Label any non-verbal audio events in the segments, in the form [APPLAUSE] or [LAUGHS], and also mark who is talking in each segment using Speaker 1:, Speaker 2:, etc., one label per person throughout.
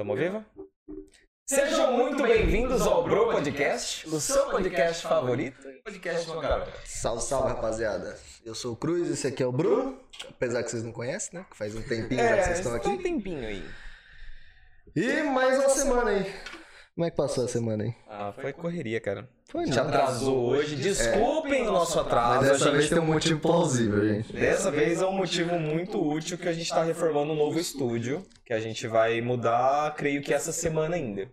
Speaker 1: Tamo vivo? Sejam muito bem-vindos ao Bro Podcast, o seu podcast favorito e podcast uma garota.
Speaker 2: Salve, salve, rapaziada. Eu sou o Cruz, esse aqui é o Bruno. Apesar que vocês não conhecem, né? Que faz um tempinho já que vocês estão
Speaker 1: tá um
Speaker 2: aqui.
Speaker 1: tempinho aí.
Speaker 2: E mais uma semana aí. Como é que passou a semana aí?
Speaker 1: Ah, foi correria, cara.
Speaker 2: Foi
Speaker 1: A gente
Speaker 2: nada.
Speaker 1: atrasou hoje, desculpem o nosso atraso.
Speaker 2: Mas dessa vez tem um motivo plausível, gente.
Speaker 1: Dessa vez é um motivo muito útil que a gente tá reformando um novo estúdio, que a gente vai mudar, creio que essa semana ainda.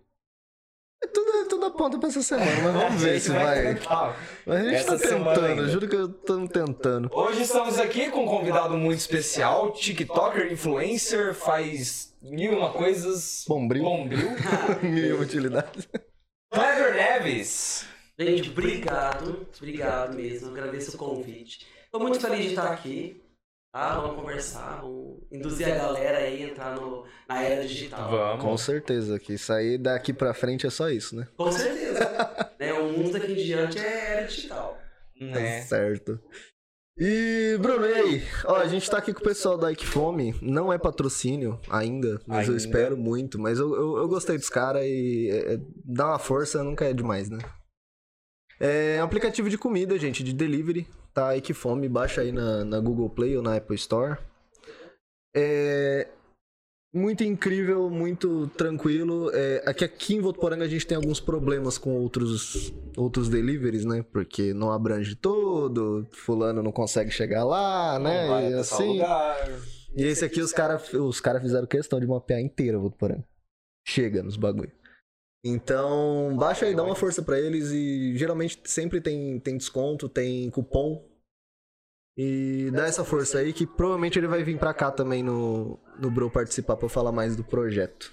Speaker 2: Tudo, tudo aponta pra essa semana, mas vamos [LAUGHS] ver se vai. Mas a gente
Speaker 1: Essa
Speaker 2: tá tentando,
Speaker 1: ainda.
Speaker 2: juro que eu tô tentando.
Speaker 1: Hoje estamos aqui com um convidado muito especial, TikToker, influencer, faz mil e uma coisas.
Speaker 2: Bombril.
Speaker 1: Bombril. [LAUGHS]
Speaker 2: Mil e uma utilidades.
Speaker 1: Kleber Neves.
Speaker 3: Gente, obrigado, obrigado mesmo, agradeço o convite. Tô muito feliz de estar aqui, tá? Vamos conversar, vamos induzir a galera aí a entrar no, na era digital.
Speaker 1: Vamos.
Speaker 2: Com certeza, que sair daqui pra frente é só isso, né?
Speaker 3: Com certeza. [LAUGHS] né? O mundo daqui em diante é era digital.
Speaker 1: Né?
Speaker 2: Certo. E, Bruno, aí? Ó, a gente tá aqui com o pessoal da Ike Fome. Não é patrocínio ainda, mas eu
Speaker 1: Ainda.
Speaker 2: espero muito. Mas eu, eu, eu gostei dos caras e é, é, dar uma força nunca é demais, né? É um aplicativo de comida, gente, de delivery. Tá? Ike Fome, baixa aí na, na Google Play ou na Apple Store. É muito incrível, muito tranquilo. É, aqui, aqui em Votuporanga a gente tem alguns problemas com outros, outros deliveries, né? Porque não abrange todo, fulano não consegue chegar lá, né? E assim. E esse aqui os caras os cara fizeram questão de mapear inteira Votuporanga. Chega nos bagulho. Então, baixa aí, dá uma força pra eles e geralmente sempre tem, tem desconto, tem cupom. E dá essa força aí que provavelmente ele vai vir pra cá também no, no Bro participar pra falar mais do projeto.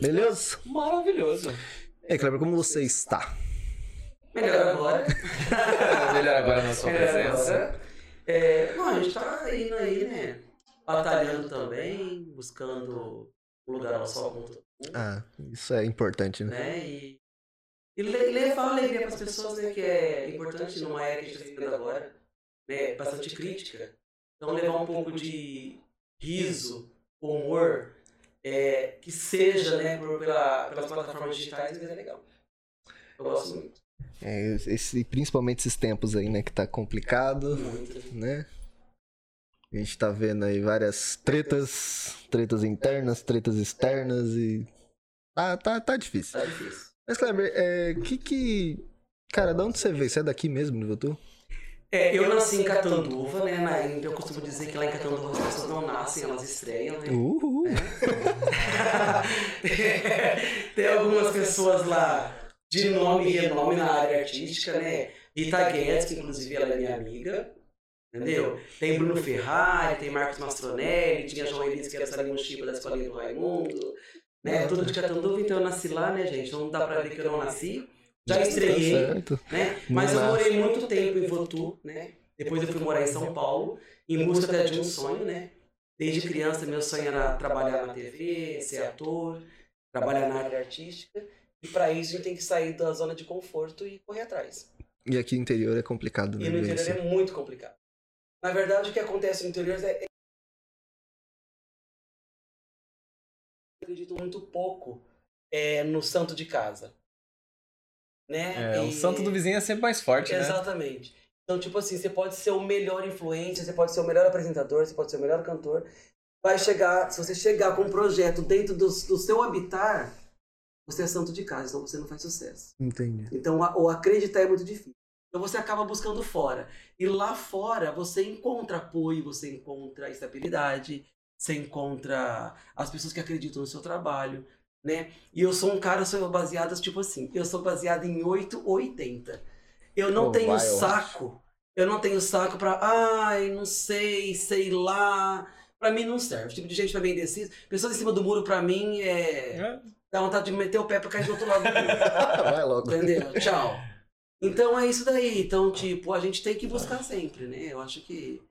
Speaker 2: Beleza?
Speaker 1: Maravilhoso.
Speaker 2: E aí, Kleber, como você está?
Speaker 3: Melhor agora. [LAUGHS]
Speaker 1: Melhor agora na sua
Speaker 3: Melhor
Speaker 1: presença.
Speaker 3: É, não, a gente tá indo aí, né? Batalhando também, buscando um lugar ao sol com todo mundo.
Speaker 2: Ah, isso é importante, né?
Speaker 3: né? E, e le- levar alegria para as pessoas, né? Que é importante numa era que a gente está vivendo agora, né? Bastante crítica. Então levar um pouco de riso, humor, é, que seja, né? Por, pela, pelas plataformas digitais, mas é legal. Eu gosto muito.
Speaker 2: É, esse, principalmente esses tempos aí, né, que tá complicado,
Speaker 3: Muito.
Speaker 2: né? A gente tá vendo aí várias tretas, tretas internas, tretas externas e. Tá, tá, tá difícil.
Speaker 3: Tá difícil.
Speaker 2: Mas, Kleber, é, que que. Cara, de onde você veio? Você é daqui mesmo, de Votu?
Speaker 3: É, eu nasci em Catanduva, né? Na, eu costumo dizer que lá em Catanduva as pessoas não nascem, elas estreiam, né?
Speaker 2: Uhul! [LAUGHS]
Speaker 3: Tem algumas pessoas lá de nome e renome na área artística, né? Rita Guedes, que inclusive ela é minha amiga, entendeu? Tem Bruno Ferrari, tem Marcos Mastronelli, tinha João Elias, que era essa Chiba da Escolinha do Raimundo, né? Tudo de Catanduva, então eu nasci lá, né, gente? Não dá pra ver que eu não nasci. Já estreiei,
Speaker 2: Tá
Speaker 3: né? Mas eu
Speaker 2: Massa.
Speaker 3: morei muito tempo em Votu, né? Depois eu fui morar em São Paulo, em busca até de um sonho, né? Desde criança, meu sonho era trabalhar na TV, ser ator, trabalhar na área artística. E para isso a gente tem que sair da zona de conforto e correr atrás.
Speaker 2: E aqui no interior é complicado, né?
Speaker 3: E no interior
Speaker 2: isso.
Speaker 3: é muito complicado. Na verdade, o que acontece no interior é. é- Eu acredito muito pouco é, no santo de casa. Né?
Speaker 1: É, o
Speaker 3: E-
Speaker 1: santo do vizinho é sempre mais forte, né?
Speaker 3: Exatamente. Então, tipo assim, você pode ser o melhor influencer, você pode ser o melhor apresentador, você pode ser o melhor cantor. Vai chegar, se você chegar com um projeto dentro do, do seu habitar, você é santo de casa, então você não faz sucesso.
Speaker 2: Entendi.
Speaker 3: Então, o acreditar é muito difícil. Então, você acaba buscando fora. E lá fora, você encontra apoio, você encontra estabilidade, você encontra as pessoas que acreditam no seu trabalho, né? E eu sou um cara, sou baseado, tipo assim, eu sou baseado em 8 ou 80. Eu não
Speaker 2: Pô,
Speaker 3: tenho
Speaker 2: vai,
Speaker 3: saco. Eu não tenho saco pra, ai, não sei, sei lá. Pra mim não serve. Tipo de gente pra vender cis. Pessoas em cima do muro, pra mim, é.
Speaker 1: É.
Speaker 3: Dá vontade de meter o pé pra cair do outro lado do muro. [LAUGHS]
Speaker 2: Vai logo.
Speaker 3: Entendeu? Tchau. [LAUGHS] Então é isso daí. Então, tipo, a gente tem que buscar sempre, né? Eu acho que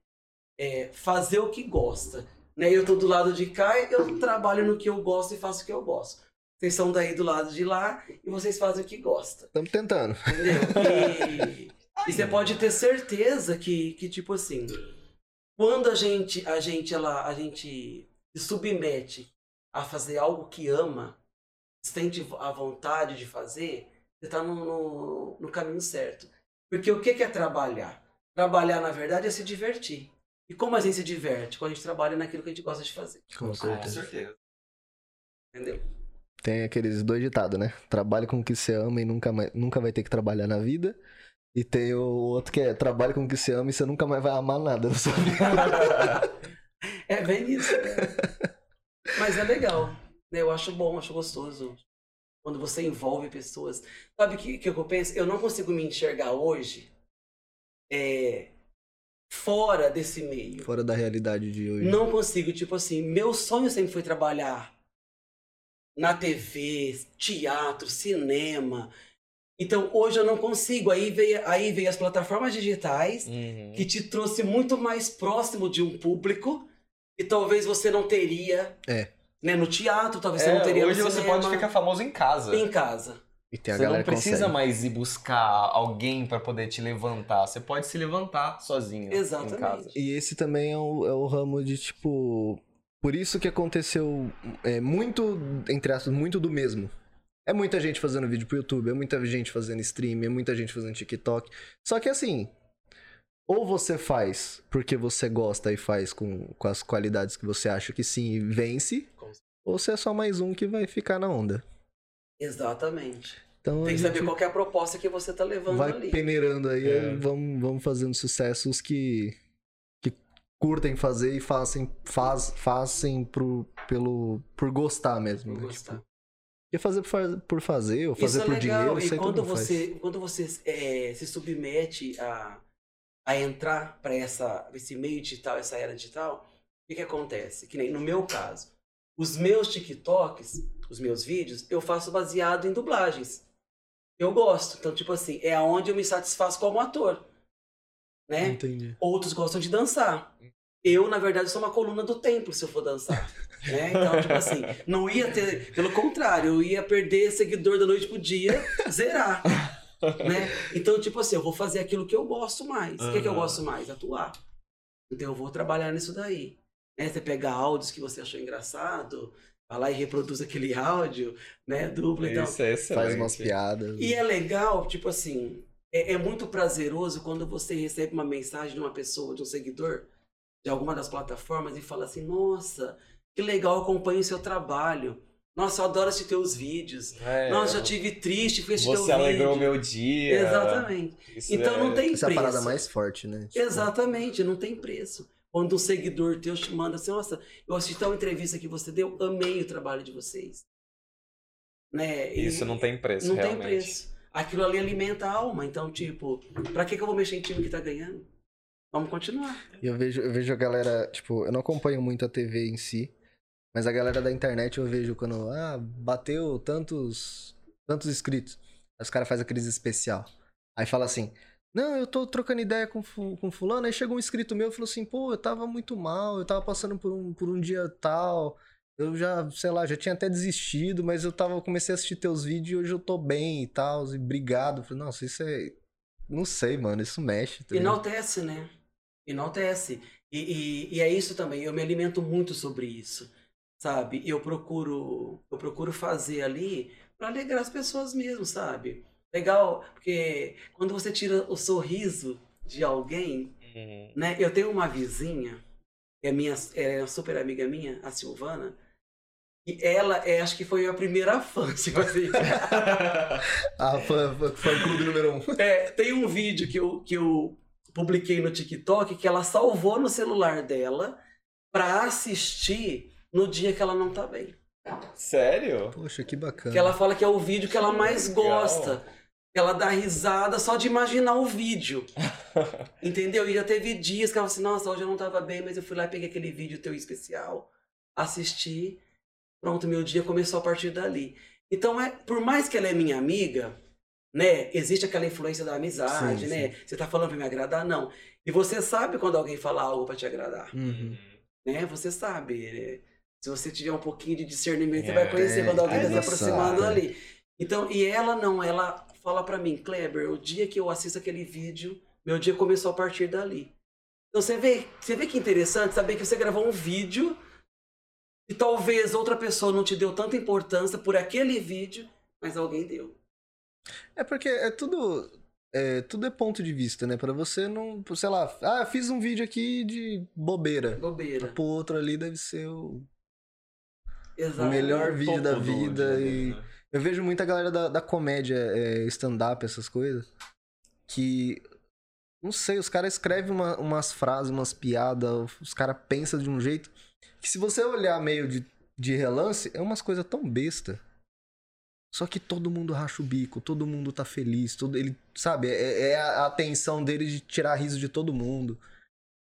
Speaker 3: é fazer o que gosta. Né? Eu tô do lado de cá, eu trabalho no que eu gosto e faço o que eu gosto. Vocês são daí do lado de lá e vocês fazem o que gostam.
Speaker 2: Estamos tentando.
Speaker 3: Entendeu? [LAUGHS] E, e você pode ter certeza que, que tipo assim, quando a gente, a gente, ela, a gente se submete a fazer algo que ama, sente a vontade de fazer, você está no, no, no caminho certo. Porque o que que é trabalhar? Trabalhar, na verdade, é se divertir. E como a gente se diverte? Quando a gente trabalha naquilo que a gente gosta de fazer.
Speaker 2: Com
Speaker 1: Com
Speaker 2: certeza.
Speaker 1: certeza.
Speaker 3: Entendeu?
Speaker 2: Tem aqueles dois ditados, né? Trabalhe com o que você ama e nunca, mais, nunca vai ter que trabalhar na vida. E tem o outro que é trabalhe com o que você ama e você nunca mais vai amar nada na sua vida. [LAUGHS]
Speaker 3: É bem isso. né? Mas é legal. né? Eu acho bom, acho gostoso. Quando você envolve pessoas. Sabe o que, que eu penso? Eu não consigo me enxergar hoje é, fora desse meio.
Speaker 2: Fora da realidade de hoje.
Speaker 3: Não consigo, tipo assim, meu sonho sempre foi trabalhar na TV, teatro, cinema. Então hoje eu não consigo. Aí veio, aí veio as plataformas digitais
Speaker 1: Uhum.
Speaker 3: que te trouxe muito mais próximo de um público que talvez você não teria.
Speaker 2: É.
Speaker 3: Né, no teatro, talvez você
Speaker 1: É,
Speaker 3: não teria
Speaker 1: hoje
Speaker 3: no
Speaker 1: você
Speaker 3: cinema,
Speaker 1: pode ficar famoso em casa.
Speaker 3: em casa.
Speaker 2: E tem a
Speaker 1: Você não
Speaker 2: galera que
Speaker 1: precisa
Speaker 2: consegue.
Speaker 1: mais ir buscar alguém pra poder te levantar. Você pode se levantar sozinho em
Speaker 3: Exatamente.
Speaker 1: casa.
Speaker 2: E esse também é o, é o ramo de, tipo. Por isso que aconteceu é, muito, entre aspas, muito do mesmo. É muita gente fazendo vídeo pro YouTube, é muita gente fazendo stream, é muita gente fazendo TikTok. Só que assim, ou você faz porque você gosta e faz com, com as qualidades que você acha que sim e vence, ou você é só mais um que vai ficar na onda.
Speaker 3: Exatamente.
Speaker 2: Então
Speaker 3: Tem que saber qual que é a proposta que você tá levando
Speaker 2: vai
Speaker 3: ali.
Speaker 2: peneirando aí,
Speaker 1: É.
Speaker 2: vamos, vamos fazendo sucessos que, que curtem fazer e façam, faz, façam pro, pelo, por gostar mesmo.
Speaker 3: Por
Speaker 2: né?
Speaker 3: gostar.
Speaker 2: Tipo, porque fazer por, fa- por fazer, ou fazer
Speaker 3: Isso é
Speaker 2: por
Speaker 3: legal.
Speaker 2: dinheiro,
Speaker 3: e quando
Speaker 2: mundo faz.
Speaker 3: você, quando você é, se submete a, a entrar para essa esse meio digital, essa era digital, o que, que acontece? Que nem no meu caso, os meus TikToks, os meus vídeos, eu faço baseado em dublagens. Eu gosto. Então, tipo assim, é aonde eu me satisfaço como ator. Né?
Speaker 2: Entendi.
Speaker 3: Outros gostam de dançar. Eu, na verdade, sou uma coluna do templo se eu for dançar. [LAUGHS] né? Então, tipo assim, não ia ter. Pelo contrário, eu ia perder seguidor da noite pro dia, zerar. [LAUGHS] né? Então, tipo assim, eu vou fazer aquilo que eu gosto mais. O que, que eu gosto mais? Atuar. Então eu vou trabalhar nisso daí. Né? Você pega áudios que você achou engraçado, vai lá e reproduz aquele [LAUGHS] áudio, né? Dupla então.
Speaker 1: Isso é excelente.
Speaker 2: Faz umas piadas.
Speaker 3: E é legal, tipo assim, é, é muito prazeroso quando você recebe uma mensagem de uma pessoa, de um seguidor, de alguma das plataformas e fala assim: Nossa, que legal, eu acompanho o seu trabalho. Nossa, eu adoro assistir teus vídeos.
Speaker 1: É,
Speaker 3: Nossa, já tive triste, fui assistir teu
Speaker 1: Você alegrou o
Speaker 3: vídeo.
Speaker 1: meu dia.
Speaker 3: Exatamente.
Speaker 1: Isso
Speaker 3: Então não
Speaker 1: é-
Speaker 3: tem
Speaker 2: Essa é a
Speaker 3: preço.
Speaker 2: parada mais forte, né? Tipo,
Speaker 3: Exatamente, não tem preço. Quando um seguidor teu te manda assim, nossa, eu assisti tal entrevista que você deu, amei o trabalho de vocês. Né? E
Speaker 1: Isso não tem preço,
Speaker 3: não
Speaker 1: realmente.
Speaker 3: tem preço. Aquilo ali alimenta a alma. Então, tipo, pra que, que eu vou mexer em time que tá ganhando? Vamos continuar.
Speaker 2: E eu vejo, eu vejo a galera, tipo, eu não acompanho muito a TV em si, mas a galera da internet eu vejo quando, ah, bateu tantos, tantos inscritos. Aí os caras fazem aqueles especial. Aí fala assim, não, eu tô trocando ideia com, com fulano, aí chegou um inscrito meu e falou assim, pô, eu tava muito mal, eu tava passando por um, por um dia tal, eu já, sei lá, já tinha até desistido, mas eu tava, comecei a assistir teus vídeos e hoje eu tô bem e tal, e obrigado. Falei, nossa, isso é, não sei, mano, isso mexe. tá?
Speaker 3: Enaltece, né? Enaltece. E, e, e é isso também. Eu me alimento muito sobre isso. Sabe? Eu procuro, eu procuro fazer ali pra alegrar as pessoas mesmo, sabe? Legal, porque quando você tira o sorriso de alguém,
Speaker 1: Uhum.
Speaker 3: né? Eu tenho uma vizinha, que é minha, é uma super amiga minha, a Silvana, e ela é, acho que foi a primeira fã, [LAUGHS] tipo assim. [LAUGHS]
Speaker 2: Ah, fã, fã, fã clube número um.
Speaker 3: É, tem um vídeo que eu, que eu publiquei no TikTok que ela salvou no celular dela pra assistir no dia que ela não tá bem.
Speaker 1: Sério?
Speaker 2: Poxa, que bacana.
Speaker 3: Que ela fala que é o vídeo que ela mais
Speaker 1: legal.
Speaker 3: gosta. Ela dá risada só de imaginar o vídeo. [LAUGHS] Entendeu? E já teve dias que ela falou assim, nossa, hoje eu não tava bem, mas eu fui lá e peguei aquele vídeo teu especial, assisti, pronto, meu dia começou a partir dali. Então, é, por mais que ela é minha amiga, né, existe aquela influência da amizade,
Speaker 2: Sim,
Speaker 3: né? Você tá falando pra me agradar? Não. E você sabe quando alguém fala algo pra te agradar,
Speaker 2: Uhum.
Speaker 3: né? Você sabe. né? Se você tiver um pouquinho de discernimento, você
Speaker 1: É,
Speaker 3: vai conhecer
Speaker 2: tem,
Speaker 3: quando alguém
Speaker 1: aí
Speaker 3: tá se
Speaker 1: você
Speaker 3: aproximando
Speaker 2: sabe.
Speaker 3: ali. Então, e ela não, ela fala pra mim, Kleber, o dia que eu assisto aquele vídeo, meu dia começou a partir dali. Então você vê, você vê que interessante saber que você gravou um vídeo E talvez outra pessoa não te deu tanta importância por aquele vídeo, mas alguém deu.
Speaker 2: É porque é tudo. É, tudo é ponto de vista, né? Pra você não. Sei lá, ah, fiz um vídeo aqui de bobeira.
Speaker 3: Bobeira.
Speaker 2: Pro outro ali deve ser o, o
Speaker 3: Exato.
Speaker 2: melhor vídeo da vida.
Speaker 1: dia
Speaker 2: E
Speaker 1: né?
Speaker 2: Eu vejo muita galera da, da comédia, é, stand-up, essas coisas, que. Não sei, os caras escrevem uma- umas frases, umas piadas, os caras pensam de um jeito que se você olhar meio de, de relance, é umas coisas tão besta. Só que todo mundo racha o bico, todo mundo tá feliz, todo, ele, sabe, é, é a atenção dele de tirar riso de todo mundo.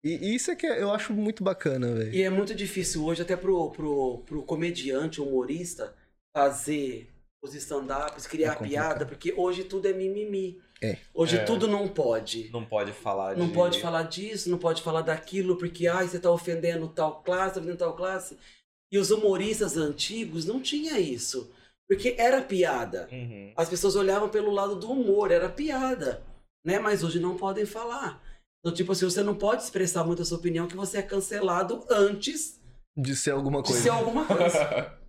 Speaker 2: E, isso é que eu acho muito bacana, velho.
Speaker 3: E é muito difícil hoje, até pro, pro, pro comediante, humorista, fazer os stand-ups, criar
Speaker 2: É
Speaker 3: piada, porque hoje tudo é mimimi.
Speaker 2: É.
Speaker 3: Hoje
Speaker 1: É.
Speaker 3: tudo não pode.
Speaker 1: Não pode falar
Speaker 3: Não
Speaker 1: de...
Speaker 3: pode falar disso, não pode falar daquilo, porque ai, você tá ofendendo tal classe, tá ofendendo tal classe. E os humoristas antigos não tinha isso. Porque era piada.
Speaker 1: Uhum.
Speaker 3: As pessoas olhavam pelo lado do humor, era piada. Né? Mas hoje não podem falar. Então, tipo assim, você não pode expressar muito a sua opinião que você é cancelado antes
Speaker 2: De ser alguma
Speaker 3: de
Speaker 2: coisa.
Speaker 3: ser alguma coisa. [LAUGHS]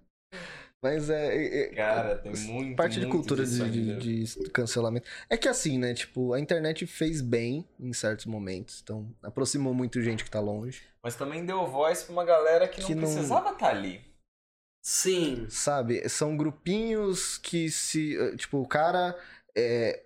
Speaker 2: Mas é. é- é-
Speaker 1: Cara, tem muito,
Speaker 2: parte de
Speaker 1: muito
Speaker 2: cultura
Speaker 1: disso
Speaker 2: de, de- de cancelamento. É que assim, né? Tipo, a internet fez bem em certos momentos. Então, aproximou muito gente que tá longe.
Speaker 1: Mas também deu voz pra uma galera que não
Speaker 2: Que não-
Speaker 1: precisava estar ali.
Speaker 3: Sim.
Speaker 2: Sabe? São grupinhos que se. eh, Tipo, o cara. É...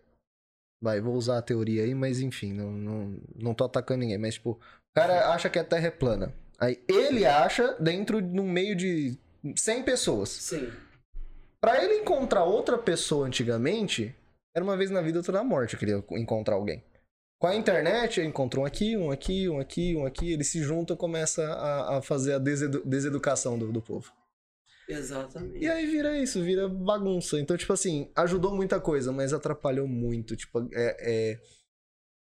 Speaker 2: Vai, vou usar a teoria aí, mas enfim, não, não, não tô atacando ninguém. Mas, tipo, o cara acha que a Terra é plana. Aí ele acha dentro de um meio de 100 pessoas.
Speaker 3: Sim.
Speaker 2: Pra ele encontrar outra pessoa antigamente, era uma vez na vida, outra na morte, eu queria encontrar alguém. Com a internet, encontrou um aqui, um aqui, um aqui, um aqui, ele se junta e começa a, a fazer a desedu- deseducação do, do povo.
Speaker 3: Exatamente.
Speaker 2: E aí vira isso, vira bagunça. Então, tipo assim, ajudou muita coisa, mas atrapalhou muito. Tipo, é, é-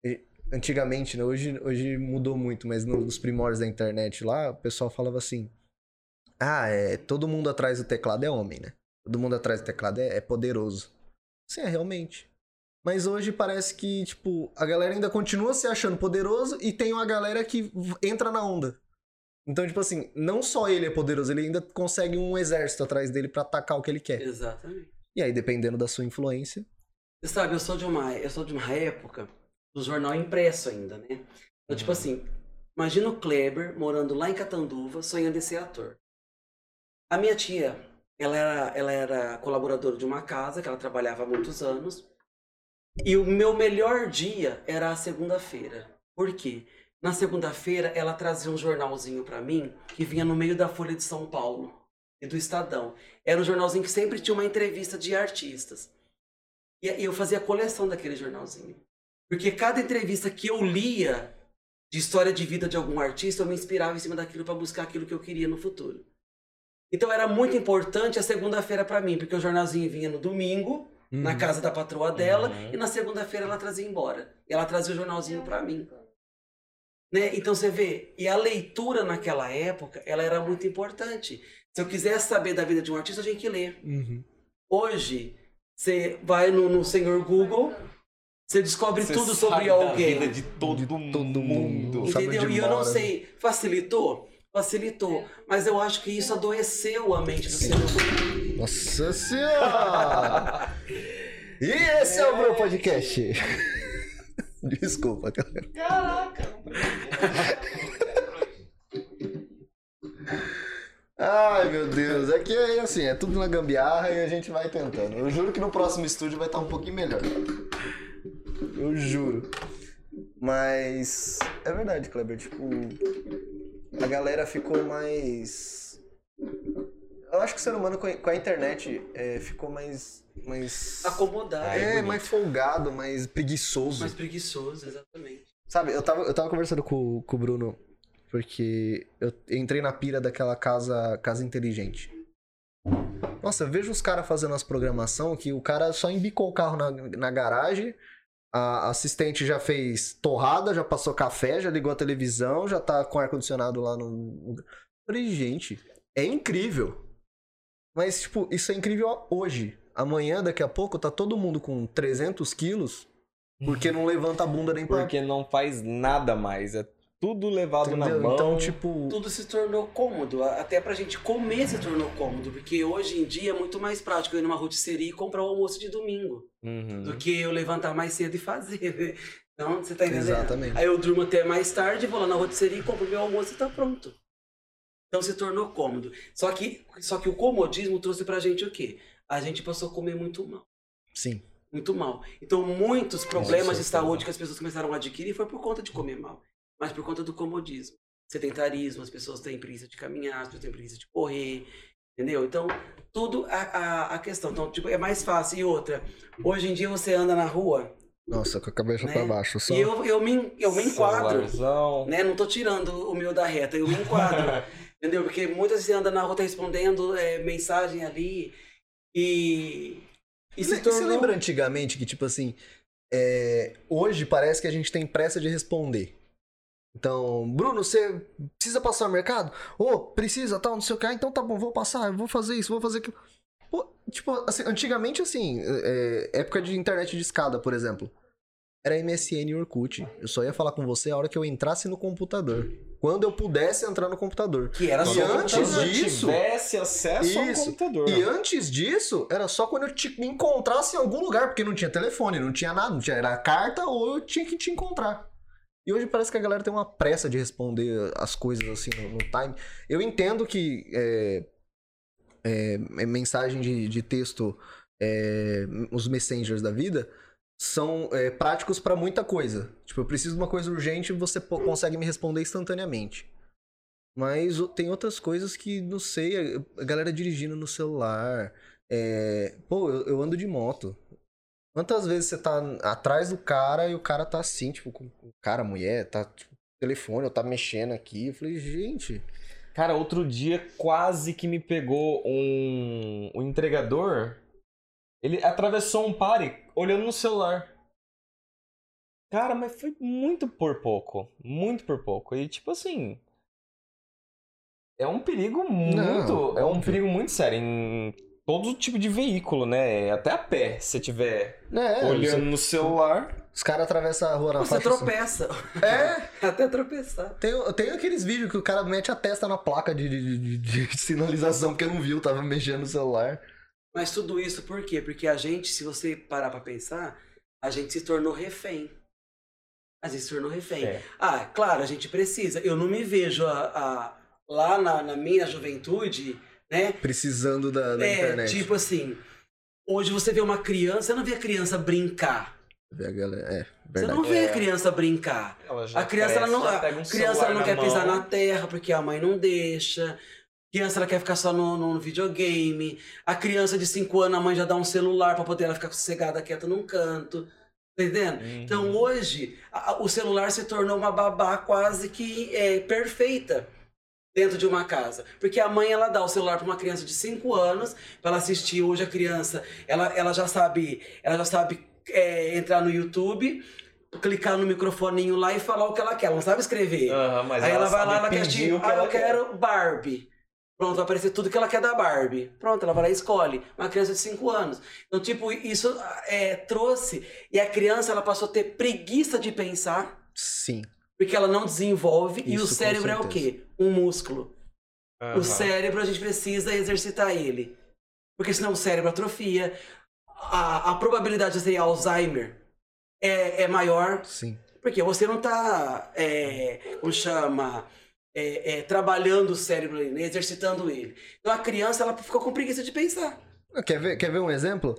Speaker 2: é- antigamente, né? Hoje, hoje mudou muito, mas nos primórdios da internet lá, o pessoal falava assim: Ah, é, todo mundo atrás do teclado é homem, né? Todo mundo atrás do teclado é, é poderoso. Sim, é realmente. Mas hoje parece que, tipo, a galera ainda continua se achando poderoso e tem uma galera que entra na onda. Então, tipo assim, não só ele é poderoso, ele ainda consegue um exército atrás dele pra atacar o que ele quer.
Speaker 3: Exatamente.
Speaker 2: E aí, dependendo da sua influência.
Speaker 3: Você sabe, eu sou de uma, eu sou de uma época do jornal impresso ainda, né? Então, tipo assim, imagina o Kleber morando lá em Catanduva, sonhando em ser ator. A minha tia, ela era, ela era colaboradora de uma casa que ela trabalhava há muitos anos. E o meu melhor dia era a segunda-feira. Por quê? Na segunda-feira, ela trazia um jornalzinho pra mim que vinha no meio da Folha de São Paulo e do Estadão. Era um jornalzinho que sempre tinha uma entrevista de artistas. E eu fazia coleção daquele jornalzinho. Porque cada entrevista que eu lia de história de vida de algum artista, eu me inspirava em cima daquilo para buscar aquilo que eu queria no futuro. Então era muito importante a segunda-feira para mim, porque o jornalzinho vinha no domingo, na
Speaker 2: Uhum.
Speaker 3: casa da patroa dela,
Speaker 1: Uhum.
Speaker 3: e na segunda-feira ela trazia embora. E ela trazia o jornalzinho para mim. Né? Então você vê, e a leitura naquela época, ela era muito importante. Se eu quisesse saber da vida de um artista, eu tinha que ler.
Speaker 2: Uhum.
Speaker 3: Hoje, você vai no, no senhor Google, você descobre
Speaker 1: Você
Speaker 3: tudo
Speaker 1: sabe
Speaker 3: sobre
Speaker 1: da
Speaker 3: alguém.
Speaker 1: vida de todo,
Speaker 2: De todo
Speaker 1: mundo.
Speaker 2: mundo.
Speaker 3: Entendeu? E eu não sei, facilitou? Facilitou. Mas eu acho que isso adoeceu a mente do ser humano.
Speaker 2: Nossa senhora! e esse é o meu podcast. Desculpa, cara.
Speaker 1: Caraca!
Speaker 2: Ai, meu Deus. É que é assim, é tudo na gambiarra e a gente vai tentando. Eu juro que no próximo estúdio vai estar um pouquinho melhor. Eu juro. Mas é verdade, Kleber. Tipo, a galera ficou mais. Eu acho que o ser humano com a- internet é, ficou mais. mais...
Speaker 3: Acomodar.
Speaker 1: Ai,
Speaker 2: É,
Speaker 1: bonito.
Speaker 2: mais folgado, mais preguiçoso.
Speaker 3: Mais preguiçoso, exatamente.
Speaker 2: Sabe, eu tava, eu tava conversando com, com o Bruno, porque eu entrei na pira daquela casa, casa inteligente. Nossa, eu vejo os caras fazendo as programação que o cara só embicou o carro na, na garagem, a assistente já fez torrada, já passou café, já ligou a televisão, já tá com ar-condicionado lá no. Falei, gente, é incrível. Mas, tipo, isso é incrível hoje. Amanhã, daqui a pouco, tá todo mundo com 300 quilos porque não levanta a bunda nem pra
Speaker 1: Porque não faz nada mais. É tudo levado na
Speaker 2: Entendeu?
Speaker 1: mão.
Speaker 2: Então, tipo.
Speaker 3: Tudo se tornou cômodo, até pra gente comer se tornou cômodo, porque hoje em dia é muito mais prático eu ir numa rotisserie e comprar o almoço de domingo,
Speaker 1: Uhum.
Speaker 3: do que eu levantar mais cedo e fazer. né? Então, você tá entendendo?
Speaker 2: Exatamente.
Speaker 3: Aí eu durmo até mais tarde, vou lá na rotisserie, compro meu almoço e tá pronto. Então se tornou cômodo. Só que, só que o comodismo trouxe pra gente o quê? A gente passou a comer muito mal.
Speaker 2: Sim.
Speaker 3: Muito mal. Então, muitos problemas de
Speaker 1: certeza.
Speaker 3: saúde que as pessoas começaram a adquirir foi por conta de comer mal. Mas por conta do comodismo. Sedentarismo, as pessoas têm preguiça de caminhar, as pessoas têm preguiça de correr. Entendeu? Então, tudo a, a, a questão. Então, tipo, é mais fácil. E outra, hoje em dia você anda na rua
Speaker 2: Nossa, com a cabeça
Speaker 3: Né?
Speaker 2: pra baixo. Só...
Speaker 3: e eu, eu, me, eu me enquadro.
Speaker 1: Celularzão.
Speaker 3: Né? Não tô tirando o meu da reta, eu me enquadro. [LAUGHS] entendeu? Porque muitas vezes você anda na rua, tá respondendo é, mensagem ali. E. E se
Speaker 2: Você
Speaker 3: tornou.
Speaker 2: lembra antigamente que, tipo assim, é, hoje parece que a gente tem pressa de responder. Então, Bruno, você precisa passar no mercado? Ô, precisa, tal, não sei o que. Ah, então tá bom, vou passar, vou fazer isso, vou fazer aquilo. Pô, tipo, assim, antigamente, assim, é, época de internet de escada, por exemplo. Era MSN e Orkut. Eu só ia falar com você a hora que eu entrasse no computador. Quando eu pudesse entrar no computador.
Speaker 3: Que era
Speaker 2: E
Speaker 3: só
Speaker 2: antes
Speaker 3: computador.
Speaker 2: disso-
Speaker 1: tivesse acesso
Speaker 2: Isso.
Speaker 1: ao computador.
Speaker 2: E antes disso, era só quando eu te me encontrasse em algum lugar, porque não tinha telefone, não tinha nada, não tinha, era carta ou eu tinha que te encontrar. E hoje parece que a galera tem uma pressa de responder as coisas assim no, no time. Eu entendo que é, é, é mensagem de, de texto, é, os messengers da vida, são é, práticos pra muita coisa. Tipo, eu preciso de uma coisa urgente e você consegue me responder instantaneamente. Mas tem outras coisas que, não sei, a- a galera dirigindo no celular. é, Pô, eu, eu ando de moto. Quantas vezes você tá atrás do cara e o cara tá assim, tipo, com o cara, mulher, tá tipo, telefone, ou tá mexendo aqui. Eu falei, gente.
Speaker 1: Cara, outro dia quase que me pegou um, um entregador. Ele atravessou um pare olhando no celular. Cara, mas foi muito por pouco. Muito por pouco. E tipo assim. É um perigo muito. é um perigo muito sério em todo tipo de veículo, né? Até a pé, se você tiver
Speaker 2: É,
Speaker 1: olhando
Speaker 2: você-
Speaker 1: no celular.
Speaker 2: os caras atravessam a rua na
Speaker 3: Você
Speaker 2: faixa. assim.
Speaker 3: tropeça.
Speaker 2: É, [LAUGHS]
Speaker 3: Até tropeçar.
Speaker 2: tem, tem aqueles vídeos que o cara mete a testa na placa de, de, de- de [LAUGHS] sinalização porque não viu, tava mexendo no celular.
Speaker 3: Mas tudo isso por quê? Porque a gente, se você parar pra pensar, a gente se tornou refém. A gente se tornou refém.
Speaker 1: É.
Speaker 3: Ah, claro, a gente precisa. Eu não me vejo a, a- lá na, na minha juventude, né?
Speaker 2: Precisando da, da
Speaker 3: é,
Speaker 2: internet.
Speaker 3: tipo assim, hoje você vê uma criança, você não vê a criança brincar.
Speaker 2: Vê a galera- É,
Speaker 3: Você não vê
Speaker 1: É.
Speaker 3: a criança brincar.
Speaker 1: Ela já
Speaker 3: A criança, ela
Speaker 1: cresce,
Speaker 3: não,
Speaker 1: já
Speaker 3: a
Speaker 1: pega um
Speaker 3: criança ela não quer
Speaker 1: mão.
Speaker 3: pisar na terra porque a mãe não deixa. A criança ela quer ficar só no, no videogame. A criança de 5 anos, a mãe já dá um celular pra poder ela ficar sossegada, quieta num canto. Tá entendendo?
Speaker 1: Uhum.
Speaker 3: Então hoje, a- o celular se tornou uma babá quase que é, perfeita dentro de uma casa. Porque a mãe, ela dá o celular para uma criança de 5 anos para ela assistir. Hoje a criança, ela, ela já sabe, ela já sabe é, entrar no YouTube, clicar no microfoninho lá e falar o que ela quer. Ela não sabe escrever.
Speaker 1: Aham, mas
Speaker 3: Aí ela, vai
Speaker 1: sabe
Speaker 3: lá, ela quer assistir,
Speaker 1: o que
Speaker 3: ah,
Speaker 1: ela
Speaker 3: eu quero Barbie. Pronto, vai aparecer tudo que ela quer da Barbie. Pronto, ela vai lá e escolhe. Uma criança de 5 anos. Então, tipo, isso é, trouxe. E a criança, ela passou a ter preguiça de pensar,
Speaker 2: Sim.
Speaker 3: Porque ela não desenvolve. e o
Speaker 2: Isso,
Speaker 3: cérebro é o quê? Um músculo.
Speaker 1: Aham.
Speaker 3: O cérebro, a gente precisa exercitar ele. Porque senão o cérebro atrofia. A, a probabilidade de ter Alzheimer é, é maior
Speaker 2: Sim.
Speaker 3: porque você não tá, é, como chama, é, é, trabalhando o cérebro ali, né? exercitando ele. Então a criança, ela ficou com preguiça de pensar.
Speaker 2: Quer ver, quer ver um exemplo?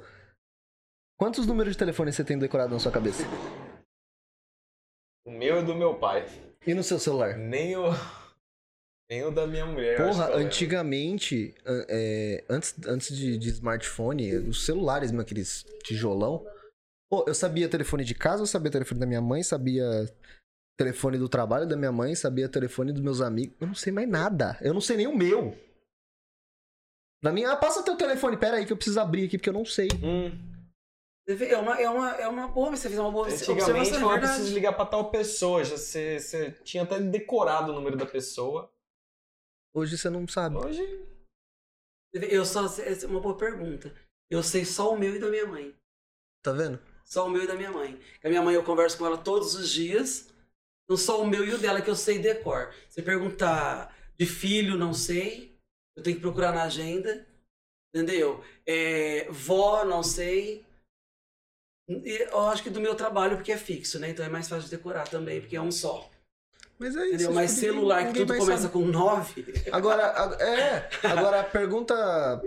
Speaker 2: Quantos números de telefone você tem decorado na sua cabeça? [LAUGHS]
Speaker 1: O meu e do meu pai.
Speaker 2: E no seu celular?
Speaker 1: Nem o. [LAUGHS] Nem o da minha mulher.
Speaker 2: Porra, antigamente, an- é, antes, antes de, de smartphone, os celulares, mesmo, aqueles tijolão. Pô, eu sabia telefone de casa, eu sabia telefone da minha mãe, sabia telefone do trabalho da minha mãe, sabia telefone dos meus amigos. Eu não sei mais nada. Eu não sei nem o meu. Pra mim, ah, passa teu telefone, pera aí que eu preciso abrir aqui porque eu não sei.
Speaker 1: Hum,
Speaker 3: É uma, é uma, é uma boa, você fez uma boa
Speaker 1: antigamente
Speaker 3: observação, é
Speaker 1: preciso ligar pra tal pessoa. Já você, você tinha até decorado o número da pessoa.
Speaker 2: Hoje você não sabe.
Speaker 1: Hoje.
Speaker 3: Eu só, essa é uma boa pergunta. Eu sei só o meu e da minha mãe.
Speaker 2: Tá vendo?
Speaker 3: Só o meu e da minha mãe. A minha mãe eu converso com ela todos os dias, Não só o meu e o dela que eu sei decor. Você perguntar de filho, não sei. Eu tenho que procurar na agenda. Entendeu? É, vó, não sei. Eu acho que do meu trabalho, porque é fixo, né? Então é mais fácil de decorar também, porque é um só.
Speaker 2: Mas é isso.
Speaker 3: Entendeu? Mas celular, que tudo começa
Speaker 2: saber.
Speaker 3: com nove.
Speaker 2: Agora, a- é. [LAUGHS] Agora a pergunta.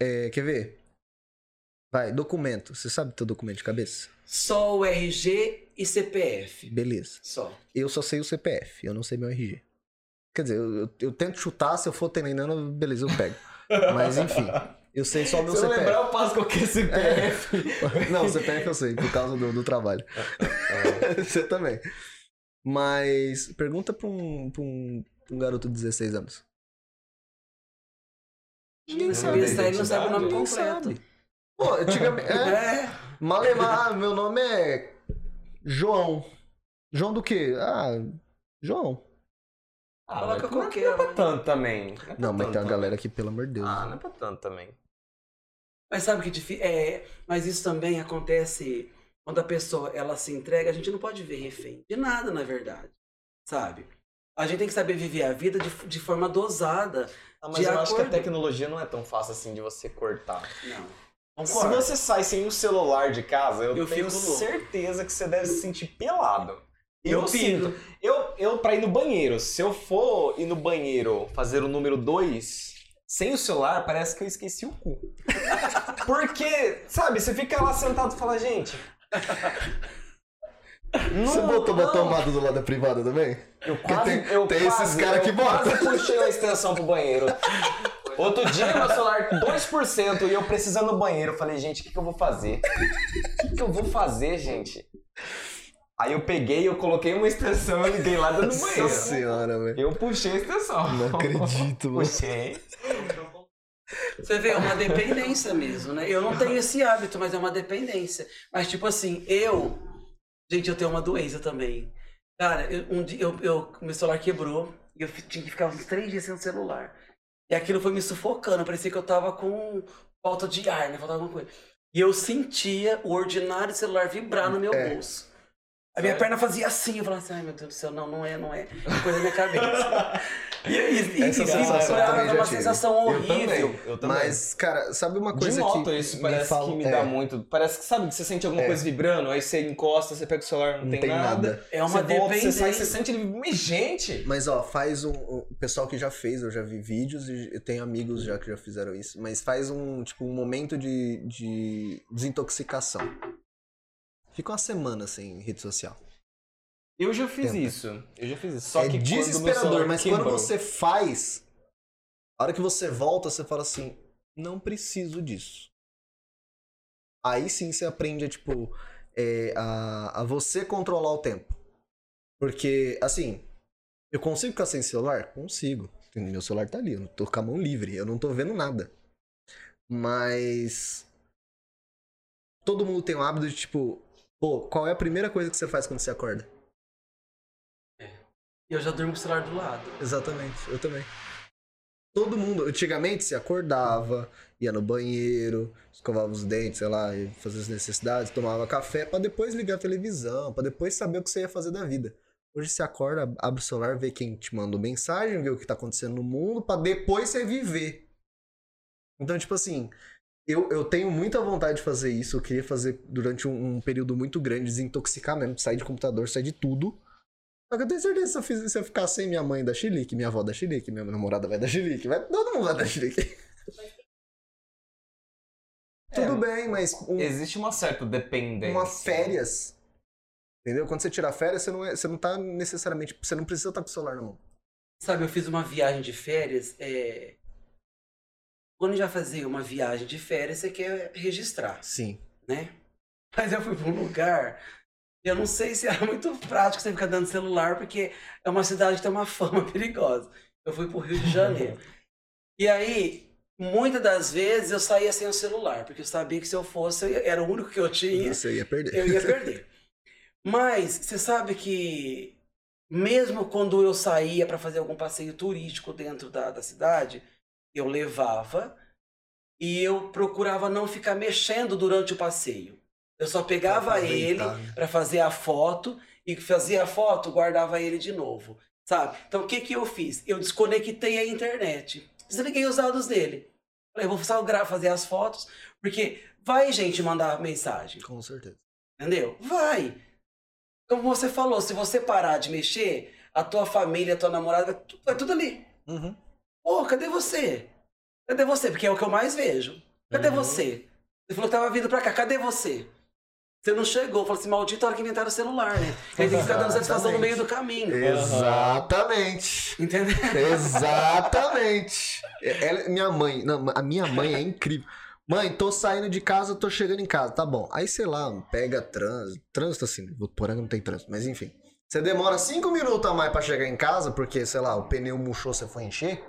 Speaker 2: é, quer ver? Vai, documento. Você sabe teu documento de cabeça?
Speaker 3: Só o RG e CPF.
Speaker 2: Beleza.
Speaker 3: Só.
Speaker 2: Eu só sei o CPF, eu não sei meu RG. Quer dizer, eu, eu- eu tento chutar, se eu for treinando, beleza, eu pego. [LAUGHS] Mas enfim, eu sei só o meu
Speaker 1: Se eu
Speaker 2: CPF.
Speaker 1: lembrar, eu passo qualquer CPF. [LAUGHS]
Speaker 2: Não, o CPF eu sei, por causa do, do trabalho. [LAUGHS] Você também. Mas pergunta pra um, pra um, pra um garoto de 16 anos. Ninguém sabe.
Speaker 3: aí não sabe o nome
Speaker 2: Ninguém
Speaker 3: completo.
Speaker 2: sabe. Pô, antigamente. [LAUGHS] É,
Speaker 3: É.
Speaker 2: Malemar, meu nome é João. João do quê? Ah, João.
Speaker 1: Ah,
Speaker 3: Coloca
Speaker 1: não-
Speaker 3: qualquer
Speaker 1: Não é pra tanto também. é pra
Speaker 2: Não, mas
Speaker 1: tanto
Speaker 2: tem uma galera que, pelo amor de Deus.
Speaker 1: Ah, não é pra tanto também.
Speaker 3: Mas sabe que difícil. É, mas isso também acontece quando a pessoa ela se entrega, a gente não pode ver refém de nada, na verdade. Sabe? A gente tem que saber viver a vida de, de forma dosada.
Speaker 1: Ah, mas
Speaker 3: De
Speaker 1: eu acho que a
Speaker 3: acordo.
Speaker 1: tecnologia não é tão fácil assim de você cortar.
Speaker 3: Não.
Speaker 1: Se
Speaker 3: Concordo.
Speaker 1: você sai sem o celular de casa, eu,
Speaker 3: Eu
Speaker 1: tenho certeza que você deve se sentir pelado.
Speaker 3: Eu
Speaker 1: Eu, sinto. Eu, eu, pra ir no banheiro, se eu for ir no banheiro fazer o número 2, sem o celular, parece que eu esqueci o cu. [LAUGHS] Porque, sabe, você fica lá sentado e fala, gente.
Speaker 2: Você
Speaker 1: não-
Speaker 2: botou uma
Speaker 1: não.
Speaker 2: tomada do lado da privada também?
Speaker 1: Eu quase,
Speaker 2: tem-
Speaker 1: eu
Speaker 2: tem esses
Speaker 1: quase-
Speaker 2: cara que
Speaker 1: eu quase
Speaker 2: botam. [LAUGHS]
Speaker 1: puxei a extensão pro banheiro. Outro dia, meu celular 2% e eu precisando do banheiro. Eu falei, gente, o que, que eu vou fazer? O que, que eu vou fazer, gente? Aí eu peguei, eu coloquei uma extensão e liguei lá dentro do
Speaker 2: Nossa
Speaker 1: banheiro.
Speaker 2: senhora, velho.
Speaker 1: Eu puxei a extensão.
Speaker 2: Não acredito, mano.
Speaker 1: Puxei.
Speaker 3: Você vê, é uma dependência mesmo, né? Eu não tenho esse hábito, mas é uma dependência. Mas, tipo assim, eu. Gente, eu tenho uma doença também. Cara, eu, um dia, eu, eu- meu celular quebrou e eu tinha que ficar uns três dias sem o celular. E aquilo foi me sufocando. Parecia que eu tava com falta de ar, né? Faltava alguma coisa. E eu sentia o ordinário celular vibrar no meu
Speaker 2: É.
Speaker 3: bolso. A minha perna fazia assim, eu falava assim, ai meu Deus do céu, não, não é, não é. É Coisa da minha cabeça. [LAUGHS] E, e, e,
Speaker 2: Essa
Speaker 3: e
Speaker 2: sensação já
Speaker 3: uma
Speaker 2: tive.
Speaker 3: sensação
Speaker 1: Eu também.
Speaker 3: horrível.
Speaker 1: Eu também.
Speaker 2: Mas, cara, sabe uma coisa
Speaker 1: de moto
Speaker 2: que
Speaker 1: isso
Speaker 2: me
Speaker 1: parece
Speaker 2: fala-
Speaker 1: que me
Speaker 2: é,
Speaker 1: dá muito. Parece que, sabe, que você sente alguma
Speaker 2: É.
Speaker 1: coisa vibrando, aí você encosta, você pega o celular, não,
Speaker 2: Não tem nada.
Speaker 3: É uma
Speaker 1: você volta, você sai,
Speaker 3: dependência.
Speaker 1: você sente ele. Gente!
Speaker 2: Mas ó, faz um, um- O pessoal que já fez, eu já vi vídeos e eu tenho amigos já que já fizeram isso. Mas faz um, tipo, um momento de, de desintoxicação. Fica uma semana sem rede social.
Speaker 1: Eu já fiz
Speaker 2: Tenta.
Speaker 1: isso. Eu já fiz isso. Só
Speaker 2: é
Speaker 1: que
Speaker 2: desesperador, mas quando você faz, a hora que você volta, você fala assim, não preciso disso. Aí sim você aprende a, tipo, é, a, a você controlar o tempo. Porque, assim, eu consigo ficar sem celular? Consigo. Meu celular tá ali, eu tô com a mão livre, eu não tô vendo nada. Mas. Todo mundo tem o hábito de, tipo, pô, qual é a primeira coisa que você faz quando você acorda?
Speaker 3: E eu já durmo com o celular do lado.
Speaker 2: Exatamente, eu também. Todo mundo, antigamente se acordava, ia no banheiro, escovava os dentes, sei lá, ia fazer as necessidades, tomava café pra depois ligar a televisão, pra depois saber o que você ia fazer da vida. Hoje você acorda, abre o celular, vê quem te mandou mensagem, vê o que tá acontecendo no mundo, pra depois você viver. Então, tipo assim, eu, eu tenho muita vontade de fazer isso, eu queria fazer durante um, um período muito grande, desintoxicar mesmo, sair de computador, sair de tudo. Só que eu tenho certeza que se eu, fiz- se eu ficar sem minha mãe da Chilique, minha avó da Chilique, minha namorada vai da Chilique, vai, todo mundo vai da Chilique. [LAUGHS]
Speaker 1: É,
Speaker 2: Tudo bem, mas um-
Speaker 1: Existe uma certa dependência.
Speaker 2: uma férias. Entendeu? Quando você tira férias, você não, é, você não tá necessariamente. Você não precisa estar com o celular na mão.
Speaker 3: Sabe, eu fiz uma viagem de férias. É... Quando a gente vai fazer uma viagem de férias, você quer registrar,
Speaker 2: Sim.
Speaker 3: né? Mas eu fui pra um lugar. Eu não sei se era muito prático você ficar dando celular, porque é uma cidade que tem uma [LAUGHS] fama perigosa. Eu fui pro Rio de Janeiro. [LAUGHS] E aí, muitas das vezes eu saía sem o celular, porque eu sabia que se eu fosse, eu- era o único que eu tinha.
Speaker 2: Você ia perder.
Speaker 3: eu ia [LAUGHS] perder. Mas você sabe que mesmo quando eu saía para fazer algum passeio turístico dentro da, da cidade, eu levava e eu procurava não ficar mexendo durante o passeio. Eu só pegava ele
Speaker 2: aproveitar, né?
Speaker 3: para fazer a foto e fazia a foto, guardava ele de novo, sabe? Então o que que eu fiz? Eu desconectei a internet, desliguei os dados dele. Falei, vou só fazer as fotos, porque vai gente mandar mensagem,
Speaker 2: Com certeza.
Speaker 3: entendeu? Vai. Como você falou, se você parar de mexer, a tua família, a tua namorada, vai vai tudo ali.
Speaker 2: Uhum.
Speaker 3: Pô, cadê você? Cadê você? Porque é o que eu mais vejo. Cadê
Speaker 2: Uhum.
Speaker 3: você? Você falou que tava vindo pra cá, cadê você? Você não chegou, falou assim, maldito a hora que inventaram o celular, né? Ele tem que ficar dando [LAUGHS] satisfação no meio do caminho.
Speaker 2: Exatamente.
Speaker 3: Entendeu?
Speaker 2: Exatamente. Ela- minha mãe, não, a minha mãe é incrível. Mãe, tô saindo de casa, tô chegando em casa, tá bom. Aí, sei lá, pega trânsito. Trânsito assim, Votuporanga não tem trânsito, mas enfim. Você demora cinco minutos a mais pra chegar em casa, porque, sei lá, o pneu murchou, você foi encher.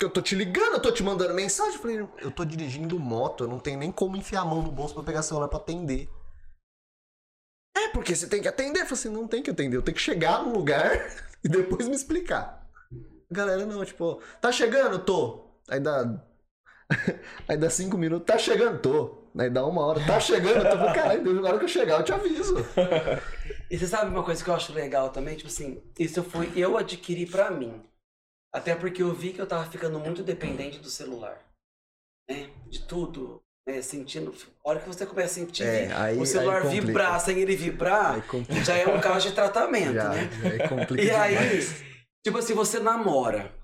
Speaker 2: Porque eu tô te ligando, eu tô te mandando mensagem. Eu falei, eu tô dirigindo moto, eu não tenho nem como enfiar a mão no bolso pra pegar celular pra atender. É, porque você tem que atender. Eu falei assim, não tem que atender, eu tenho que chegar no lugar [LAUGHS] e depois me explicar. A galera não, tipo, tá chegando? Tô. Aí dá. [LAUGHS] Aí dá cinco minutos, tá chegando? Tô. Aí dá uma hora, tá chegando? Tô falando, caralho, na hora que eu chegar eu te aviso. [LAUGHS]
Speaker 3: E você sabe uma coisa que eu acho legal também? Tipo assim, isso eu fui, eu adquiri pra mim. Até porque eu vi que eu tava ficando muito dependente do celular. Né? De tudo. Né? Sentindo. A hora que você começa a sentir
Speaker 2: É, aí-
Speaker 3: o celular vibrar sem ele vibrar, já é um caso de tratamento,
Speaker 2: Já,
Speaker 3: né?
Speaker 2: aí [LAUGHS] complica
Speaker 3: E aí,
Speaker 2: demais.
Speaker 3: tipo assim, você namora.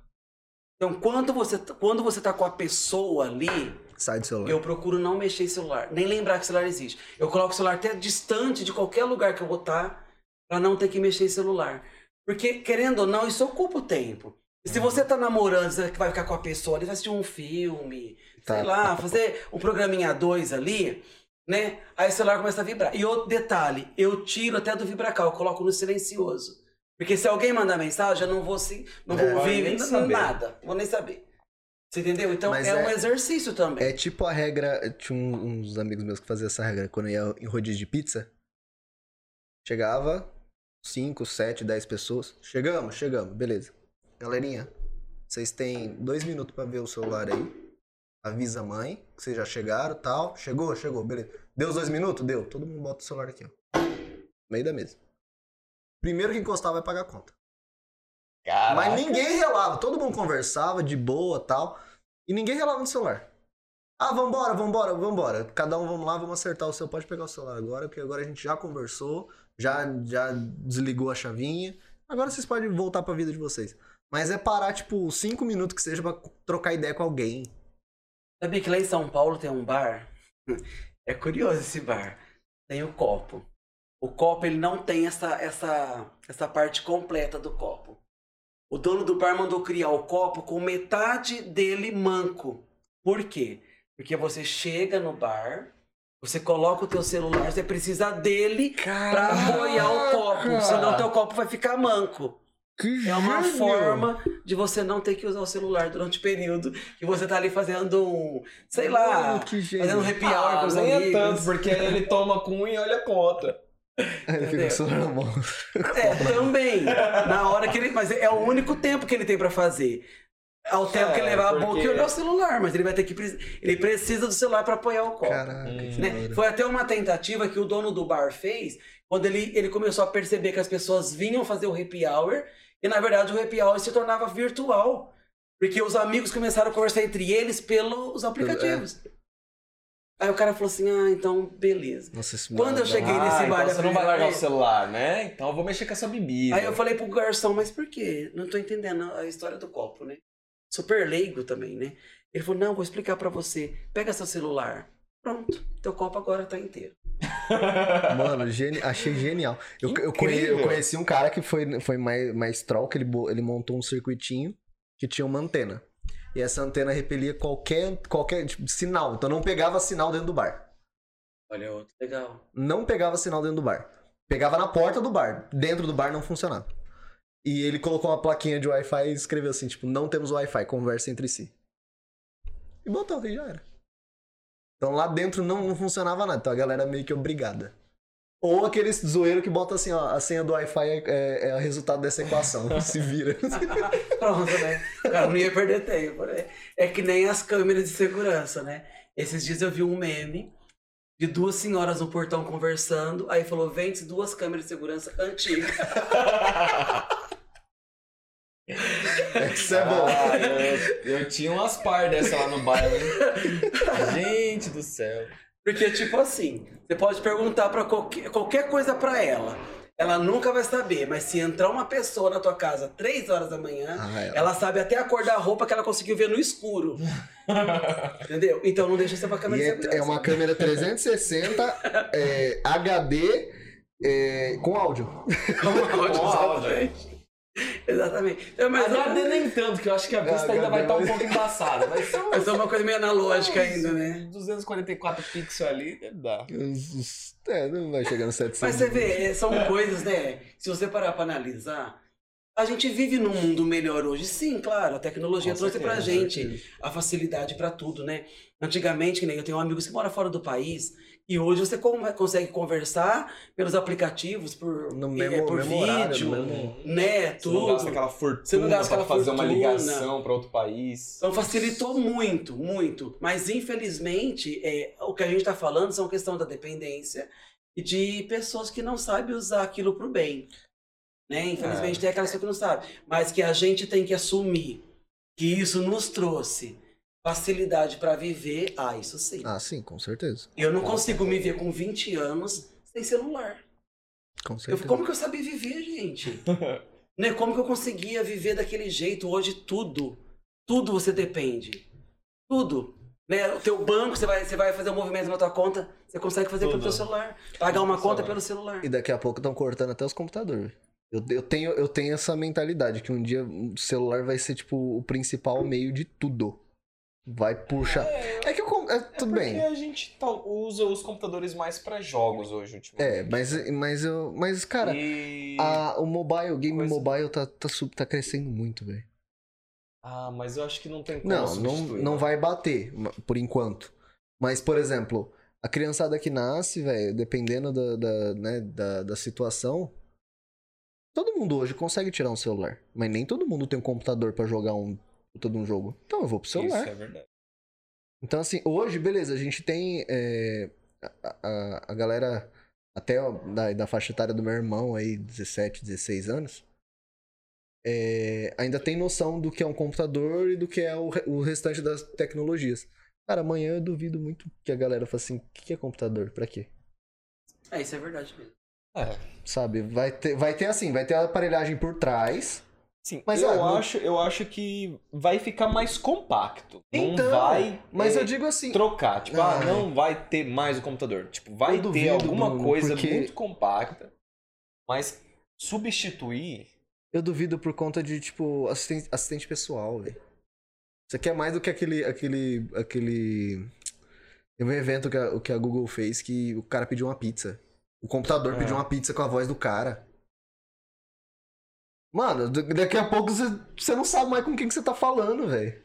Speaker 3: Então, quando você, quando você tá com a pessoa ali,
Speaker 2: Sai do celular.
Speaker 3: eu procuro não mexer em celular, nem lembrar que o celular existe. Eu coloco o celular até distante de qualquer lugar que eu vou estar, pra não ter que mexer em celular. Porque, querendo ou não, isso ocupa o tempo. Se você tá namorando, você vai ficar com a pessoa ali, vai assistir um filme,
Speaker 2: Tá.
Speaker 3: sei lá, fazer um programinha dois ali, né? Aí o celular começa a vibrar. E outro detalhe, eu tiro até do vibracal, eu coloco no silencioso. Porque se alguém mandar mensagem, eu não vou, se, não vou
Speaker 2: É,
Speaker 3: ouvir
Speaker 1: nem saber.
Speaker 3: nada. Vou nem saber. Você entendeu? Então é,
Speaker 2: é-
Speaker 3: um exercício também.
Speaker 2: É tipo a regra. Tinha uns amigos meus que faziam essa regra quando eu ia em rodízio de pizza. Chegava 5, 7, 10 pessoas. Chegamos, chegamos, beleza. Galerinha, vocês têm dois minutos pra ver o celular aí. Avisa a mãe que vocês já chegaram tal. Chegou, chegou, beleza. Deu os dois minutos? Deu. Todo mundo bota o celular aqui, ó. Meio da mesa. Primeiro que encostar vai pagar a conta.
Speaker 1: Caraca.
Speaker 2: Mas ninguém relava, todo mundo conversava de boa tal. E ninguém relava no celular. Ah, vambora, vambora, vambora. Cada um vamos lá, vamos acertar o seu. Pode pegar o celular agora, porque agora a gente já conversou, já, já desligou a chavinha. Agora vocês podem voltar pra vida de vocês. Mas é parar, tipo, cinco minutos que seja pra trocar ideia com alguém.
Speaker 3: Sabia que lá em São Paulo tem um bar? [LAUGHS] É curioso esse bar. Tem o copo. O copo ele não tem essa, essa, essa parte completa do copo. O dono do bar mandou criar o copo com metade dele manco. Por quê? Porque você chega no bar, você coloca o teu celular, você precisa dele pra apoiar o copo. Senão o teu copo vai ficar manco.
Speaker 2: Que
Speaker 3: É uma
Speaker 2: gênio!
Speaker 3: forma de você não ter que usar o celular durante o período que você tá ali fazendo um, sei lá,
Speaker 2: gênio.
Speaker 3: fazendo um happy hour
Speaker 1: Ah,
Speaker 3: com os
Speaker 1: nem é
Speaker 3: amigos.
Speaker 1: tanto, porque aí ele toma com um e olha com outra.
Speaker 2: Aí [LAUGHS] ele fica com o celular na mão.
Speaker 3: É, também. Na hora que ele. Mas é o único tempo que ele tem pra fazer. É o tempo que ele
Speaker 1: É,
Speaker 3: levar a boca e
Speaker 1: porque-
Speaker 3: olhar o celular, mas ele vai ter que. Ele precisa do celular pra apoiar o copo.
Speaker 2: Caraca,
Speaker 1: Hum.
Speaker 3: né? Foi até uma tentativa que o dono do bar fez quando ele, ele começou a perceber que as pessoas vinham fazer o happy hour e na verdade o happy hour se tornava virtual. Porque os amigos começaram a conversar entre eles pelos aplicativos. Aí o cara falou assim: ah, então beleza.
Speaker 2: Nossa,
Speaker 3: Quando eu cheguei nesse
Speaker 1: ah,
Speaker 3: bar
Speaker 1: então você não vai largar o celular, né? Então eu vou mexer com essa bebida.
Speaker 3: Aí eu falei pro garçom, mas por quê? Não tô entendendo a história do copo, né? Super leigo também, né? Ele falou, não, vou explicar pra você. Pega seu celular. Pronto, teu copo agora tá inteiro. [LAUGHS]
Speaker 2: Mano, geni... achei genial. Eu, eu, conhe-
Speaker 1: Incrível.
Speaker 2: eu conheci um cara que foi, foi mais, mais troll, que ele, ele montou um circuitinho que tinha uma antena. E essa antena repelia qualquer, qualquer tipo, sinal. Então não pegava sinal dentro do bar.
Speaker 3: Olha, outro legal.
Speaker 2: Não pegava sinal dentro do bar. Pegava na porta do bar. Dentro do bar não funcionava. E ele colocou uma plaquinha de Wi-Fi e escreveu assim, tipo, não temos Wi-Fi, conversa entre si. E botou, e já era. Então lá dentro não, não funcionava nada. Então a galera meio que obrigada. Ou aqueles zoeiro que bota assim, ó, a senha do Wi-Fi é, é, é o resultado dessa equação. [LAUGHS] Se vira. [LAUGHS]
Speaker 3: Pronto, né? O cara não ia perder tempo, né? É que nem as câmeras de segurança, né? Esses dias eu vi um meme de duas senhoras no portão conversando. Aí falou: vende duas câmeras de segurança antigas. [LAUGHS] [LAUGHS]
Speaker 2: Isso é bom.
Speaker 1: Ah, eu, eu tinha umas par dessa lá no bairro. hein? Gente do céu.
Speaker 3: Porque, tipo assim, você pode perguntar para qualquer, qualquer coisa pra ela. Ela nunca vai saber, mas se entrar uma pessoa na tua casa três horas da manhã,
Speaker 2: Ah, ela-
Speaker 3: ela sabe até a cor da roupa que ela conseguiu ver no escuro. [LAUGHS] Entendeu? Então não deixa ser pra câmera
Speaker 2: E
Speaker 3: de
Speaker 2: é,
Speaker 3: segurança.
Speaker 2: é uma câmera 360 é, HD é, com áudio.
Speaker 3: Com áudio,
Speaker 1: Com áudio. [LAUGHS]
Speaker 3: exatamente. É, mas,
Speaker 1: HD nem tanto, que eu acho que a vista ainda vai estar um pouco [LAUGHS] embaçada.
Speaker 3: Mas é uma coisa meio analógica ainda, né?
Speaker 1: 244 pixels ali, deve dar.
Speaker 2: É, não vai chegar no 700.
Speaker 3: Mas você vê, é, são coisas, né? Se você parar pra analisar, a gente vive num mundo melhor hoje. Sim, claro, a tecnologia
Speaker 1: Com
Speaker 3: trouxe pra gente a facilidade pra tudo, né? Antigamente, que nem eu tenho amigos que moram fora do país, e hoje você con- consegue conversar pelos aplicativos, por,
Speaker 2: No
Speaker 3: é,
Speaker 2: mesmo,
Speaker 3: por
Speaker 2: mesmo horário,
Speaker 3: vídeo,
Speaker 2: mesmo...
Speaker 3: né?
Speaker 1: Você não gasta
Speaker 3: Tudo.
Speaker 1: aquela fortuna
Speaker 3: Você não gasta
Speaker 1: pra
Speaker 3: aquela
Speaker 1: fazer uma
Speaker 3: fortuna.
Speaker 1: ligação pra outro país.
Speaker 3: Então facilitou muito, muito. Mas infelizmente, é, o que a gente está falando são questão da dependência e de pessoas que não sabem usar aquilo para o bem. Né? Infelizmente
Speaker 1: É.
Speaker 3: tem aquelas pessoas que não sabem. Mas que a gente tem que assumir que isso nos trouxe facilidade para viver. Ah, isso sim.
Speaker 2: Ah, sim, com certeza.
Speaker 3: Eu não
Speaker 1: com
Speaker 3: consigo
Speaker 1: certeza.
Speaker 3: me ver com 20 anos sem celular.
Speaker 2: Com
Speaker 3: Eu,
Speaker 2: certeza.
Speaker 3: como que eu sabia viver, gente? [LAUGHS] né? Como que eu conseguia viver daquele jeito? Hoje tudo, tudo você depende. Tudo. Né? O teu banco, você vai, você vai fazer um movimento na tua conta, você consegue fazer pelo
Speaker 1: Tudo.
Speaker 3: teu celular. Pagar uma
Speaker 1: Pelo
Speaker 3: conta
Speaker 1: celular.
Speaker 3: pelo celular.
Speaker 2: E daqui a pouco estão cortando até os computadores. Eu, eu, tenho, eu tenho essa mentalidade que um dia o celular vai ser, tipo, o principal meio de tudo. Vai puxar. É que eu. É, tudo
Speaker 1: Porque
Speaker 2: bem.
Speaker 1: a gente tá- usa os computadores mais pra jogos hoje, ultimamente.
Speaker 2: É, mas, mas eu. Mas, cara,
Speaker 1: E-
Speaker 2: a- o mobile, o game
Speaker 1: Coisa-
Speaker 2: mobile tá, tá, sub- tá crescendo muito, velho.
Speaker 1: Ah, mas eu acho que não tem como
Speaker 2: Não, não, não vai bater, por enquanto. Mas, por exemplo, a criançada que nasce, velho, dependendo da, da, né, da, da situação, todo mundo hoje consegue tirar um celular. Mas nem todo mundo tem um computador pra jogar um puta de um jogo. Então eu vou pro celular.
Speaker 1: Isso é verdade.
Speaker 2: Então, assim, hoje, beleza, a gente tem é, a, a, a galera até ó, da, da faixa etária do meu irmão aí, 17, 16 anos, é, ainda tem noção do que é um computador e do que é o, o restante das tecnologias. Cara, amanhã eu duvido muito que a galera fale assim, o que é computador? Pra quê?
Speaker 3: É, isso é verdade mesmo.
Speaker 1: É.
Speaker 2: Sabe? Vai ter, vai ter assim, vai ter a aparelhagem por trás.
Speaker 1: Sim,
Speaker 2: Mas,
Speaker 1: eu,
Speaker 2: ah,
Speaker 1: acho, eu acho que vai ficar mais compacto.
Speaker 2: Então,
Speaker 1: não vai
Speaker 2: Mas
Speaker 1: é,
Speaker 2: eu digo assim,
Speaker 1: trocar. Tipo, ah,
Speaker 2: Ai.
Speaker 1: não vai ter mais o computador. Tipo, vai
Speaker 2: Eu
Speaker 1: ter
Speaker 2: duvido,
Speaker 1: alguma
Speaker 2: Bruno,
Speaker 1: coisa
Speaker 2: porque-
Speaker 1: muito compacta, mas substituir.
Speaker 2: Eu duvido por conta de, tipo, assistente, assistente pessoal, velho. Você quer mais do que aquele. aquele. aquele. Teve um evento que a, que a Google fez que o cara pediu uma pizza. O computador
Speaker 1: Ah.
Speaker 2: pediu uma pizza com a voz do cara. Mano, da- daqui a pouco você, você não sabe mais com quem que você tá falando, velho.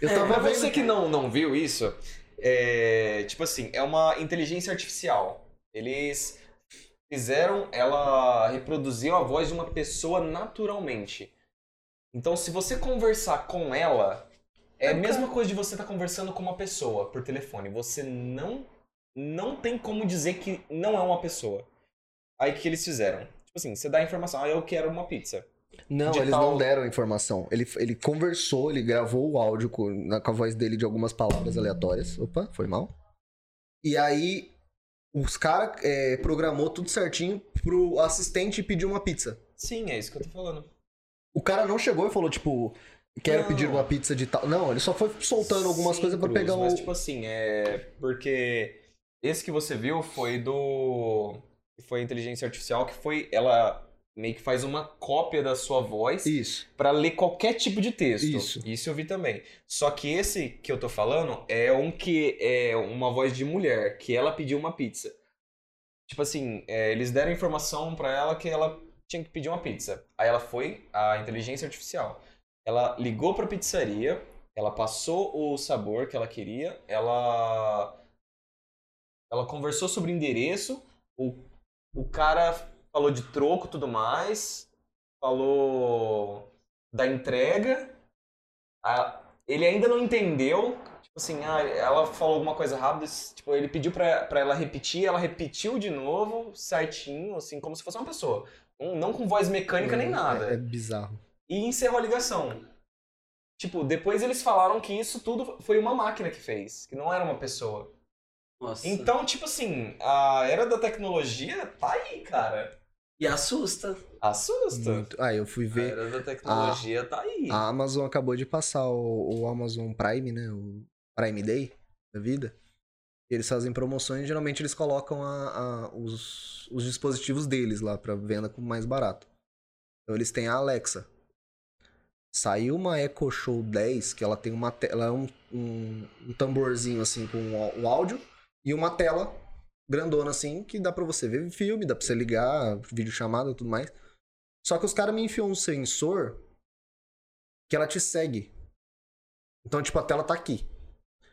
Speaker 2: Eu
Speaker 3: É,
Speaker 2: tava vendo.
Speaker 1: você que não, não viu isso, é, tipo assim, é uma inteligência artificial. Eles fizeram ela reproduzir a voz de uma pessoa naturalmente. Então, se você conversar com ela, é a mesma coisa de você estar conversando com uma pessoa por telefone. Você não não tem como dizer que não é uma pessoa. Aí o que eles fizeram? Tipo assim, você dá a informação, ah, eu quero uma pizza.
Speaker 2: Não,
Speaker 1: de
Speaker 2: eles
Speaker 1: tal-
Speaker 2: não deram informação. Ele, ele conversou, ele gravou o áudio com, na- com a voz dele de algumas palavras aleatórias. Opa, foi mal. E aí, os caras é, programou tudo certinho pro assistente pedir uma pizza.
Speaker 1: Sim, é isso que eu tô falando.
Speaker 2: O cara não chegou e falou, tipo, quero
Speaker 1: Não.
Speaker 2: pedir uma pizza de tal. Não, ele só foi soltando algumas
Speaker 1: Sim,
Speaker 2: coisas pra
Speaker 1: Cruz,
Speaker 2: pegar
Speaker 1: Mas,
Speaker 2: o.
Speaker 1: tipo assim, é. Porque esse que você viu foi do. Foi a inteligência artificial que foi. Ela meio que faz uma cópia da sua voz
Speaker 2: Isso.
Speaker 1: pra ler qualquer tipo de texto.
Speaker 2: Isso.
Speaker 1: Isso eu vi também. Só que esse que eu tô falando é um que é uma voz de mulher, que ela pediu uma pizza. Tipo assim, é, eles deram informação pra ela que ela tinha que pedir uma pizza. Aí ela foi, a inteligência artificial. Ela ligou pra pizzaria, ela passou o sabor que ela queria, ela ela conversou sobre o endereço, o, o cara falou de troco e tudo mais, falou da entrega, a- ele ainda não entendeu, assim, ah, ela falou alguma coisa rápida, tipo, ele pediu pra, pra ela repetir, ela repetiu de novo, certinho, assim, como se fosse uma pessoa. Não, não com voz mecânica nem nada.
Speaker 2: É, é bizarro.
Speaker 1: E encerrou a ligação. Tipo, depois eles falaram que isso tudo foi uma máquina que fez, que não era uma pessoa.
Speaker 3: Nossa.
Speaker 1: Então, tipo assim, a era da tecnologia tá aí, cara.
Speaker 3: E assusta.
Speaker 1: Assusta.
Speaker 2: Muito. Ah, eu fui
Speaker 1: A
Speaker 2: ver.
Speaker 1: era da tecnologia tá aí.
Speaker 2: A Amazon acabou de passar o, o Amazon Prime, né? O Prime Day da vida. Eles fazem promoções, geralmente eles colocam a- a- os, os dispositivos deles lá pra venda com mais barato. Então eles têm a Alexa. Saiu uma Echo Show 10, que ela tem uma te- ela é um, um, um tamborzinho assim com o, o áudio e uma tela grandona assim que dá pra você ver filme, dá pra você ligar, videochamada e tudo mais. Só que os caras me enfiam um sensor que ela te segue. Então, tipo, a tela tá aqui.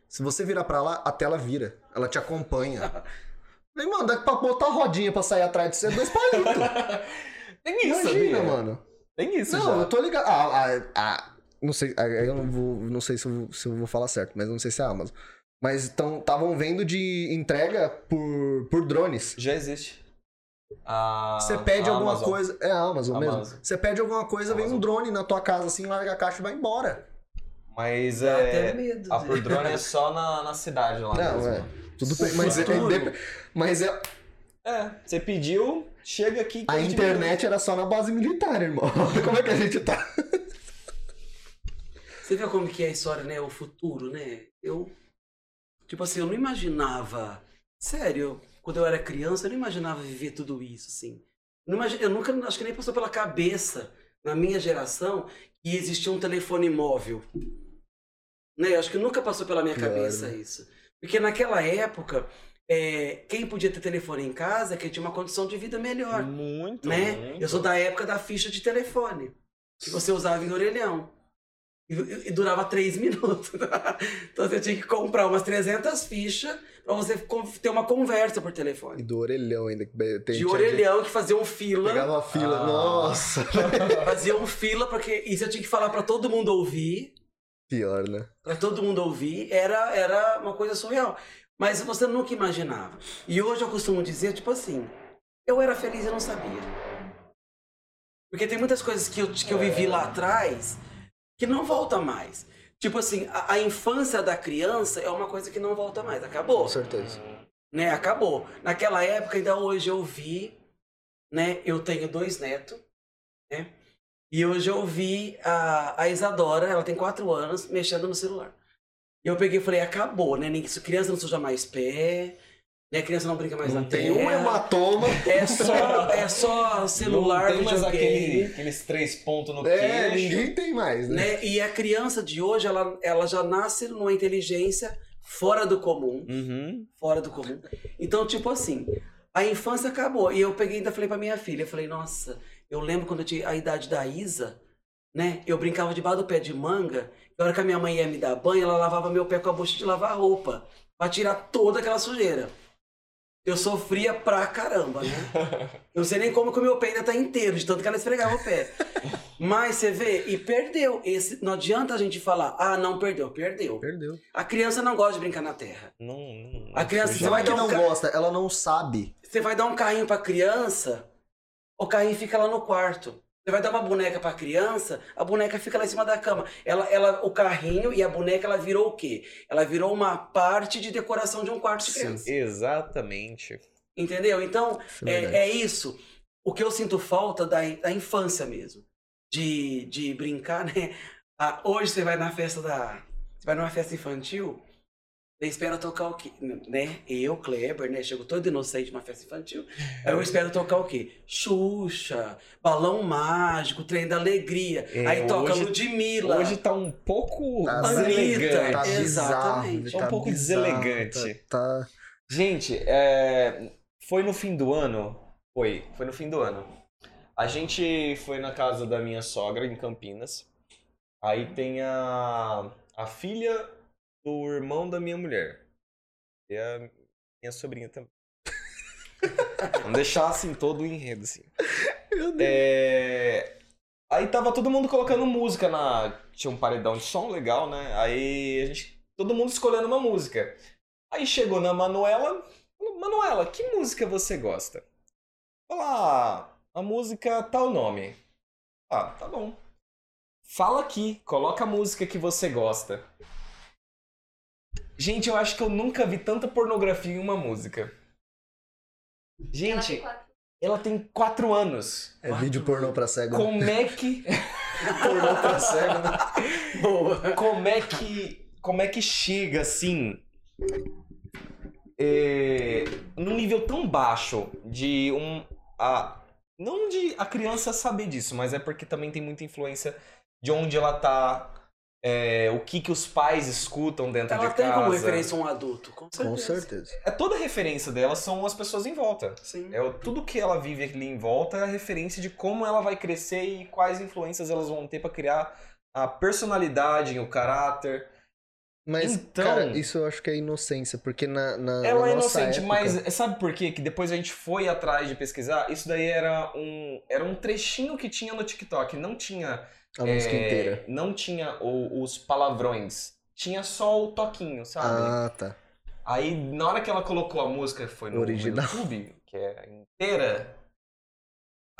Speaker 2: Se você virar pra lá, a tela vira. Ela te acompanha. [LAUGHS] Falei, mano, dá pra botar a rodinha pra sair atrás de você, é dois palitos. [LAUGHS]
Speaker 1: Tem isso,
Speaker 2: Imagina,
Speaker 1: sabia?
Speaker 2: mano.
Speaker 1: Tem isso
Speaker 2: Não,
Speaker 1: já.
Speaker 2: eu tô ligado. Ah, ah, ah, não sei, ah, eu não vou, não sei se eu, vou- se eu vou falar certo, mas não sei se é a Amazon. Mas estavam vendo de entrega por, por drones.
Speaker 1: Já existe. A-
Speaker 2: Você pede
Speaker 1: a
Speaker 2: alguma
Speaker 1: Amazon.
Speaker 2: coisa. É a Amazon, mesmo.
Speaker 1: Amazon.
Speaker 2: Você pede alguma coisa, vem um
Speaker 1: Amazon.
Speaker 2: drone na tua casa, assim, larga a caixa e vai embora.
Speaker 1: Mas
Speaker 3: Dá
Speaker 1: é.
Speaker 3: medo.
Speaker 1: A
Speaker 3: né?
Speaker 1: por drone é só na, na cidade lá
Speaker 2: Não,
Speaker 1: mesmo.
Speaker 2: é. Tudo bem, mas é, é- mas é,
Speaker 1: É, você pediu, chega aqui.
Speaker 2: a internet era só na base militar, irmão. [LAUGHS] Como é que a gente tá.
Speaker 3: Você vê como que é a história, né? O futuro, né? Eu, tipo assim, eu não imaginava, sério, quando eu era criança, eu não imaginava viver tudo isso, assim. Eu, eu nunca, acho que nem passou pela cabeça, na minha geração, que existia um telefone móvel. Né? Eu acho que nunca passou pela minha
Speaker 2: Claro,
Speaker 3: cabeça isso. Porque naquela época, é, quem podia ter telefone em casa, é quem tinha uma condição de vida melhor
Speaker 1: Muito,
Speaker 3: né?
Speaker 1: muito.
Speaker 3: Eu sou da época da ficha de telefone, que você usava em orelhão. E, e- e durava três [LAUGHS] minutos. então você tinha que comprar umas 300 fichas pra você ter uma conversa por
Speaker 2: E
Speaker 3: telefone.
Speaker 2: do orelhão ainda. que Tem,
Speaker 3: De orelhão que faziam fila.
Speaker 2: Pegava a fila.
Speaker 1: Ah.
Speaker 2: Nossa. [LAUGHS]
Speaker 3: Faziam fila, porque isso eu tinha que falar pra todo mundo ouvir.
Speaker 2: Pior, né?
Speaker 3: Pra todo mundo ouvir. Era, era uma coisa surreal. Mas você nunca imaginava. E hoje eu costumo dizer, tipo assim, eu era feliz e não sabia. Porque tem muitas coisas que eu, que eu vivi lá atrás que não volta mais. Tipo assim, a, a infância da criança é uma coisa que não volta mais. Acabou.
Speaker 2: Com certeza.
Speaker 3: Né? Acabou. Naquela época, ainda hoje eu vi, né? Eu tenho dois netos, né? E hoje eu vi a, a Isadora, ela tem quatro anos, mexendo no celular. E eu peguei e falei, acabou, né? Nem, criança não suja mais pé, né? Criança não brinca mais
Speaker 2: Não
Speaker 3: na
Speaker 2: tem
Speaker 3: terra.
Speaker 2: um hematoma.
Speaker 3: É só, é só celular,
Speaker 1: Não tem mais aquele, aqueles três pontos no
Speaker 2: É,
Speaker 1: queixo.
Speaker 2: ninguém tem mais, né?
Speaker 3: né? E a criança de hoje, ela, ela já nasce numa inteligência fora do comum.
Speaker 1: Uhum.
Speaker 3: Fora do comum. Então, tipo assim, a infância acabou. E eu peguei e ainda falei pra minha filha, eu falei, nossa, eu lembro quando eu tinha a idade da Isa, né? Eu brincava debaixo do pé de manga, e a hora que a minha mãe ia me dar banho, ela lavava meu pé com a bucha de lavar roupa, pra tirar toda aquela sujeira. Eu sofria pra caramba, né? [LAUGHS] Eu não sei nem como que o meu pé ainda tá inteiro, de tanto que ela esfregava o pé. Mas você vê, e perdeu. Esse, não adianta a gente falar, ah, não perdeu, perdeu.
Speaker 2: Perdeu.
Speaker 3: A criança não gosta de brincar na terra.
Speaker 1: Não, não,
Speaker 3: A criança, você vai
Speaker 2: Não é que
Speaker 3: dar um
Speaker 2: não
Speaker 3: ca-
Speaker 2: gosta, ela não sabe.
Speaker 3: Você vai dar um carrinho pra criança, o carrinho fica lá no quarto. Você vai dar uma boneca pra criança, a boneca fica lá em cima da cama. Ela, ela, o carrinho e a boneca, ela virou o quê? Ela virou uma parte de decoração de um quarto de
Speaker 2: Sim.
Speaker 3: criança.
Speaker 1: Exatamente.
Speaker 3: Entendeu? Então,
Speaker 2: é
Speaker 3: é, é isso. O que eu sinto falta da, da infância mesmo. De, de brincar, [LAUGHS] né? Ah, hoje você vai na festa da. Você vai numa festa infantil, você espera tocar o quê? Né? Eu, Kleber, né? Chego todo inocente numa festa infantil. Aí eu espero tocar o quê? Xuxa, Balão Mágico, Trem da Alegria.
Speaker 1: É,
Speaker 3: Aí toca
Speaker 1: hoje-
Speaker 3: Ludmilla.
Speaker 1: Hoje tá um pouco
Speaker 2: Tá
Speaker 1: deselegante.
Speaker 2: Tá
Speaker 3: Exatamente.
Speaker 2: bizarro,
Speaker 1: É um
Speaker 2: tá
Speaker 1: pouco
Speaker 2: bizarro,
Speaker 1: deselegante.
Speaker 2: Tá, tá-
Speaker 1: Gente, é, foi no fim do ano? Foi, foi no fim do ano. A gente foi na casa da minha sogra em Campinas. Aí tem a, a filha do irmão da minha mulher. E a minha sobrinha também. Vamos deixar assim todo o enredo assim. [LAUGHS]
Speaker 2: Meu Deus.
Speaker 1: É, Aí tava todo mundo colocando música na. Tinha um paredão de som legal, né? Aí a gente todo mundo escolhendo uma música. Aí chegou na Manuela, falou, Manuela, que música você gosta? Fala, ah, a música tal nome. Ah, tá bom. Fala aqui, coloca a música que você gosta. Gente, eu acho que eu nunca vi tanta pornografia em uma música. Gente, ela tem quatro anos.
Speaker 2: É vídeo pornô pra cego. né?
Speaker 1: Como é que. [LAUGHS]
Speaker 2: pornô pra cego, né? [LAUGHS]
Speaker 3: Boa.
Speaker 1: Como é que. Como é que chega assim. É, num nível tão baixo de um. A, não de a criança saber disso, mas é porque também tem muita influência de onde ela tá. É, o que, que os pais escutam dentro
Speaker 3: Ela
Speaker 1: de
Speaker 3: tem
Speaker 1: casa.
Speaker 3: como referência um adulto, com certeza.
Speaker 2: Com certeza.
Speaker 1: É toda a referência dela são as pessoas em volta.
Speaker 3: Sim.
Speaker 1: É o- tudo que ela vive ali em volta é a referência de como ela vai crescer e quais influências elas vão ter pra criar a personalidade, o caráter.
Speaker 2: Mas,
Speaker 1: Então-
Speaker 2: cara, isso eu acho que é inocência, porque na, na,
Speaker 1: Ela
Speaker 2: na
Speaker 1: é inocente,
Speaker 2: época...
Speaker 1: mas sabe por quê? Que depois a gente foi atrás de pesquisar, isso daí era um era um trechinho que tinha no TikTok, não tinha
Speaker 2: A música
Speaker 1: é,
Speaker 2: inteira.
Speaker 1: não tinha o- os palavrões, tinha só o toquinho, sabe?
Speaker 2: Ah, tá.
Speaker 1: Aí, na hora que ela colocou a música, foi no, no
Speaker 2: Original.
Speaker 1: YouTube, que é inteira,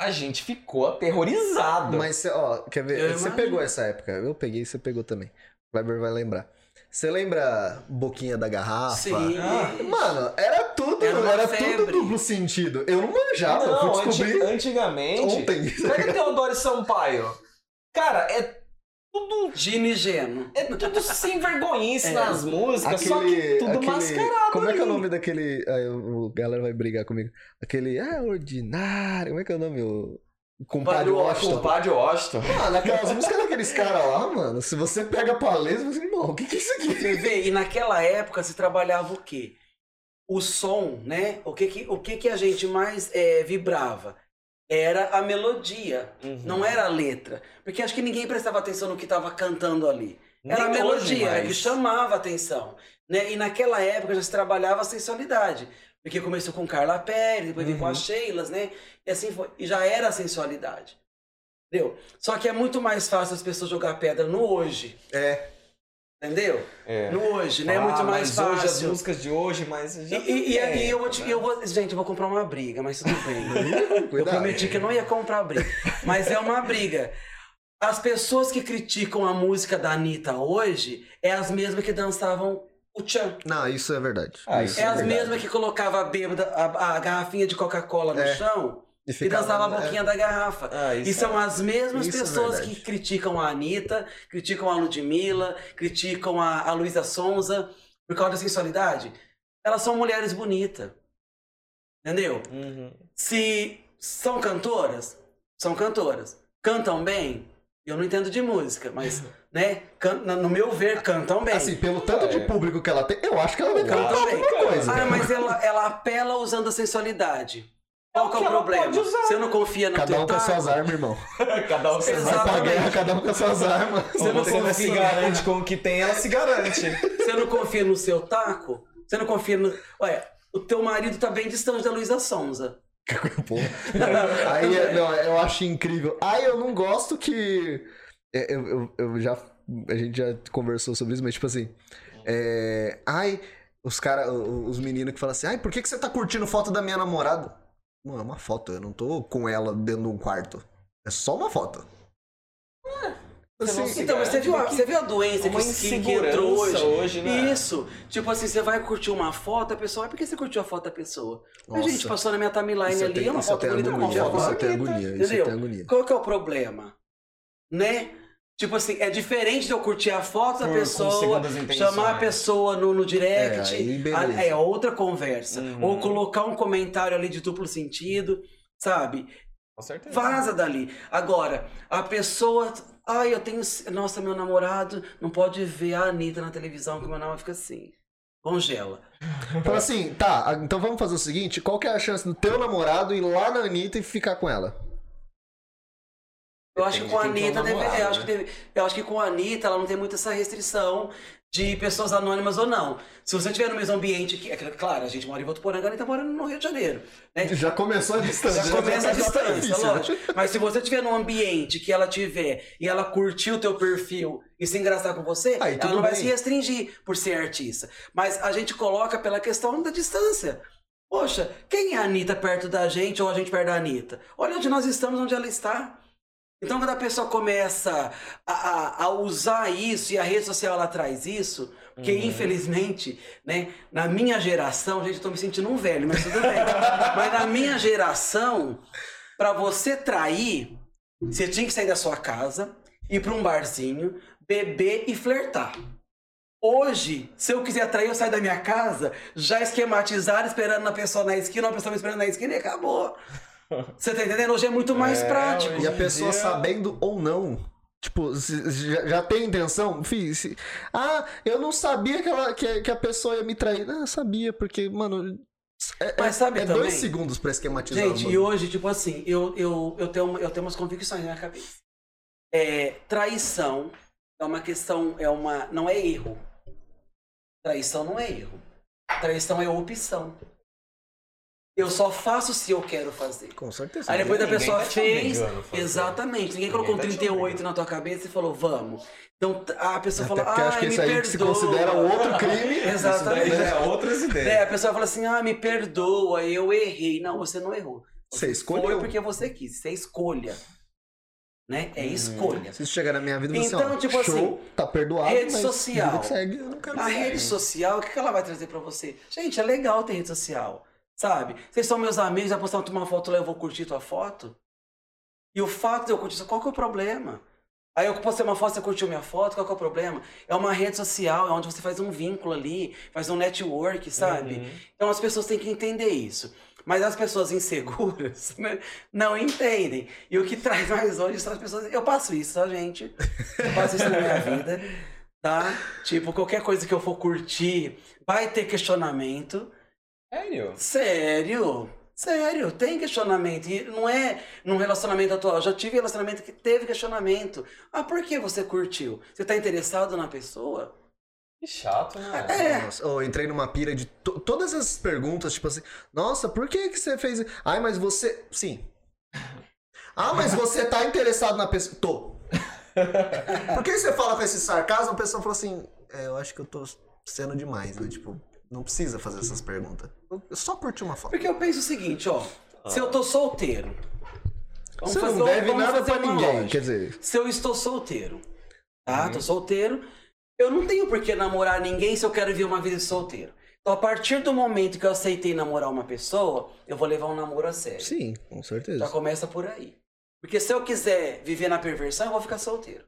Speaker 1: a gente ficou aterrorizado.
Speaker 2: Mas, cê- ó, quer ver?
Speaker 3: Eu
Speaker 2: Você
Speaker 3: imagino.
Speaker 2: pegou essa época. Eu peguei, você pegou também. O Kleber vai lembrar. Você lembra Boquinha da Garrafa?
Speaker 3: Sim.
Speaker 1: Ah,
Speaker 2: Mano, era tudo,
Speaker 3: Era
Speaker 2: era, tudo duplo sentido. Eu não manjava, eu
Speaker 1: não,
Speaker 2: fui descobrir
Speaker 1: anti- antigamente.
Speaker 2: ontem.
Speaker 1: Pega Teodoro Sampaio. Cara, é tudo.
Speaker 3: E Geno.
Speaker 1: É tudo sem vergonhice [LAUGHS]
Speaker 3: É.
Speaker 1: nas músicas, só que tudo
Speaker 2: aquele-
Speaker 1: mascarado.
Speaker 2: Como é que é o
Speaker 1: ali.
Speaker 2: nome daquele. Aí o, galera vai brigar comigo. Aquele. Ah, ordinário. Como é que é o nome? O. Compadre Washington.
Speaker 1: Compadre Washington.
Speaker 2: Mano, aquelas músicas daqueles caras lá, mano. Se você pega pra ler, você fala irmão, o que, que é isso aqui?
Speaker 3: Você vê, e naquela época se trabalhava o quê? O som, né? O que que, o que, que a gente mais é, vibrava? Era a melodia,
Speaker 1: Uhum.
Speaker 3: não era a letra. Porque acho que ninguém prestava atenção no que estava cantando ali. Era a
Speaker 1: Nem
Speaker 3: melodia,
Speaker 1: mais.
Speaker 3: que chamava a atenção. Né? E naquela época já se trabalhava a sensualidade. Porque começou com Carla Pérez, depois veio com
Speaker 1: Uhum.
Speaker 3: as Sheilas, né? E assim foi. E já era a sensualidade. Entendeu? Só que é muito mais fácil as pessoas jogar pedra no hoje.
Speaker 2: É.
Speaker 3: Entendeu?
Speaker 1: É.
Speaker 3: No hoje, né? É
Speaker 1: Ah,
Speaker 3: muito mais
Speaker 1: mas Hoje, as
Speaker 3: fácil.
Speaker 1: músicas de hoje, mas.
Speaker 3: E,
Speaker 1: já
Speaker 3: e, e
Speaker 1: tem
Speaker 3: aí eu vou,
Speaker 1: tempo,
Speaker 3: te,
Speaker 1: né?
Speaker 3: eu vou. Gente, eu vou comprar uma briga, mas tudo bem. [LAUGHS] Eu prometi que eu não ia comprar briga. Mas é uma briga. As pessoas que criticam a música da Anitta hoje é as mesmas que dançavam o Tchan.
Speaker 2: Não, isso é verdade.
Speaker 1: Ah,
Speaker 2: isso
Speaker 1: isso
Speaker 3: É as
Speaker 2: verdade.
Speaker 3: mesmas que colocava a bêbada, a, a garrafinha de Coca-Cola no
Speaker 2: É.
Speaker 3: chão
Speaker 2: E,
Speaker 3: e dançava a
Speaker 2: é.
Speaker 3: boquinha da garrafa.
Speaker 1: Ah,
Speaker 3: E são as mesmas
Speaker 2: Isso é
Speaker 3: pessoas
Speaker 2: verdade.
Speaker 3: que criticam a Anitta, criticam a Ludmilla, criticam a, a Luísa Sonza por causa da sensualidade. Elas são mulheres bonitas. Entendeu?
Speaker 1: Uhum.
Speaker 3: Se são cantoras, são cantoras. Cantam bem? Eu não entendo de música, mas, [LAUGHS] né? no meu ver, cantam bem.
Speaker 2: Assim, pelo tanto de
Speaker 1: É.
Speaker 2: público que ela tem, eu acho que ela deve cantar
Speaker 3: Cantam bem.
Speaker 2: alguma coisa.
Speaker 3: Ah, mas ela, ela apela usando a sensualidade. Qual
Speaker 1: É o
Speaker 3: que é o problema? Você não confia no
Speaker 2: Cada
Speaker 3: teu
Speaker 2: um com as suas armas, irmão. [LAUGHS]
Speaker 1: Cada um
Speaker 2: Vai
Speaker 1: se
Speaker 2: pra
Speaker 3: Exatamente.
Speaker 2: guerra, cada um com as suas armas.
Speaker 3: Você não
Speaker 1: Você não se garante [LAUGHS] com o que tem, ela se garante.
Speaker 3: Você não confia no seu taco? Você não confia no. Olha, o teu marido tá bem distante da Luísa Sonza. [LAUGHS]
Speaker 2: Aí, não, eu acho incrível. Aí eu não gosto que. é, Eu, eu, eu já. A gente já conversou sobre isso, mas tipo assim. É, ai, os caras, os meninos que falam assim, ai, por que, que você tá curtindo foto da minha namorada? Mano, é uma foto, eu não tô com ela dentro de um quarto. É só uma foto. Assim,
Speaker 1: se
Speaker 3: Então, mas você viu, a,
Speaker 1: que-
Speaker 3: você viu a doença
Speaker 1: uma
Speaker 3: que, que, entrou hoje?
Speaker 1: hoje, né?
Speaker 3: Isso. Tipo assim, você vai curtir uma foto, a pessoa. "Ah, Por que você curtiu a foto da pessoa? A
Speaker 2: Nossa.
Speaker 3: gente passou na minha timeline
Speaker 2: isso
Speaker 3: ali,
Speaker 2: tenho-
Speaker 3: é uma
Speaker 2: isso
Speaker 3: foto bonita com uma
Speaker 2: agonia,
Speaker 3: foto
Speaker 2: Isso eu tenho
Speaker 3: bonita.
Speaker 2: agonia, isso tenho agonia.
Speaker 3: Qual que é o problema? Né? Tipo assim, é diferente de eu curtir a foto da
Speaker 1: com
Speaker 3: pessoa, chamar a pessoa no, no direct,
Speaker 2: É,
Speaker 3: é outra conversa.
Speaker 1: Uhum.
Speaker 3: Ou colocar um comentário ali de duplo sentido, sabe?
Speaker 1: Com certeza.
Speaker 3: Vaza dali. Agora, a pessoa. Ai, eu tenho. Nossa, meu namorado não pode ver a Anitta na televisão, que meu namorado fica assim. Congela. [LAUGHS]
Speaker 2: Fala assim, tá, então vamos fazer o seguinte: qual que é a chance do teu namorado ir lá na Anitta e ficar com ela?
Speaker 3: Eu acho que com a Anitta, eu, acho que
Speaker 1: né?
Speaker 3: deve- eu acho que com a Anitta ela não tem muito essa restrição de pessoas anônimas ou não. Se você estiver no mesmo ambiente que. É claro, a gente mora em Votuporanga, a Anitta mora no Rio de Janeiro. Né?
Speaker 2: Já começou a distância.
Speaker 3: Já começa a
Speaker 2: já tá
Speaker 3: distância,
Speaker 2: difícil, né?
Speaker 3: lógico. Mas se você estiver num ambiente que ela tiver e ela curtir o teu perfil e se engraçar com você,
Speaker 2: Aí,
Speaker 3: ela não vai
Speaker 2: bem.
Speaker 3: se restringir por ser artista. Mas a gente coloca pela questão da distância. Poxa, quem é a Anitta perto da gente ou a gente perto da Anitta? Olha onde nós estamos, onde ela está. Então, quando a pessoa começa a, a- a usar isso e a rede social ela traz isso, porque infelizmente, né, na minha geração, gente, eu tô me sentindo um velho, mas tudo bem. [LAUGHS] mas na minha geração, pra você trair, você tinha que sair da sua casa, ir pra um barzinho, beber e flertar. Hoje, se eu quiser trair, eu saio da minha casa, já esquematizado, esperando a pessoa na esquina, uma pessoa me esperando na esquina e acabou. Você tá entendendo? Hoje é muito mais
Speaker 1: É,
Speaker 3: prático.
Speaker 2: E a pessoa
Speaker 1: dia-
Speaker 2: sabendo ou não. Tipo, já, já tem intenção? Fih, se- ah, eu não sabia que, ela, que, que a pessoa ia me trair. Não, eu sabia, porque, mano. É,
Speaker 3: Mas sabe
Speaker 2: é
Speaker 3: também-
Speaker 2: dois segundos pra esquematizar.
Speaker 3: Gente, e hoje, tipo assim, eu, eu, eu, tenho, eu tenho umas convicções na minha cabeça. É, traição é uma questão, é uma. não é erro. Traição não é erro. Traição é opção. Eu só faço se eu quero fazer.
Speaker 2: Com certeza.
Speaker 3: Aí depois a pessoa
Speaker 1: tá
Speaker 3: fez. Exatamente. Ninguém
Speaker 1: Ninguém
Speaker 3: colocou um
Speaker 1: tá te
Speaker 3: 38
Speaker 1: obrigando.
Speaker 3: na tua cabeça e falou, vamos. Então a pessoa
Speaker 2: Até
Speaker 3: falou, ah,
Speaker 2: acho que
Speaker 3: me
Speaker 2: isso aí
Speaker 3: perdoa.
Speaker 2: que se considera outro [LAUGHS] crime.
Speaker 3: Exatamente.
Speaker 1: é outras ideias.
Speaker 3: É, a pessoa fala assim, ah, me perdoa, eu errei. Não, você não errou.
Speaker 2: Você
Speaker 3: Foi
Speaker 2: escolheu.
Speaker 3: porque você quis, é escolha. Né? É
Speaker 1: Uhum.
Speaker 3: escolha.
Speaker 2: Se isso chegar na minha vida, você,
Speaker 3: Então,
Speaker 2: ó,
Speaker 3: tipo
Speaker 2: show,
Speaker 3: assim,
Speaker 2: tá perdoado,
Speaker 3: rede social.
Speaker 2: segue,
Speaker 3: A rede social, o que que ela vai trazer pra você? Gente, é legal ter rede social, sabe? Vocês são meus amigos, já postaram uma foto lá, eu vou curtir tua foto? E o fato de eu curtir, qual que é o problema? Aí eu postei uma foto, você curtiu minha foto, qual que é o problema? É uma rede social, é onde você faz um vínculo ali, faz um network, sabe?
Speaker 1: Uhum.
Speaker 3: Então as pessoas têm que entender isso. Mas as pessoas inseguras [LAUGHS] né, não entendem. E o que traz mais hoje são as pessoas. Eu passo isso, tá, gente? Eu passo isso na minha [LAUGHS] vida, tá? Tipo, qualquer coisa que eu for curtir, vai ter questionamento.
Speaker 1: Sério?
Speaker 3: Sério? Sério, tem questionamento. E não é num relacionamento atual. Eu já tive relacionamento que teve questionamento. Ah, por que você curtiu? Você tá interessado na pessoa?
Speaker 1: Que chato, né?
Speaker 3: É.
Speaker 2: Nossa, eu entrei numa pira de to- todas essas perguntas, tipo assim, nossa, por que que você fez? Ai, mas você, sim. Ah, mas você tá interessado na pessoa? Tô. Por que você fala com esse sarcasmo? A pessoa fala assim, é, eu acho que eu tô sendo demais, né? Tipo, não precisa fazer essas perguntas. Eu só curti uma foto.
Speaker 3: Porque eu penso o seguinte, ó. Se eu tô solteiro. Vamos
Speaker 2: Você
Speaker 3: fazer,
Speaker 2: não deve
Speaker 3: vamos
Speaker 2: nada
Speaker 3: fazer
Speaker 2: pra ninguém,
Speaker 3: lógica.
Speaker 2: quer dizer,
Speaker 3: Se eu estou solteiro, tá?
Speaker 2: Uhum.
Speaker 3: Tô solteiro. Eu não tenho por que namorar ninguém se eu quero viver uma vida de solteiro. Então, a partir do momento que eu aceitei namorar uma pessoa, eu vou levar um namoro a sério.
Speaker 2: sim, com
Speaker 3: Já
Speaker 2: certeza.
Speaker 3: começa por aí. Porque se eu quiser viver na perversão, eu vou ficar solteiro.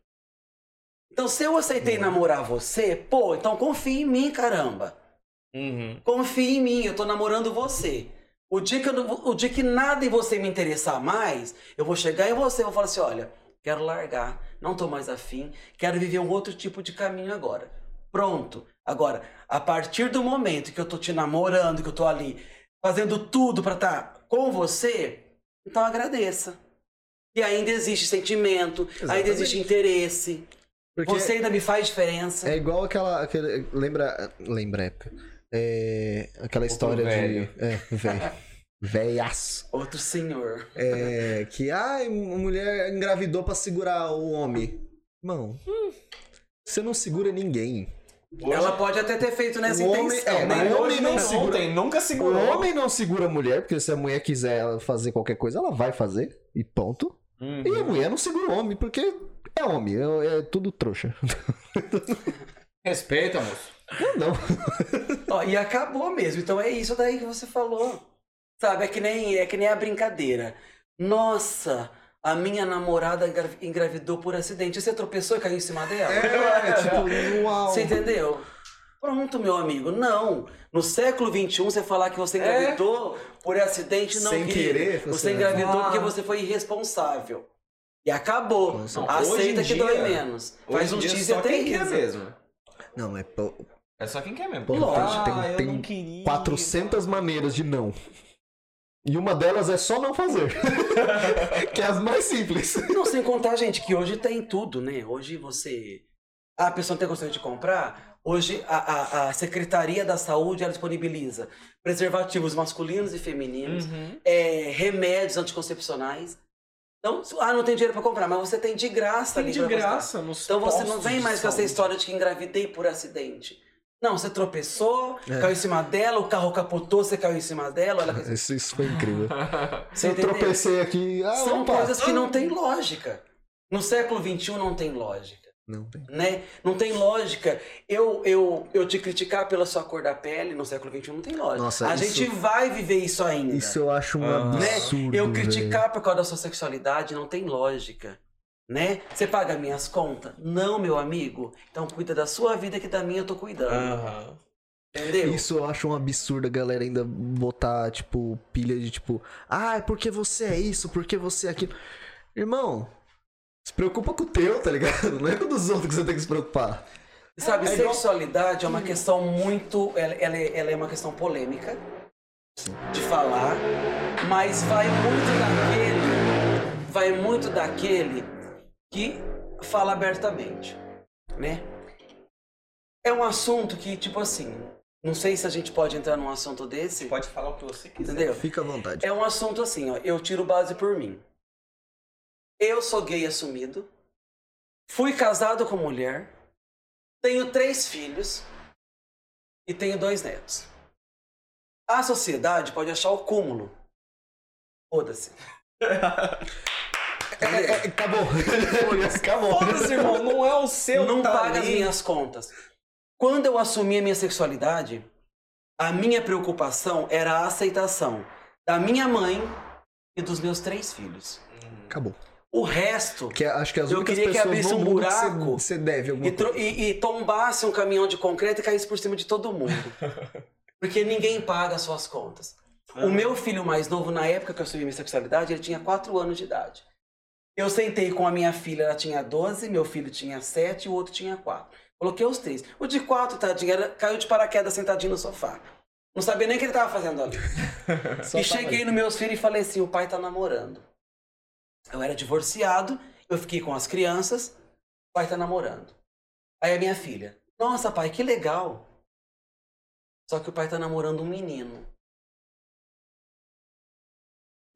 Speaker 3: Então, se eu aceitei namorar você, pô, então confia em mim, caramba.
Speaker 1: Uhum.
Speaker 3: Confia em mim, eu tô namorando você. O dia, que eu o dia que nada em você me interessar mais, eu vou chegar em você e vou falar assim: olha, quero largar, não tô mais afim, quero viver um outro tipo de caminho agora. Pronto. Agora, a partir do momento que eu tô te namorando, que eu tô ali fazendo tudo pra estar com você, então agradeça. E ainda existe sentimento, ainda
Speaker 2: Exatamente.
Speaker 3: existe interesse.
Speaker 2: Porque
Speaker 3: Você ainda me faz diferença.
Speaker 2: é igual aquela, aquele, lembra, lembra época, é, aquela história
Speaker 1: velho.
Speaker 2: de, é, velho, [LAUGHS] velhaço.
Speaker 3: Outro senhor.
Speaker 2: É, que ai, uma mulher engravidou pra segurar o homem. Irmão, você não segura ninguém.
Speaker 3: Ela pode até ter feito nessa
Speaker 2: O homem-
Speaker 3: intenção.
Speaker 2: é,
Speaker 3: mas
Speaker 2: o
Speaker 1: hoje,
Speaker 2: homem não
Speaker 1: nem
Speaker 2: segura-
Speaker 1: ontem, nunca
Speaker 2: O
Speaker 1: segurou.
Speaker 2: homem não segura a mulher, porque se a mulher quiser fazer qualquer coisa, ela vai fazer. E ponto.
Speaker 1: Uhum.
Speaker 2: E a mulher não segura o homem, porque é homem, é, é tudo trouxa. [LAUGHS]
Speaker 1: Respeita, moço.
Speaker 2: Eu não. [LAUGHS]
Speaker 3: Ó, e acabou mesmo. Então é isso daí que você falou. Sabe, é que nem, é que nem a brincadeira. Nossa, a minha namorada engra- engravidou por acidente. Você tropeçou e caiu em cima dela?
Speaker 2: É, tipo, uau.
Speaker 3: Você entendeu? Pronto, meu amigo. Não. No século XXI, você falar que você engravidou por acidente, não
Speaker 2: Sem querer,
Speaker 3: Você
Speaker 2: você-
Speaker 3: engravidou
Speaker 1: Ah.
Speaker 3: porque você foi irresponsável. E acabou.
Speaker 2: Nossa.
Speaker 1: Não,
Speaker 3: Aceita que
Speaker 1: em
Speaker 3: dói
Speaker 1: dia-
Speaker 3: menos. Faz um
Speaker 1: dia
Speaker 3: X
Speaker 1: só quem quer
Speaker 3: aterriza.
Speaker 1: mesmo.
Speaker 2: Não, é
Speaker 1: É só quem quer mesmo.
Speaker 2: Pô,
Speaker 1: ah,
Speaker 2: tem-
Speaker 1: eu
Speaker 2: tem
Speaker 1: não queria.
Speaker 2: 400 maneiras de não. E uma delas é só não fazer. [LAUGHS] que é as mais simples.
Speaker 3: Não, sem contar, gente, que hoje tem tudo, né? Hoje você. Ah, a pessoa não tem condição de comprar. Hoje a, a, a Secretaria da Saúde ela disponibiliza preservativos masculinos e femininos,
Speaker 1: Uhum.
Speaker 3: é, remédios anticoncepcionais. Então, ah, não tem dinheiro pra comprar, mas você tem de graça
Speaker 1: Tem
Speaker 3: ali
Speaker 1: de
Speaker 3: pra postar.
Speaker 1: graça nos
Speaker 3: Então você não vem
Speaker 1: de
Speaker 3: mais com essa história de que engravidei por acidente. Não, você tropeçou,
Speaker 2: É.
Speaker 3: caiu em cima dela, o carro capotou, você caiu em cima dela. Ela...
Speaker 2: Isso, isso foi incrível. [LAUGHS]
Speaker 3: Você
Speaker 2: eu
Speaker 3: entendeu?
Speaker 2: tropecei aqui. Ah,
Speaker 3: São
Speaker 2: opa.
Speaker 3: coisas que não têm lógica. No século XXI não tem lógica.
Speaker 2: Não tem.
Speaker 3: Né? Não tem lógica. Eu, eu, eu te criticar pela sua cor da pele no século XXI não tem lógica.
Speaker 2: Nossa,
Speaker 3: a
Speaker 2: isso-
Speaker 3: gente vai viver isso ainda.
Speaker 2: Isso eu acho um
Speaker 3: né?
Speaker 2: absurdo.
Speaker 3: Eu
Speaker 2: velho.
Speaker 3: criticar por causa da sua sexualidade não tem lógica. Né? Você paga minhas contas? Não, meu amigo. Então cuida da sua vida que da minha eu tô cuidando.
Speaker 1: Aham.
Speaker 3: Entendeu?
Speaker 2: Isso eu acho um absurdo a galera ainda botar, tipo, pilha de tipo, ah, é porque você é isso, porque você é aquilo. Irmão, se preocupa com o teu, tá ligado? [LAUGHS] Não é com o dos outros que você tem que se preocupar.
Speaker 3: Sabe,
Speaker 1: É igual-
Speaker 3: sexualidade é uma questão muito. Ela, ela é, ela é uma questão polêmica de falar, mas vai muito daquele. Vai muito daquele que fala abertamente, né? É um assunto que, tipo assim, não sei se a gente pode entrar num assunto desse,
Speaker 1: Pode falar o que você quiser.
Speaker 3: entendeu?
Speaker 2: Fica à vontade.
Speaker 3: É um assunto assim, ó. Eu tiro base por mim. Eu sou gay assumido. Fui casado com mulher. Tenho três filhos. E tenho dois netos. A sociedade pode achar o cúmulo. Foda-se. [LAUGHS]
Speaker 2: É, acabou. acabou.
Speaker 1: Foda-se, irmão, não é o seu
Speaker 3: não
Speaker 1: tá
Speaker 3: paga as minhas contas. Quando eu assumi a minha sexualidade, a minha preocupação era a aceitação da minha mãe e dos meus três filhos.
Speaker 2: Acabou.
Speaker 3: O resto
Speaker 2: Que é- acho que as
Speaker 3: Eu
Speaker 2: únicas
Speaker 3: queria que
Speaker 2: pessoas
Speaker 3: abrisse um buraco
Speaker 2: você, você deve alguma
Speaker 3: e,
Speaker 2: coisa.
Speaker 3: e- e tombasse um caminhão de concreto e caísse por cima de todo mundo. [LAUGHS] Porque ninguém paga as suas contas. O meu filho mais novo, na época que eu assumi minha sexualidade, ele tinha 4 anos de idade. Eu sentei com a minha filha, ela tinha 12, meu filho tinha 7 e o outro tinha 4. Coloquei os três. O de 4, tadinho, era, caiu de paraquedas sentadinho no sofá. Não sabia nem o que ele tava fazendo ali. [LAUGHS] E cheguei
Speaker 2: ali.
Speaker 3: nos meus filhos e falei assim: o pai tá namorando. Eu era divorciado, eu fiquei com as crianças, o pai tá namorando. Aí a minha filha: Nossa, pai, que legal. Só que o pai tá namorando um menino.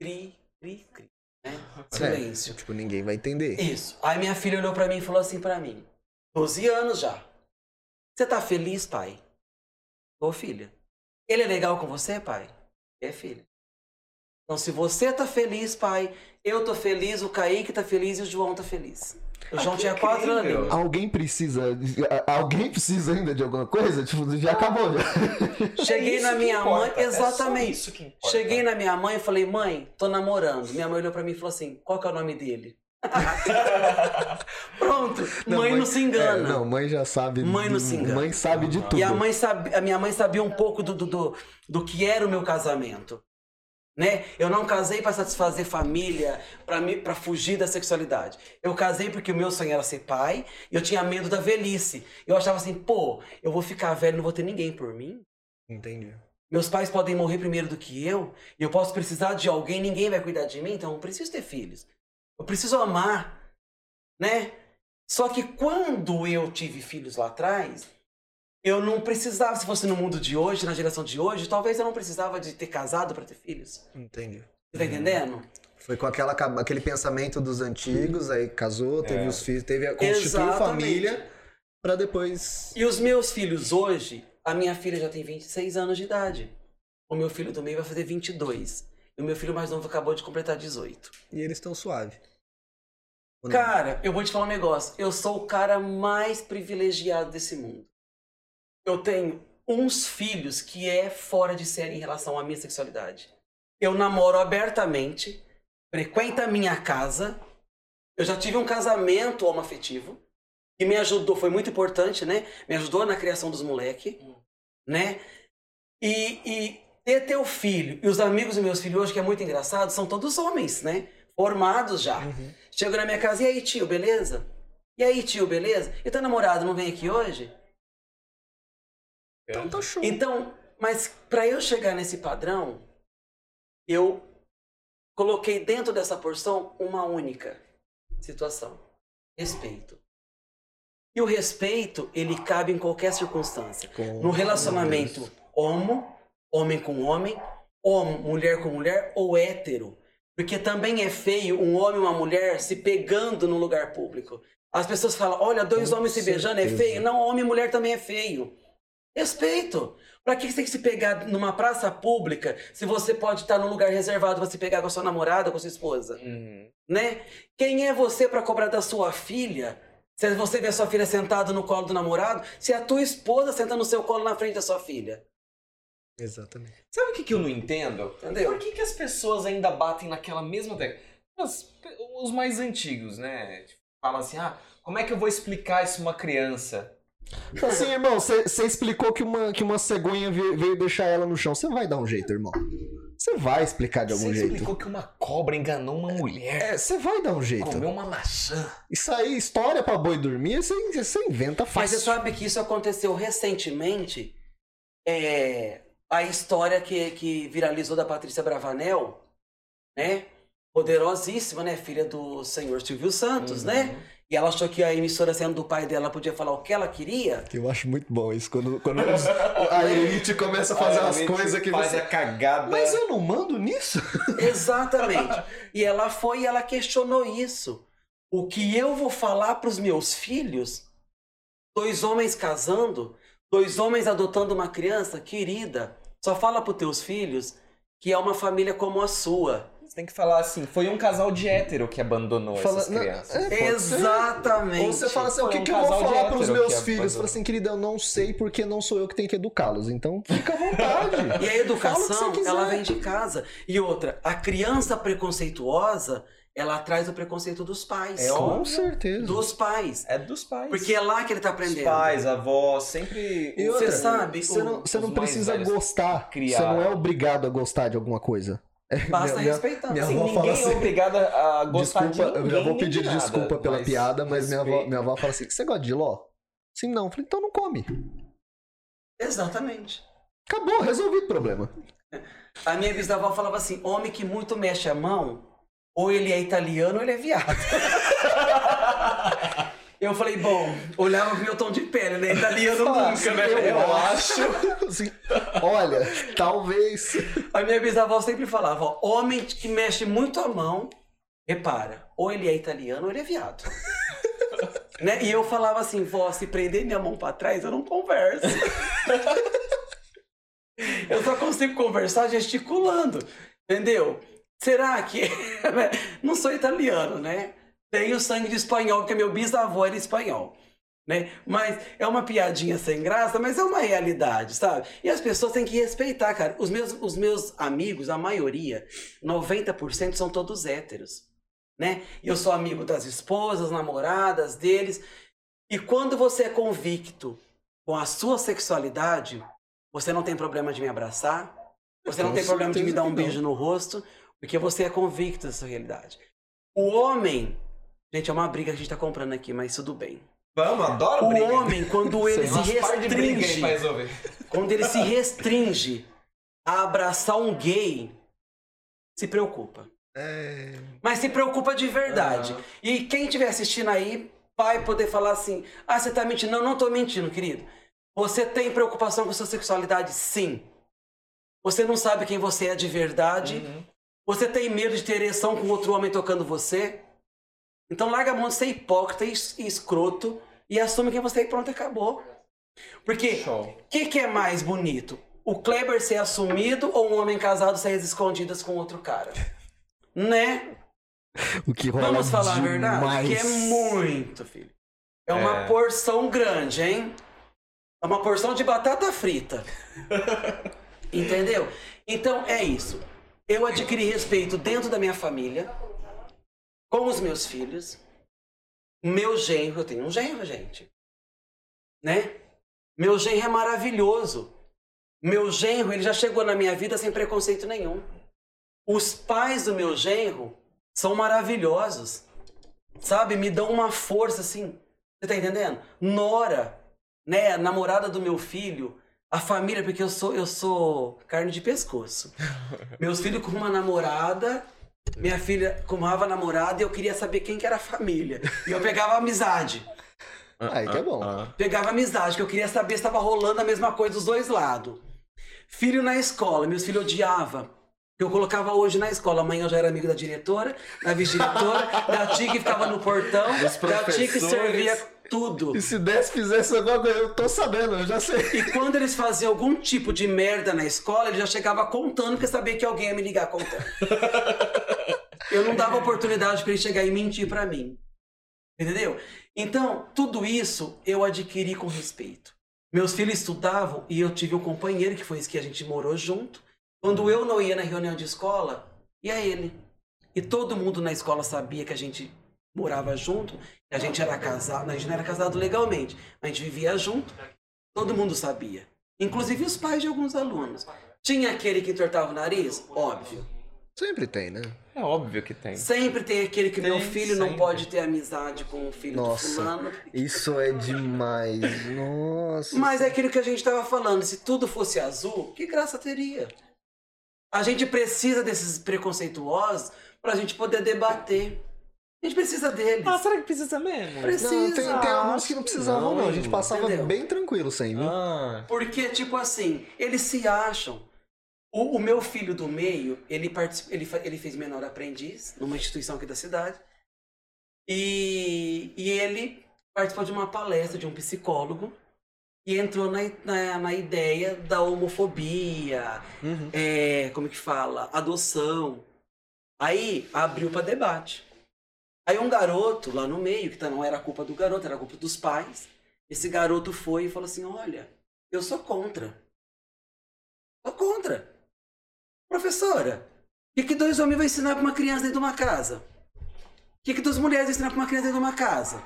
Speaker 3: Cri, cri, cri. Né? Silêncio.
Speaker 2: É, tipo, ninguém vai entender.
Speaker 3: Isso. Aí minha filha olhou pra mim e falou assim pra mim: 12 anos já. Você tá feliz, pai? Ô, filha. Ele é legal com você, pai? É, filha. Então, se você tá feliz, pai, eu tô feliz, o Kaique tá feliz e o João tá feliz. O
Speaker 1: Ah,
Speaker 3: João
Speaker 1: que
Speaker 3: tinha 4
Speaker 1: incrível.
Speaker 3: anos.
Speaker 2: Alguém precisa. Alguém precisa ainda de alguma coisa? Tipo, já acabou. Já.
Speaker 3: Cheguei
Speaker 1: É
Speaker 3: na minha mãe,
Speaker 1: é só
Speaker 3: exatamente.
Speaker 1: isso que importa.
Speaker 3: Cheguei na minha mãe e falei, mãe, tô namorando. Minha mãe olhou pra mim e falou assim: qual que é o nome dele? [LAUGHS] Pronto, mãe, não se engana.
Speaker 2: É, não, mãe já sabe.
Speaker 3: Mãe não se engana.
Speaker 2: Mãe sabe de tudo.
Speaker 3: E a, mãe sabe, a minha mãe sabia um pouco do, do, do, do que era o meu casamento. Né? Eu não casei para satisfazer família, para me para fugir da sexualidade. Eu casei porque o meu sonho era ser pai e eu tinha medo da velhice. Eu achava assim, pô, eu vou ficar velho, não vou ter ninguém por mim.
Speaker 2: Entendi.
Speaker 3: Meus pais podem morrer primeiro do que eu, e eu posso precisar de alguém, ninguém vai cuidar de mim, então eu preciso ter filhos. Eu preciso amar, né? Só que quando eu tive filhos lá atrás, eu não precisava, se fosse no mundo de hoje, na geração de hoje, talvez eu não precisava de ter casado para ter filhos.
Speaker 2: Entendi.
Speaker 3: Tá entendendo?
Speaker 2: Foi com aquela, aquele pensamento dos antigos, aí casou, teve
Speaker 1: É.
Speaker 2: os filhos, teve a constituiu família pra depois.
Speaker 3: E os meus filhos hoje, a minha filha já tem 26 anos de idade. O meu filho do meio vai fazer 22. E o meu filho mais novo acabou de completar 18.
Speaker 2: E eles estão suave.
Speaker 3: Cara, eu vou te falar um negócio. Eu sou o cara mais privilegiado desse mundo. Eu tenho uns filhos que é fora de série em relação à minha sexualidade. Eu namoro abertamente, frequento a minha casa. Eu já tive um casamento homoafetivo que me ajudou, foi muito importante, né? Me ajudou na criação dos moleques, né? E, e ter teu filho e os amigos dos meus filhos hoje, que é muito engraçado, são todos homens, né? Formados já.
Speaker 2: Uhum.
Speaker 3: Chego na minha casa, e aí, tio, beleza? E aí, tio, beleza? E teu namorado não vem aqui hoje?
Speaker 2: Então tá show.
Speaker 3: Então, mas pra eu chegar nesse padrão, eu coloquei dentro dessa porção uma única situação: respeito. E o respeito, ele cabe em qualquer circunstância.
Speaker 2: Com-
Speaker 3: No relacionamento homo, homem com homem, homo, mulher com mulher ou hétero. Porque também é feio um homem e uma mulher se pegando no lugar público. As pessoas falam, olha, dois
Speaker 2: Com
Speaker 3: homens se beijando é
Speaker 2: certeza.
Speaker 3: feio. Não, homem e mulher também é feio. Respeito. Pra que você tem que se pegar numa praça pública se você pode estar num lugar reservado pra se pegar com a sua namorada, com a sua esposa?
Speaker 1: Uhum.
Speaker 3: né? Quem é você para cobrar da sua filha? Se você vê a sua filha sentada no colo do namorado, se a tua esposa senta no seu colo na frente da sua filha.
Speaker 2: Exatamente.
Speaker 1: Sabe o que, que eu não entendo?
Speaker 3: Entendeu?
Speaker 1: Por que, que as pessoas ainda batem naquela mesma tecla? Os, mais antigos, né? Tipo, Falam assim, ah, como é que eu vou explicar isso uma criança?
Speaker 2: Então, assim, irmão, você explicou que uma, que uma cegonha veio, deixar ela no chão. Você vai dar um jeito, irmão. Você vai explicar de algum
Speaker 1: Você
Speaker 2: jeito.
Speaker 1: explicou que uma cobra enganou uma mulher,
Speaker 2: É, você vai dar um jeito.
Speaker 1: comeu uma maçã.
Speaker 2: Isso aí, história pra boi dormir, você, você inventa
Speaker 3: Mas
Speaker 2: fácil.
Speaker 3: você sabe que isso aconteceu recentemente? É, a história que, que viralizou da Patrícia Bravanel, né? Poderosíssima, né? Filha do senhor Silvio Santos,
Speaker 1: Uhum.
Speaker 3: né? E ela achou que a emissora sendo do pai dela podia falar o que ela queria.
Speaker 2: Eu acho muito bom isso, quando, quando os- a elite começa a fazer umas
Speaker 1: gente
Speaker 2: coisas que
Speaker 1: faz
Speaker 2: você...
Speaker 1: a cagada.
Speaker 2: Mas eu não mando nisso?
Speaker 3: Exatamente. E ela foi e ela questionou isso. O que eu vou falar para os meus filhos? Dois homens casando, dois homens adotando uma criança, querida. Só fala para os teus filhos que é uma família como a sua.
Speaker 1: Você tem que falar assim, foi um casal de hétero que abandonou
Speaker 2: Fala-
Speaker 1: essas
Speaker 2: não,
Speaker 1: crianças.
Speaker 2: é.
Speaker 3: Exatamente.
Speaker 2: Ou você fala assim, o que,
Speaker 1: um
Speaker 2: que eu vou falar pros
Speaker 1: hétero
Speaker 2: meus filhos? Fala assim, querida, eu não sei porque não sou eu que tenho que educá-los. Então, fica à vontade. [LAUGHS]
Speaker 3: E a educação,
Speaker 2: você
Speaker 3: ela vem de casa. E outra, a criança preconceituosa, ela traz o preconceito dos pais.
Speaker 1: É
Speaker 2: Com
Speaker 1: óbvio.
Speaker 2: certeza.
Speaker 3: Dos pais.
Speaker 1: É dos pais.
Speaker 3: Porque é lá que ele tá
Speaker 1: Os
Speaker 3: aprendendo.
Speaker 1: pais, avós, sempre...
Speaker 2: E
Speaker 3: Você
Speaker 2: outra,
Speaker 3: sabe,
Speaker 2: Você não, você
Speaker 1: os
Speaker 2: não precisa gostar.
Speaker 1: criaram.
Speaker 2: Você não é obrigado a gostar de alguma coisa.
Speaker 3: Basta
Speaker 2: Minha- minha-
Speaker 3: respeitar.
Speaker 2: minha
Speaker 1: Assim,
Speaker 2: avó
Speaker 1: ninguém é
Speaker 2: assim,
Speaker 1: obrigado a gostar
Speaker 2: Desculpa,
Speaker 1: de
Speaker 2: eu
Speaker 1: ninguém.
Speaker 2: já vou pedir
Speaker 1: de nada,
Speaker 2: desculpa pela piada, mas minha avó, minha avó fala assim: você gosta de ló? Sim, não. Eu falei, então não come.
Speaker 3: Exatamente.
Speaker 2: Acabou, resolvi o problema.
Speaker 3: A minha bisavó falava assim: homem que muito mexe a mão, ou ele é italiano ou ele é viado. [LAUGHS] Eu falei, bom, olhava pro meu tom de pele, né? Italiano nunca, né?
Speaker 2: Eu acho. assim, olha, talvez.
Speaker 3: A minha bisavó sempre falava: ó, homem que mexe muito a mão, repara, ou ele é italiano ou ele é viado. [LAUGHS] né? E eu falava assim: vó, se prender minha mão pra trás, eu não converso. [LAUGHS] eu só consigo conversar gesticulando, entendeu? Será que. [LAUGHS] não sou italiano, né? Tenho sangue de espanhol, porque meu bisavô era espanhol. Né? Mas é uma piadinha sem graça, mas é uma realidade, sabe? E as pessoas têm que respeitar, cara. Os meus, os meus amigos, a maioria, 90% são todos héteros, né? E eu sou amigo das esposas, namoradas deles. E quando você é convicto com a sua sexualidade, você não tem problema de me abraçar, você não tem problema de me dar um beijo no rosto, porque você é convicto da sua realidade. O homem, gente, é uma briga que a gente tá comprando aqui, mas tudo bem.
Speaker 1: Vamos, adoro
Speaker 3: O
Speaker 1: briga.
Speaker 3: homem, quando ele se
Speaker 1: de briga aí
Speaker 3: restringe, quando ele se restringe a abraçar um gay, se preocupa.
Speaker 2: É.
Speaker 3: Mas se preocupa de verdade.
Speaker 1: Aham.
Speaker 3: E quem estiver assistindo aí vai poder falar assim: ah, você tá mentindo. Não, não tô mentindo, querido. Você tem preocupação com sua sexualidade? Sim. Você não sabe quem você é de verdade?
Speaker 1: Uhum.
Speaker 3: Você tem medo de ter ereção com outro homem tocando você? Então larga a mão de ser hipócrita e es- escroto e assume quem você é e pronto, acabou. Porque o que, que é mais bonito? O Kleber ser assumido ou um homem casado sair às escondidas com outro cara? [LAUGHS] Né?
Speaker 2: O que rola
Speaker 3: Vamos falar a verdade?
Speaker 2: demais.
Speaker 3: Que é muito, filho. É uma
Speaker 1: É.
Speaker 3: porção grande, hein? É uma porção de batata frita. [LAUGHS] Entendeu? Então é isso. Eu adquiri respeito dentro da minha família, com os meus filhos. Meu genro, eu tenho um genro, gente. Né? Meu genro é maravilhoso. Meu genro, ele já chegou na minha vida sem preconceito nenhum. Os pais do meu genro são maravilhosos. Sabe? Me dão uma força assim. Você tá entendendo? Nora, né, a namorada do meu filho, A família, porque eu sou, eu sou carne de pescoço. [LAUGHS] Meus filhos com uma namorada, minha filha comava namorada e eu queria saber quem que era a família. E eu pegava amizade.
Speaker 2: Aí que é bom.
Speaker 1: Ah,
Speaker 3: Pegava amizade, que eu queria saber se estava rolando a mesma coisa dos dois lados. Filho na escola, meus filhos odiavam. Eu colocava hoje na escola, amanhã eu já era amigo da diretora, da vice-diretora, [LAUGHS] da tia que ficava no portão, da tia que servia tudo.
Speaker 2: E se desse, fizesse alguma coisa, eu tô sabendo, eu já sei.
Speaker 3: E quando eles faziam algum tipo de merda na escola, ele já chegava contando, porque sabia que alguém ia me ligar contando. [LAUGHS] Eu não dava oportunidade para ele chegar e mentir para mim. Entendeu? Então, tudo isso eu adquiri com respeito. Meus filhos estudavam e eu tive um companheiro, que foi esse que a gente morou junto. Quando eu não ia na reunião de escola, ia ele. E todo mundo na escola sabia que a gente morava junto, a gente era casado, a gente não era casado legalmente, a gente vivia junto. Todo mundo sabia. Inclusive os pais de alguns alunos. Tinha aquele que entortava o nariz? Óbvio.
Speaker 2: Sempre tem, né?
Speaker 1: É óbvio que tem.
Speaker 3: Sempre tem aquele que meu
Speaker 1: Tem,
Speaker 3: filho não
Speaker 1: sempre.
Speaker 3: pode ter amizade com o filho
Speaker 2: Nossa.
Speaker 3: do fulano.
Speaker 2: Isso é demais. Nossa.
Speaker 3: Mas é aquilo que a gente estava falando, se tudo fosse azul, que graça teria? A gente precisa desses preconceituosos para a gente poder debater. A gente precisa deles.
Speaker 1: Ah, será que precisa mesmo?
Speaker 3: Precisa.
Speaker 2: Não, tem, tem alguns que não precisavam, não. A gente passava
Speaker 3: Entendeu?
Speaker 2: bem tranquilo sem, viu?
Speaker 1: Ah,
Speaker 3: Porque, tipo assim, eles se acham. O, o meu filho do meio, ele, particip, ele, ele fez menor aprendiz numa instituição aqui da cidade. E, e ele participou de uma palestra de um psicólogo e entrou na, na, na ideia da homofobia,
Speaker 2: Uhum.
Speaker 3: é, como que fala? Adoção. Aí abriu para debate. Aí um garoto lá no meio, que tá- não era culpa do garoto, era culpa dos pais. Esse garoto foi e falou assim: Olha, eu sou contra. Sou contra. Professora, o que, que dois homens vão ensinar para uma criança dentro de uma casa? O que, que duas mulheres vão ensinar para uma criança dentro de uma casa?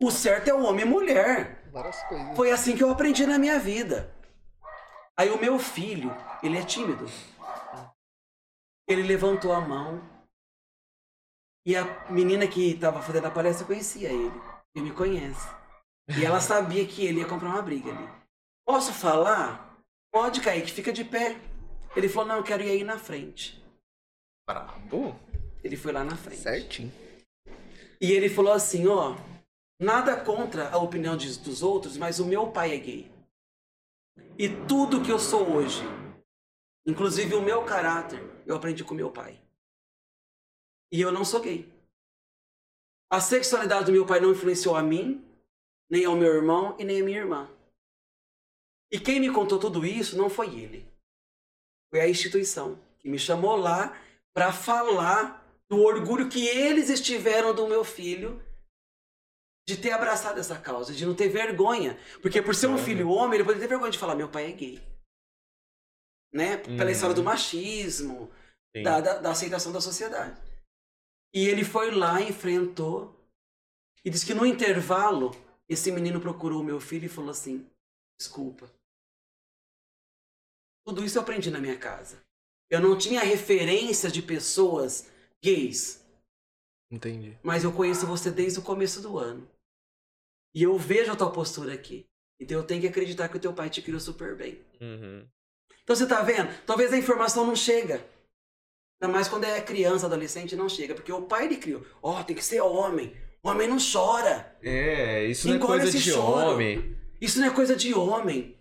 Speaker 3: O certo é o homem e mulher. Foi assim que eu aprendi na minha vida. Aí o meu filho, ele é tímido. Ele levantou a mão. E a menina que estava fazendo a palestra conhecia ele. Ele me conhece. E ela sabia que ele ia comprar uma briga ali. Posso falar? Pode, Kaique, fica de pé. Ele falou, não, eu quero ir aí na frente.
Speaker 1: brabo.
Speaker 3: Ele foi lá na frente.
Speaker 2: Certinho.
Speaker 3: E ele falou assim, ó, nada contra a opinião de- dos outros, mas o meu pai é gay. E tudo que eu sou hoje, inclusive o meu caráter, eu aprendi com meu pai. E eu não sou gay. A sexualidade do meu pai não influenciou a mim, nem ao meu irmão e nem a minha irmã. E quem me contou tudo isso não foi ele. Foi a instituição que me chamou lá para falar do orgulho que eles estiveram do meu filho de ter abraçado essa causa, de não ter vergonha. Porque por ser um filho homem, ele poderia ter vergonha de falar, meu pai é gay. Né? Pela
Speaker 1: Uhum.
Speaker 3: história do machismo,
Speaker 1: Sim.
Speaker 3: da, da, da aceitação da sociedade. E ele foi lá, enfrentou, e disse que no intervalo, esse menino procurou o meu filho e falou assim: desculpa. Tudo isso eu aprendi na minha casa. Eu não tinha referência de pessoas gays,
Speaker 2: Entendi.
Speaker 3: mas eu conheço você desde o começo do ano. E eu vejo a tua postura aqui. Então eu tenho que acreditar que o teu pai te criou super bem.
Speaker 1: Uhum.
Speaker 3: Então você tá vendo? Talvez a informação não chega. Ainda mais quando é criança, adolescente, não chega. Porque o pai ele criou. Ó, tem que ser homem. Homem não chora.
Speaker 1: É, isso não é coisa de
Speaker 3: choro.
Speaker 1: homem.
Speaker 3: Isso não é coisa de homem.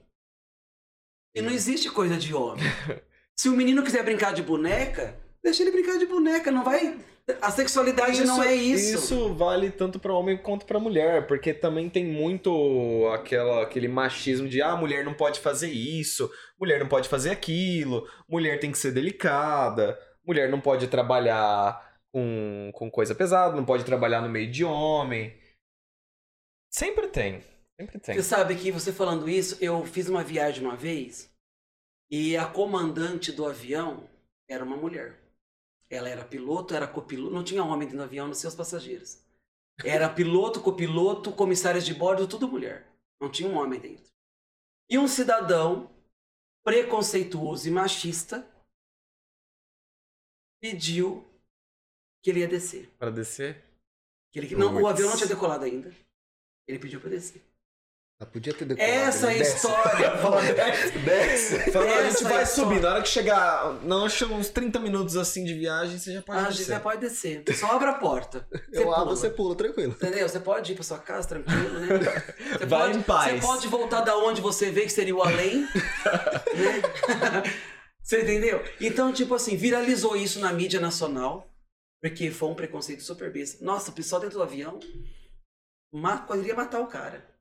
Speaker 3: E não existe coisa de homem. [LAUGHS] Se o menino quiser brincar de boneca, deixa ele brincar de boneca. Não vai. A sexualidade não é isso.
Speaker 1: Isso vale tanto pra homem quanto pra mulher, porque também tem muito aquela, aquele machismo de ah, mulher não pode fazer isso, mulher não pode fazer aquilo, mulher tem que ser delicada, mulher não pode trabalhar com, com coisa pesada, não pode trabalhar no meio de homem. Sempre tem, sempre tem.
Speaker 3: Você sabe que você falando isso, eu fiz uma viagem uma vez e a comandante do avião era uma mulher. Ela era piloto, era copiloto, não tinha homem dentro do avião nos seus passageiros. Era piloto, copiloto, comissários de bordo, tudo mulher. Não tinha um homem dentro. E um cidadão preconceituoso e machista pediu que ele ia descer.
Speaker 1: Pra descer?
Speaker 3: Que ele, não, o avião não tinha decolado ainda. Ele pediu para descer.
Speaker 2: Ah, podia ter decorado.
Speaker 3: Essa é
Speaker 2: Desce.
Speaker 3: história. [LAUGHS]
Speaker 2: Desce.
Speaker 1: Falando, a gente
Speaker 3: é
Speaker 1: vai
Speaker 3: história.
Speaker 1: subir. Na hora que chegar. Não, chega uns 30 minutos assim de viagem, você já pode
Speaker 3: Ah,
Speaker 1: descer.
Speaker 3: você pode descer. Só abre a porta. Você
Speaker 2: Eu abro,
Speaker 3: pula.
Speaker 2: você pula, tranquilo.
Speaker 3: Entendeu? Você pode ir pra sua casa tranquilo, né? [LAUGHS] Você
Speaker 1: Vai
Speaker 3: pode,
Speaker 1: em paz.
Speaker 3: Você pode voltar da onde você vê que seria o além, [LAUGHS] né? Você entendeu? Então, tipo assim, viralizou isso na mídia nacional, porque foi um preconceito super besta. Nossa, o pessoal dentro do avião poderia matar o cara.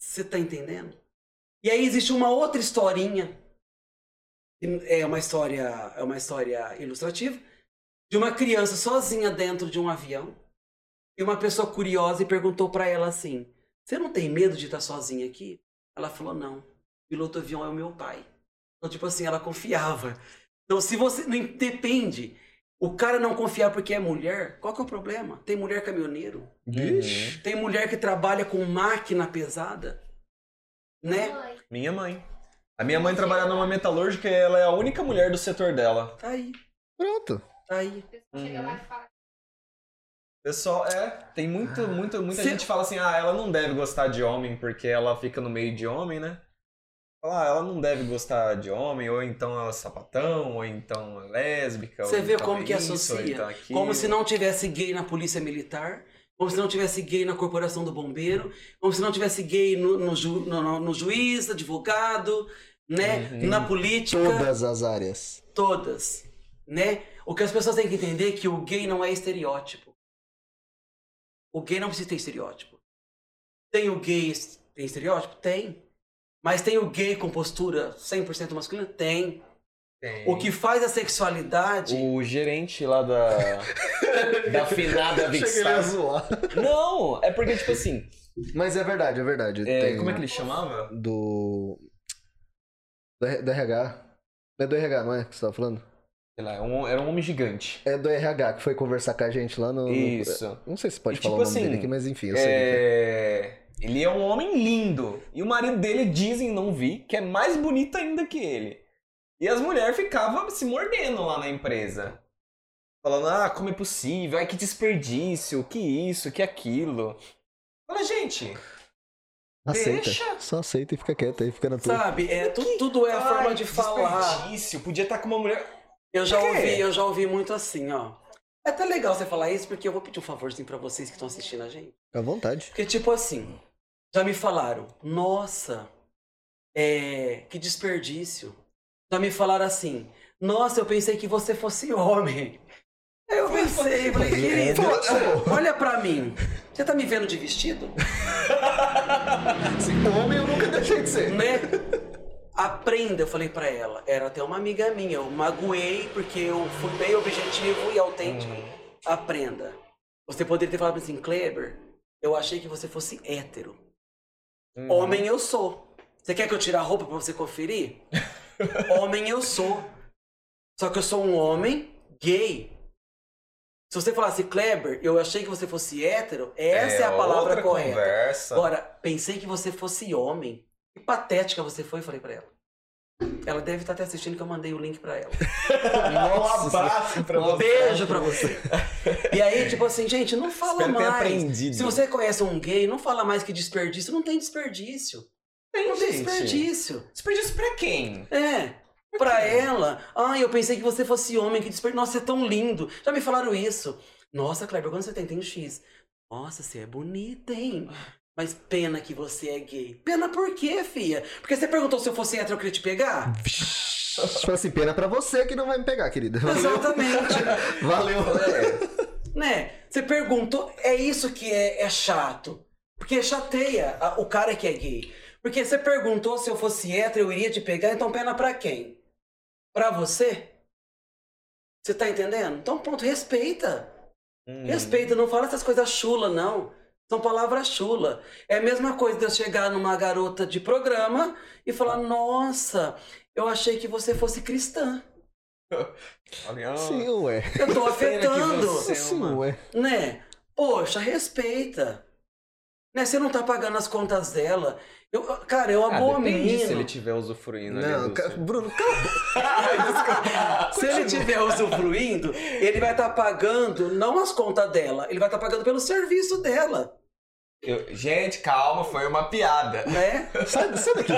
Speaker 3: Você tá entendendo? E aí existe uma outra historinha, é uma história, é uma história ilustrativa, de uma criança sozinha dentro de um avião. E uma pessoa curiosa e perguntou pra ela assim: Você não tem medo de estar sozinha aqui? Ela falou: Não. O piloto avião é o meu pai. Então, tipo assim, ela confiava. Então, se você. Não depende. O cara não confiar porque é mulher, qual que é o problema? Tem mulher caminhoneiro,
Speaker 1: Vixe.
Speaker 3: tem mulher que trabalha com máquina pesada, né?
Speaker 1: Minha mãe. A minha mãe trabalha numa metalúrgica e ela é a única mulher do setor dela.
Speaker 3: Tá aí,
Speaker 2: Pronto.
Speaker 3: tá aí.
Speaker 4: Chega lá e fala.
Speaker 1: Pessoal, é, tem muito, muito, muita
Speaker 3: Se-
Speaker 1: gente fala assim, ah, ela não deve gostar de homem porque ela fica no meio de homem, né? Ah, ela não deve gostar de homem, ou então ela é sapatão, ou então é lésbica.
Speaker 3: Você
Speaker 1: ou
Speaker 3: vê
Speaker 1: então
Speaker 3: como
Speaker 1: é
Speaker 3: que
Speaker 1: isso,
Speaker 3: associa.
Speaker 1: então aquilo.
Speaker 3: Como se não tivesse gay na polícia militar, como se não tivesse gay na corporação do bombeiro, como se não tivesse gay no, no, ju- no- no- no juiz, advogado, né?
Speaker 1: Uhum.
Speaker 3: Na política,
Speaker 2: Todas as áreas.
Speaker 3: todas, né? O que as pessoas têm que entender é que o gay não é estereótipo. O gay não precisa ter estereótipo. Tem o gay, tem estereótipo? Tem. Mas tem o gay com postura 100% masculina? Tem.
Speaker 1: Tem.
Speaker 3: O que faz a sexualidade...
Speaker 1: O gerente lá da. [LAUGHS] da finada Big Star. Não, é porque, tipo assim.
Speaker 2: Mas é verdade, é verdade.
Speaker 1: é,
Speaker 2: Tem
Speaker 1: como é que ele chamava?
Speaker 2: Do. Do, do RH. É do RH, não é? Que você tava falando?
Speaker 1: Sei lá, um- era um homem gigante.
Speaker 2: É do RH que foi conversar com a gente lá no. no-
Speaker 1: Isso.
Speaker 2: Não sei se pode
Speaker 1: E,
Speaker 2: falar
Speaker 1: tipo
Speaker 2: o nome
Speaker 1: assim,
Speaker 2: dele aqui, mas enfim, eu sei. quem que é.
Speaker 1: É... Ele é um homem lindo. E o marido dele, dizem, não vi, que é mais bonito ainda que ele. E as mulheres ficavam se mordendo lá na empresa. Falando, ah, como é possível? Ai, que desperdício, que isso, que aquilo. Fala, gente,
Speaker 2: Aceita.
Speaker 1: deixa.
Speaker 2: Só aceita e fica quieto aí, fica na tua.
Speaker 3: Sabe, é, tu- tudo é a forma
Speaker 1: ai,
Speaker 3: de falar.
Speaker 1: Desperdício, podia estar com uma mulher.
Speaker 3: Eu já ouvi, eu já ouvi muito assim, ó. É até legal você falar isso, porque eu vou pedir um favorzinho pra vocês que estão assistindo a gente.
Speaker 2: À vontade.
Speaker 3: Porque, tipo assim, já me falaram, nossa, é, que desperdício. Já me falaram assim, nossa, eu pensei que você fosse homem. Aí eu pensei, falei, querido, olha pra mim. Você tá me vendo de vestido?
Speaker 2: Se homem eu nunca deixei de ser.
Speaker 3: né? Aprenda, eu falei pra ela. Era até uma amiga minha. Eu magoei porque eu fui bem objetivo e autêntico. Aprenda. Você poderia ter falado assim, Kleber, eu achei que você fosse hétero.
Speaker 1: Uhum.
Speaker 3: Homem eu sou. Você quer que eu tire a roupa pra você conferir? [LAUGHS] homem eu sou. Só que eu sou um homem gay. Se você falasse, Kleber, eu achei que você fosse hétero, essa é, a palavra correta.
Speaker 1: Conversa.
Speaker 3: Agora, pensei que você fosse homem. Que patética você foi, falei pra ela. Ela deve estar até assistindo que eu mandei o link pra ela. [LAUGHS]
Speaker 1: um abraço pra
Speaker 3: Um
Speaker 1: você.
Speaker 3: beijo pra você. E aí, tipo assim, gente, não fala
Speaker 1: Espero
Speaker 3: mais.
Speaker 1: aprendido.
Speaker 3: Se você conhece um gay, não fala mais que desperdício. Não tem desperdício.
Speaker 1: Tem,
Speaker 3: Não tem
Speaker 1: gente.
Speaker 3: desperdício.
Speaker 1: Desperdício pra quem?
Speaker 3: É. Pra ela, ah, eu pensei que você fosse homem, que desperdício. Nossa, você é tão lindo. Já me falaram isso. Nossa, Kleber, quando você tem? Tem um X. Nossa, você é bonita, hein? Mas pena que você é gay. Pena por quê, fia? Porque você perguntou se eu fosse hétero, eu queria te pegar?
Speaker 2: Fala assim, pena pra você que não vai me pegar, querida.
Speaker 3: Exatamente. [LAUGHS]
Speaker 2: Valeu.
Speaker 3: né? Você perguntou, é isso que é, é chato. Porque chateia a- o cara que é gay. Porque você perguntou se eu fosse hétero, eu iria te pegar, então pena pra quem? Pra você? Você tá entendendo? Então, ponto, respeita.
Speaker 1: Hum.
Speaker 3: Respeita, não fala essas coisas chula, não. São palavras chula. É a mesma coisa de eu chegar numa garota de programa e falar: Nossa, eu achei que você fosse cristã. [LAUGHS]
Speaker 2: Sim, ué.
Speaker 3: Eu tô [LAUGHS] afetando.
Speaker 1: você-
Speaker 2: Sim, ué.
Speaker 3: Né? Poxa, respeita. Né? Você não tá pagando as contas dela. Eu, cara, eu
Speaker 1: Ah,
Speaker 3: abomino.
Speaker 1: depende [LAUGHS] se ele tiver usufruindo
Speaker 2: Não, ca- Bruno, calma.
Speaker 3: Se ele estiver usufruindo, ele vai estar pagando não as contas dela, ele vai estar pagando pelo serviço dela.
Speaker 1: Eu- gente, calma, foi uma piada.
Speaker 3: né?
Speaker 2: Sai, sai daqui.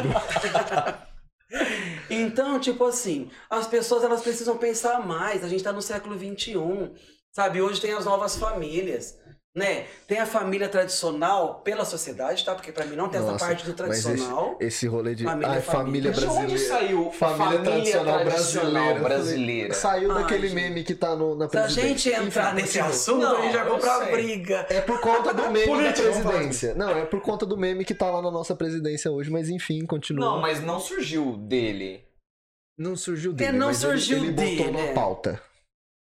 Speaker 3: Então, tipo assim, as pessoas elas precisam pensar mais. A gente tá no século XXI, sabe? Hoje tem as novas famílias, né? Tem a família tradicional pela sociedade, tá? Porque pra mim não tem essa
Speaker 2: Nossa,
Speaker 3: parte do
Speaker 2: mas
Speaker 3: tradicional.
Speaker 2: Esse rolê de.
Speaker 3: Família,
Speaker 2: Ai,
Speaker 3: família.
Speaker 2: família
Speaker 1: De onde
Speaker 2: brasileira.
Speaker 1: saiu
Speaker 2: Família, tradicional, brasileira.
Speaker 1: brasileira?
Speaker 2: Saiu
Speaker 3: Ai,
Speaker 2: daquele
Speaker 3: gente.
Speaker 2: meme que tá no, na
Speaker 3: Se a
Speaker 2: presidência.
Speaker 3: gente entrar
Speaker 2: Enfim,
Speaker 3: nesse assunto,
Speaker 1: Não,
Speaker 3: a gente vai
Speaker 1: eu
Speaker 3: comprar briga.
Speaker 2: É por conta do meme da presidência. Não, é por conta do meme que tá lá na nossa presidência hoje, mas enfim, continua.
Speaker 1: Não, mas não surgiu dele.
Speaker 2: Não surgiu dele.
Speaker 3: não
Speaker 2: mas ele-
Speaker 3: surgiu
Speaker 2: ele, botou
Speaker 3: dele,
Speaker 2: na
Speaker 3: é.
Speaker 2: pauta.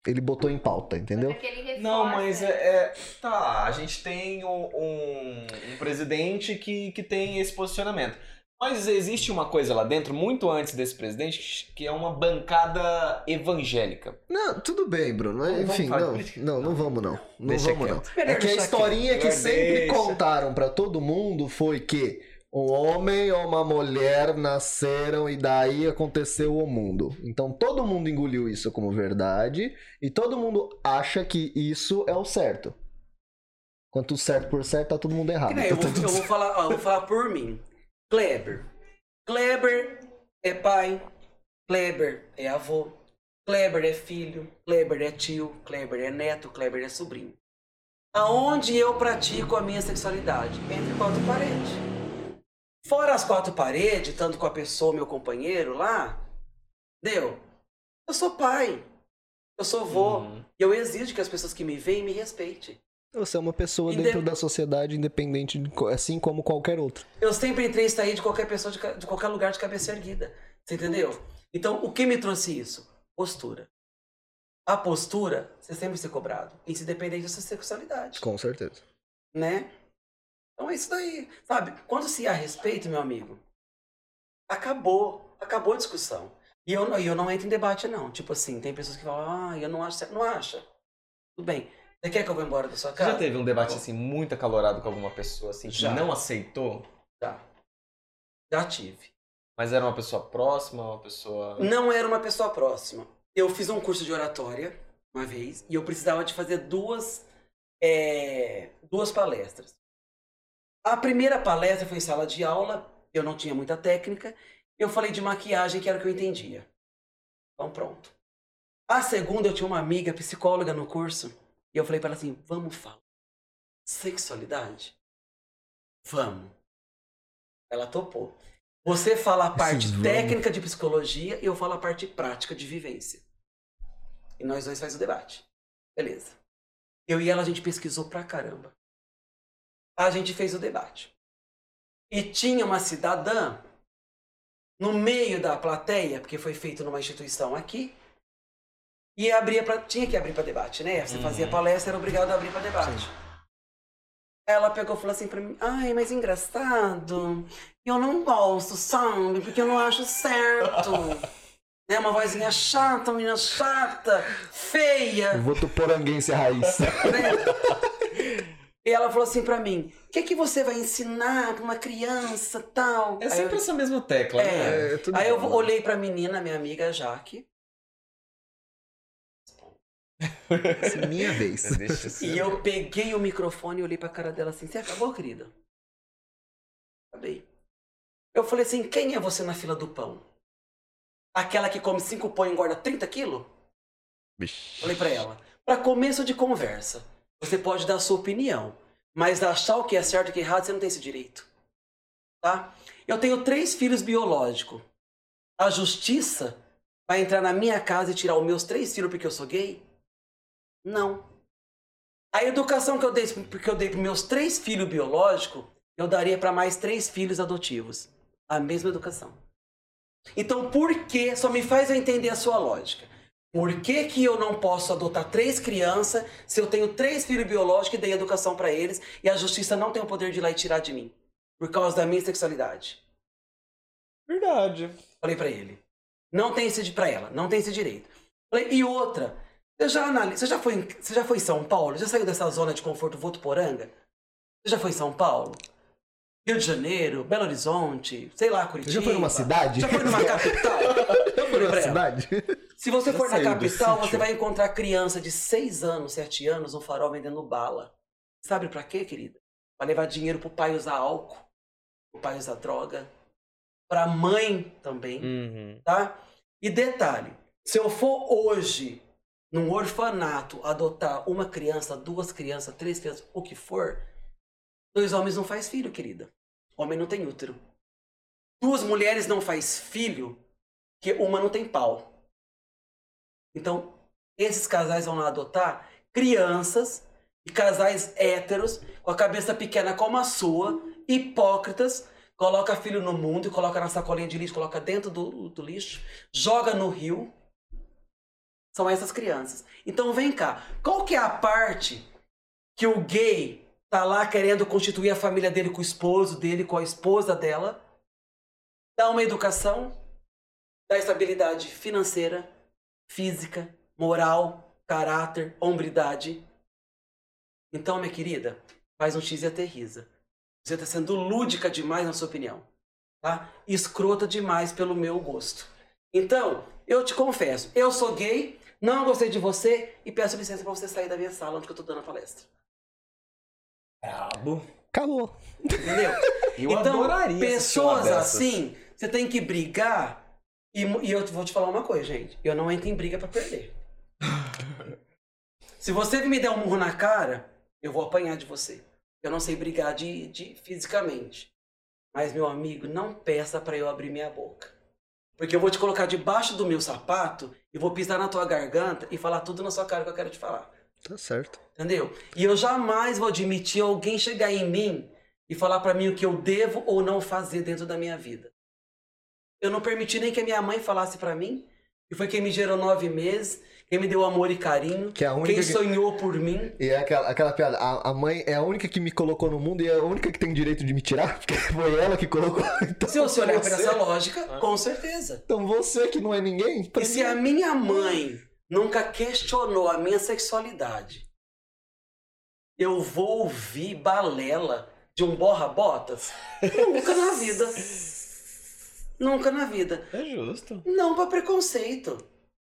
Speaker 2: Ele botou em pauta, entendeu?
Speaker 1: Não, mas é, é- Tá, a gente tem um, um- um presidente que, que tem esse posicionamento. Mas existe uma coisa lá dentro, muito antes desse presidente, que é uma bancada evangélica.
Speaker 2: Não, tudo bem, Bruno. Enfim, não, não, não vamos não. Não
Speaker 1: Deixa
Speaker 2: vamos não.
Speaker 1: quieto.
Speaker 3: Melhor
Speaker 2: É que a historinha que sempre contaram pra todo mundo foi que um homem ou uma mulher nasceram e daí aconteceu o mundo. Então todo mundo engoliu isso como verdade e todo mundo acha que isso é o certo. Quanto certo por certo, tá todo mundo errado.
Speaker 3: Eu,
Speaker 2: Então,
Speaker 3: vou,
Speaker 2: tá tudo
Speaker 3: eu vou falar, ó, eu vou falar por mim. Kleber. Kleber é pai. Kleber é avô. Kleber é filho. Kleber é tio. Kleber é neto. Kleber é sobrinho. Aonde eu pratico a minha sexualidade? Entre quatro paredes. Fora as quatro paredes, tanto com a pessoa, meu companheiro lá, deu. Eu sou pai. Eu sou vô.
Speaker 1: Uhum.
Speaker 3: E eu exijo que as pessoas que me veem me respeitem.
Speaker 2: Você é uma pessoa
Speaker 3: Inde-
Speaker 2: dentro da sociedade independente, assim como qualquer outro.
Speaker 3: Eu sempre entrei e saí de qualquer pessoa, de, de qualquer lugar de cabeça erguida. Você entendeu? Então, o que me trouxe isso? Postura. A postura, você sempre ser cobrado. Isso independente da sua sexualidade.
Speaker 2: Com certeza.
Speaker 3: Né? Então é isso daí. Sabe? Quando se há respeito, meu amigo, acabou. Acabou a discussão. E eu, não- eu não entro em debate, não. Tipo assim, tem pessoas que falam, ah, eu não acho certo. Não acha. Tudo bem. Você quer que eu vá embora da sua
Speaker 1: Você
Speaker 3: casa?
Speaker 1: já teve um debate assim muito acalorado com alguma pessoa assim que
Speaker 3: Já.
Speaker 1: não aceitou?
Speaker 3: Já. Já tive.
Speaker 1: Mas era uma pessoa próxima, uma pessoa.
Speaker 3: Não era uma pessoa próxima. Eu fiz um curso de oratória uma vez e eu precisava de fazer duas, é, duas palestras. A primeira palestra foi em sala de aula, eu não tinha muita técnica. Eu falei de maquiagem, que era o que eu entendia. Então pronto. A segunda, eu tinha uma amiga psicóloga no curso e eu falei para ela assim: vamos falar sexualidade? Vamos. Ela topou. Você fala a parte
Speaker 2: Esses
Speaker 3: técnica de psicologia e eu falo a parte prática de vivência. E nós dois faz o debate. Beleza. Eu e ela, a gente pesquisou pra caramba. A gente fez o debate. E tinha uma cidadã no meio da plateia, porque foi feito numa instituição aqui, e abria pra, tinha que abrir para debate, né? Você
Speaker 1: Uhum.
Speaker 3: fazia palestra, era obrigado a abrir para debate. Ela pegou e falou assim pra mim: Ai, mas engraçado, eu não gosto, sabe? Porque eu não acho certo. [LAUGHS] né? Uma vozinha chata, uma menina chata, feia.
Speaker 2: Voto poranguense raiz. [LAUGHS]
Speaker 3: né? E ela falou assim pra mim: O que, que você vai ensinar pra uma criança tal?
Speaker 1: É sempre
Speaker 3: eu-
Speaker 1: essa mesma tecla, né?
Speaker 3: É.
Speaker 2: É, tudo
Speaker 3: Aí eu
Speaker 2: bom.
Speaker 3: olhei pra menina, minha amiga Jaque,
Speaker 2: Essa é minha vez.
Speaker 1: Deixa ser.
Speaker 3: e eu peguei o microfone e olhei pra cara dela assim: Você acabou, querida? Acabei. Eu falei assim: Quem é você na fila do pão? Aquela que come cinco pão e engorda 30 quilos? Falei pra ela. Pra começo de conversa, você pode dar a sua opinião, mas achar o que é certo e o que é errado, você não tem esse direito. Tá? Eu tenho três filhos biológicos. A justiça vai entrar na minha casa e tirar os meus três filhos porque eu sou gay? Não. A educação que eu dei, porque eu dei para meus três filhos biológicos, eu daria para mais três filhos adotivos. A mesma educação. Então, por que? Só me faz eu entender a sua lógica. Por que, que eu não posso adotar três crianças se eu tenho três filhos biológicos e dei educação para eles e a justiça não tem o poder de ir lá e tirar de mim? Por causa da minha sexualidade.
Speaker 1: Verdade.
Speaker 3: Falei pra ele. Não tem esse para ela, não tem esse direito. Falei, e outra, você já, analisa, você, já foi, em- você já foi em São Paulo? Já saiu dessa zona de conforto Votuporanga? Você já foi em São Paulo? Rio de Janeiro, Belo Horizonte, sei lá, Curitiba.
Speaker 2: Já foi numa cidade?
Speaker 3: Já foi numa capital? [LAUGHS]
Speaker 2: Já foi numa cidade?
Speaker 3: Se você
Speaker 1: Já
Speaker 3: for na capital, você vai encontrar criança de 6 anos, 7 anos no farol vendendo bala. Sabe pra quê, querida? Pra levar dinheiro pro pai usar álcool, pro pai usar droga, pra mãe também,
Speaker 1: Uhum.
Speaker 3: tá? E detalhe, se eu for hoje num orfanato adotar uma criança, duas crianças, três crianças, o que for, dois homens não faz filho, querida. Homem não tem útero. Duas mulheres não faz filho, que uma não tem pau. Então, esses casais vão lá adotar crianças e casais héteros com a cabeça pequena como a sua, hipócritas, coloca filho no mundo e coloca na sacolinha de lixo, coloca dentro do, do lixo, joga no rio. São essas crianças. Então vem cá, qual que é a parte que o gay tá lá querendo constituir a família dele com o esposo dele, com a esposa dela, dá uma educação, dá estabilidade financeira, física, moral, caráter, hombridade. Então, minha querida, faz um X e aterriza. Você está sendo lúdica demais na sua opinião. Tá? Escrota demais pelo meu gosto. Então, eu te confesso, eu sou gay, não gostei de você e peço licença para você sair da minha sala onde eu tô dando a palestra.
Speaker 1: Brabo.
Speaker 2: Acabou.
Speaker 3: Entendeu? [LAUGHS]
Speaker 1: Eu
Speaker 3: então,
Speaker 1: adoraria
Speaker 3: pessoas assim, você tem que brigar. E, e eu vou te falar uma coisa, gente. Eu não entro em briga pra perder. [LAUGHS] Se você me der um murro na cara, eu vou apanhar de você. Eu não sei brigar de, de fisicamente. Mas, meu amigo, não peça pra eu abrir minha boca. Porque eu vou te colocar debaixo do meu sapato e vou pisar na tua garganta e falar tudo na sua cara que eu quero te falar.
Speaker 2: Tá certo.
Speaker 3: Entendeu? E eu jamais vou admitir alguém chegar em mim e falar pra mim o que eu devo ou não fazer dentro da minha vida. Eu não permiti nem que a minha mãe falasse pra mim, que foi quem me gerou nove meses, quem me deu amor e carinho,
Speaker 2: Que é a única
Speaker 3: quem
Speaker 2: que-
Speaker 3: sonhou por mim.
Speaker 2: E é aquela, aquela piada, a, a mãe é a única que me colocou no mundo e é a única que tem direito de me tirar, [LAUGHS] porque foi ela que colocou. [LAUGHS] Então,
Speaker 3: Se você olhar por
Speaker 2: você-
Speaker 3: essa lógica, com certeza.
Speaker 2: Então você que não é ninguém,
Speaker 3: E se a
Speaker 2: mim-
Speaker 3: minha mãe nunca questionou a minha sexualidade, eu vou ouvir balela de um borra-botas? Nunca na vida. Nunca na vida.
Speaker 1: É justo.
Speaker 3: Não pra preconceito.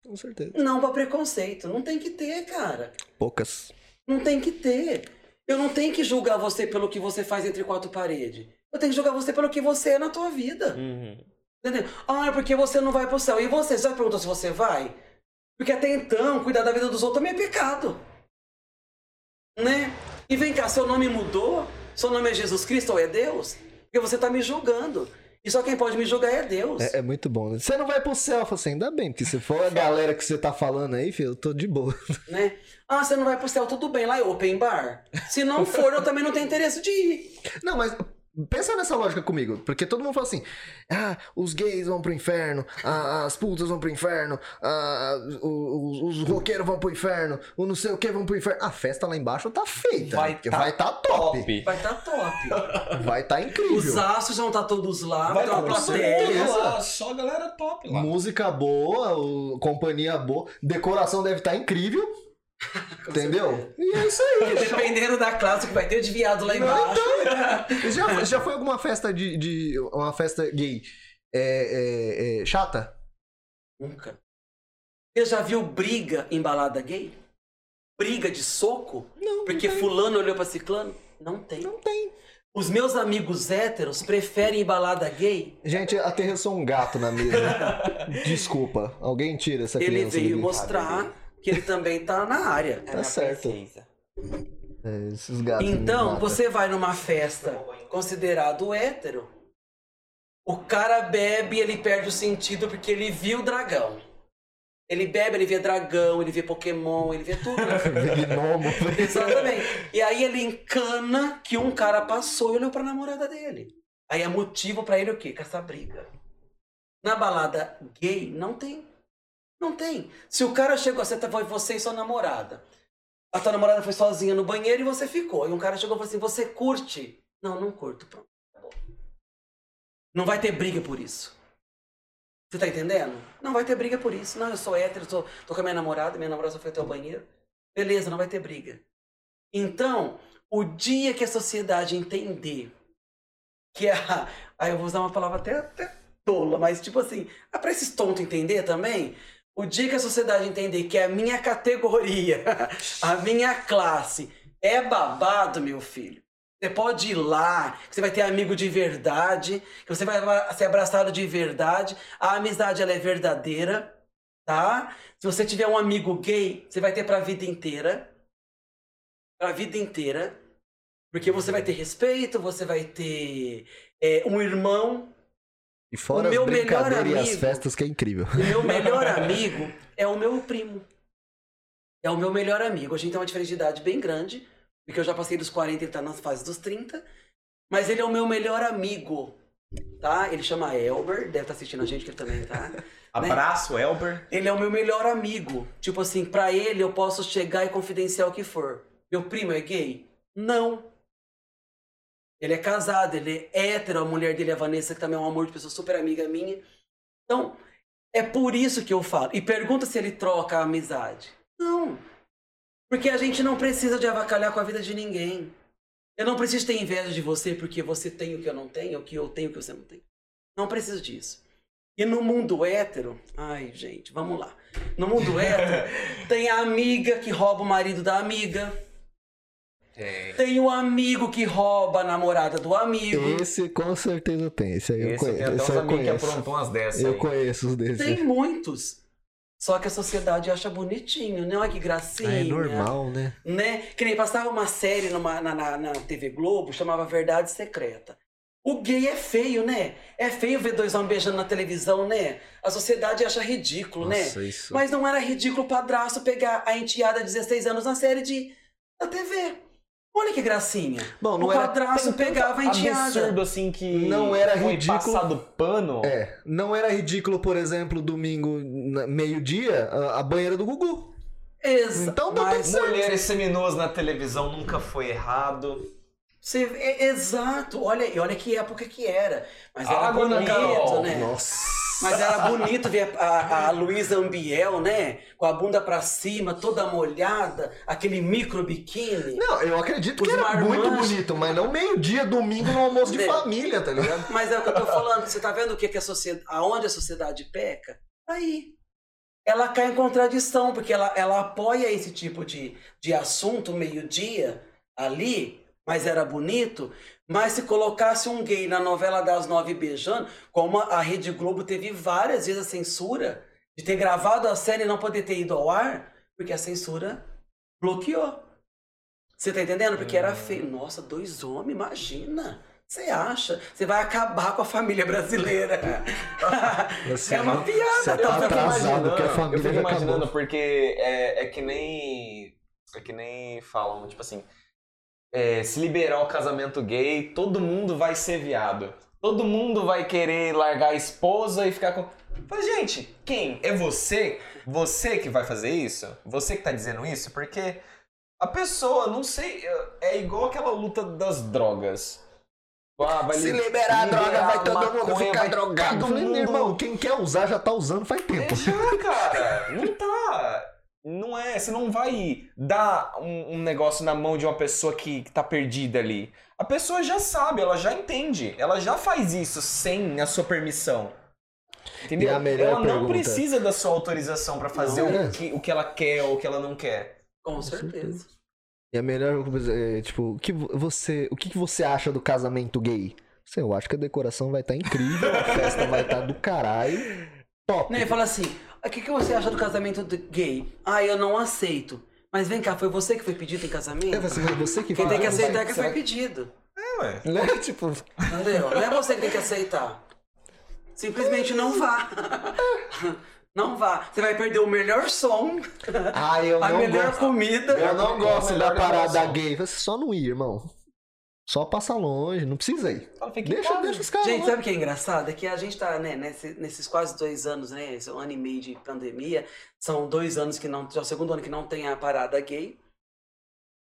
Speaker 2: Com certeza.
Speaker 3: Não pra preconceito. Não tem que ter, cara.
Speaker 2: Poucas.
Speaker 3: Não tem que ter. Eu não tenho que julgar você pelo que você faz entre quatro paredes. Eu tenho que julgar você pelo que você é na tua vida.
Speaker 1: Uhum.
Speaker 3: Entendeu? Ah, é porque você não vai pro céu. E você? Você já perguntou se você vai? Porque até então, cuidar da vida dos outros também é pecado. Né? E vem cá, seu nome mudou? Seu nome é Jesus Cristo ou é Deus? Porque você tá me julgando. E só quem pode me julgar é Deus.
Speaker 2: É, é muito bom. né? Você não vai pro céu, eu falo assim, ainda bem, porque se for a galera que você tá falando aí, filho, eu tô de boa. [LAUGHS]
Speaker 3: Né? Ah, você não vai pro céu, tudo bem, lá é open bar. Se não for, eu também não tenho interesse de ir.
Speaker 2: Não, mas pensa nessa lógica comigo, porque todo mundo fala assim: ah, os gays vão pro inferno, ah, as putas vão pro inferno, ah, os, os roqueiros vão pro inferno, o não sei o que vão pro inferno. A festa lá embaixo tá feita.
Speaker 1: Vai tá
Speaker 2: vai tá top.
Speaker 1: Top.
Speaker 3: Vai tá top. [LAUGHS]
Speaker 2: Vai tá incrível.
Speaker 3: Os astros vão estar todos lá,
Speaker 1: Vai
Speaker 3: ter uma
Speaker 1: com
Speaker 3: plateia.
Speaker 1: lá, só a galera top lá.
Speaker 2: Música boa, companhia boa, decoração deve estar incrível. [LAUGHS] Entendeu? E é isso aí. [LAUGHS]
Speaker 3: Dependendo da classe que vai ter de viado lá embaixo. [LAUGHS]
Speaker 2: Já, já foi alguma festa de, de- uma festa gay é, é, é, chata?
Speaker 3: Nunca. Você já viu briga em balada gay? Briga de soco?
Speaker 2: Não,
Speaker 3: Porque
Speaker 2: não
Speaker 3: fulano olhou pra ciclano? Não tem.
Speaker 2: Não tem.
Speaker 3: Os meus amigos héteros preferem balada gay.
Speaker 2: Gente, aterrissou um gato na mesa. Desculpa. Alguém tira essa
Speaker 3: Ele
Speaker 2: criança
Speaker 3: veio
Speaker 2: daqui.
Speaker 3: mostrar que ele também tá na área.
Speaker 2: Tá certo. É, esses gatos
Speaker 3: Então, você vai numa festa considerado hétero, o cara bebe e ele perde o sentido porque ele viu o dragão. Ele bebe, ele vê dragão, ele vê Pokémon, ele vê tudo. [LAUGHS]
Speaker 2: Gnomo.
Speaker 3: Exatamente. E aí ele encana que um cara passou e olhou pra namorada dele. Aí é motivo pra ele o quê? Com essa briga. Na balada gay, não tem. Não tem. Se o cara chegou, você tá- foi você e sua namorada. A tua namorada foi sozinha no banheiro e você ficou. E um cara chegou e falou assim: Você curte? Não, não curto. Pronto. acabou. Não vai ter briga por isso. Você tá entendendo? Não vai ter briga por isso. Não, eu sou hétero, tô, com a minha namorada, minha namorada só foi até o banheiro. Beleza, não vai ter briga. Então, o dia que a sociedade entender que a. Aí eu vou usar uma palavra até, até tola, mas tipo assim, ah, pra esses tontos entender também, o dia que a sociedade entender que a minha categoria, [LAUGHS] a minha classe é babado, meu filho, Você pode ir lá, que você vai ter amigo de verdade, que você vai ser abraçado de verdade. A amizade ela é verdadeira, tá? Se você tiver um amigo gay, você vai ter pra vida inteira. Pra vida inteira. Porque você vai ter respeito, você vai ter é, um irmão.
Speaker 2: E fora
Speaker 3: O
Speaker 2: as
Speaker 3: meu melhor
Speaker 2: brincadeiras e as
Speaker 3: amigo-
Speaker 2: festas que é incrível.
Speaker 3: O meu melhor [LAUGHS] amigo é o meu primo. É o meu melhor amigo. A gente tem uma diferença de idade bem grande, porque eu já passei dos 40 e ele tá nas fases dos 30. Mas ele é o meu melhor amigo, tá? Ele chama Elber, deve estar assistindo a gente, que ele também tá. [LAUGHS]
Speaker 1: Abraço, Elber.
Speaker 3: Ele é o meu melhor amigo. Tipo assim, pra ele eu posso chegar e confidenciar o que for. Meu primo é gay? Não. Ele é casado, ele é hétero, a mulher dele é a Vanessa, que também é um amor de pessoa super amiga minha. Então, é por isso que eu falo. E pergunta se ele troca a amizade. Não. Porque a gente não precisa de avacalhar com a vida de ninguém. Eu não preciso ter inveja de você porque você tem o que eu não tenho, ou que eu tenho o que você não tem. Não preciso disso. E no mundo hétero, ai gente, vamos lá. No mundo [LAUGHS] hétero, tem a amiga que rouba o marido da amiga.
Speaker 1: Tem.
Speaker 3: Tem o amigo que rouba a namorada do amigo.
Speaker 2: Esse com certeza tem. Esse aí eu
Speaker 1: Esse tem
Speaker 2: conheço.
Speaker 1: até
Speaker 2: Esse
Speaker 1: uns amigos que aprontam umas dessas
Speaker 2: Eu
Speaker 1: aí.
Speaker 2: conheço os desses.
Speaker 3: Tem muitos. Só que a sociedade acha bonitinho, né? Olha que gracinha.
Speaker 2: Ah, é normal, né?
Speaker 3: né? Que nem passava uma série numa, na, na, na TV Globo, chamava Verdade Secreta. O gay é feio, né? É feio ver dois homens beijando na televisão, né? A sociedade acha ridículo,
Speaker 2: Nossa,
Speaker 3: né?
Speaker 2: isso.
Speaker 3: Mas não era ridículo o padrasto pegar a enteada de 16 anos na série de da TV. Olha que gracinha.
Speaker 2: Bom, não
Speaker 3: o
Speaker 2: era-
Speaker 3: padrasto pegava a enteada.
Speaker 1: absurdo assim que
Speaker 2: Não era
Speaker 1: foi
Speaker 2: ridículo.
Speaker 1: passado pano.
Speaker 2: É, não era ridículo, por exemplo, domingo, meio-dia, a, a banheira do Gugu.
Speaker 3: Exa
Speaker 2: Então dá
Speaker 3: mas
Speaker 1: Mulheres seminuas na televisão nunca foi errado.
Speaker 3: Você, é, exato. Olha, e olha que época que era. Mas era
Speaker 1: Água
Speaker 3: bonito, né?
Speaker 2: Nossa.
Speaker 3: Mas era bonito ver a, a Luísa Ambiel, né? Com a bunda pra cima, toda molhada, aquele micro biquíni.
Speaker 2: Não, eu acredito que era
Speaker 3: marmanjos.
Speaker 2: muito bonito, mas não meio-dia, domingo, no almoço de
Speaker 3: É.
Speaker 2: família, tá ligado?
Speaker 3: Mas é o que eu tô falando. Você tá vendo o que, que a sociedade, aonde a sociedade peca? Aí. Ela cai em contradição, porque ela, ela apoia esse tipo de, de assunto meio-dia ali, mas era bonito. Mas se colocasse um gay na novela das nove beijando, como a Rede Globo teve várias vezes a censura de ter gravado a série e não poder ter ido ao ar, porque a censura bloqueou. Você tá entendendo? Porque era feio. Nossa, dois homens, imagina. Você acha? Você vai acabar com a família brasileira. [LAUGHS]
Speaker 2: Você
Speaker 3: é uma piada.
Speaker 2: Você
Speaker 1: Eu
Speaker 2: tá
Speaker 1: fico
Speaker 2: atrasado,
Speaker 1: imaginando,
Speaker 2: que a
Speaker 1: eu
Speaker 2: família
Speaker 1: fico
Speaker 2: já
Speaker 1: imaginando
Speaker 2: acabou.
Speaker 1: porque é, é que nem. É que nem falam, tipo assim. É, se liberar o casamento gay, todo mundo vai ser viado. Todo mundo vai querer largar a esposa e ficar com. Mas, gente, quem? É você? Você que vai fazer isso? Você que tá dizendo isso? Porque a pessoa, não sei, é igual aquela luta das drogas. Ah, vai
Speaker 2: Se
Speaker 1: li-
Speaker 2: liberar a droga, vai todo mundo ficar
Speaker 1: vai
Speaker 2: drogado.
Speaker 1: todo mundo-
Speaker 2: irmão, quem quer usar já tá usando faz tempo.
Speaker 1: é já, cara. Não tá. Não é. Você não vai dar um, um negócio na mão de uma pessoa que, que tá perdida ali. A pessoa já sabe, ela já entende. Ela já faz isso sem a sua permissão. Entendeu?
Speaker 2: E a melhor
Speaker 1: ela não
Speaker 2: pergunta?
Speaker 1: precisa da sua autorização pra fazer
Speaker 2: Não, é.
Speaker 1: o, que, o que ela quer ou o que ela não quer.
Speaker 3: Com certeza.
Speaker 2: E a melhor coisa é, tipo, o que vo- você, o que que você acha do casamento gay? Sei, eu acho que a decoração vai estar incrível, a festa vai estar do caralho. Top.
Speaker 3: Né, fala assim: o que, que você acha do casamento de- gay? Ah, eu não aceito. Mas vem cá, foi você que foi pedido em casamento?
Speaker 2: É, você, você que
Speaker 3: Quem tem que aceitar é que foi pedido.
Speaker 1: É, ué. [LAUGHS]
Speaker 2: Né? Tipo,
Speaker 3: Entendeu? Não é você que tem que aceitar. Simplesmente não vá. [LAUGHS] Não vá. Você vai perder o melhor som,
Speaker 2: ah, eu
Speaker 3: a
Speaker 2: não
Speaker 3: melhor
Speaker 2: gosto.
Speaker 3: comida.
Speaker 2: Eu não gosto da parada gay. Você só não ir, irmão. Só passa longe, não precisa ir.
Speaker 1: Fala, fica em
Speaker 2: Deixa,
Speaker 1: casa.
Speaker 2: deixa os caras
Speaker 3: Gente,
Speaker 2: lá.
Speaker 3: sabe o que é engraçado? É que a gente tá, né, nesse- nesses quase dois anos, né? Esse ano e meio de pandemia. São dois anos que não. Já é o segundo ano que não tem a parada gay.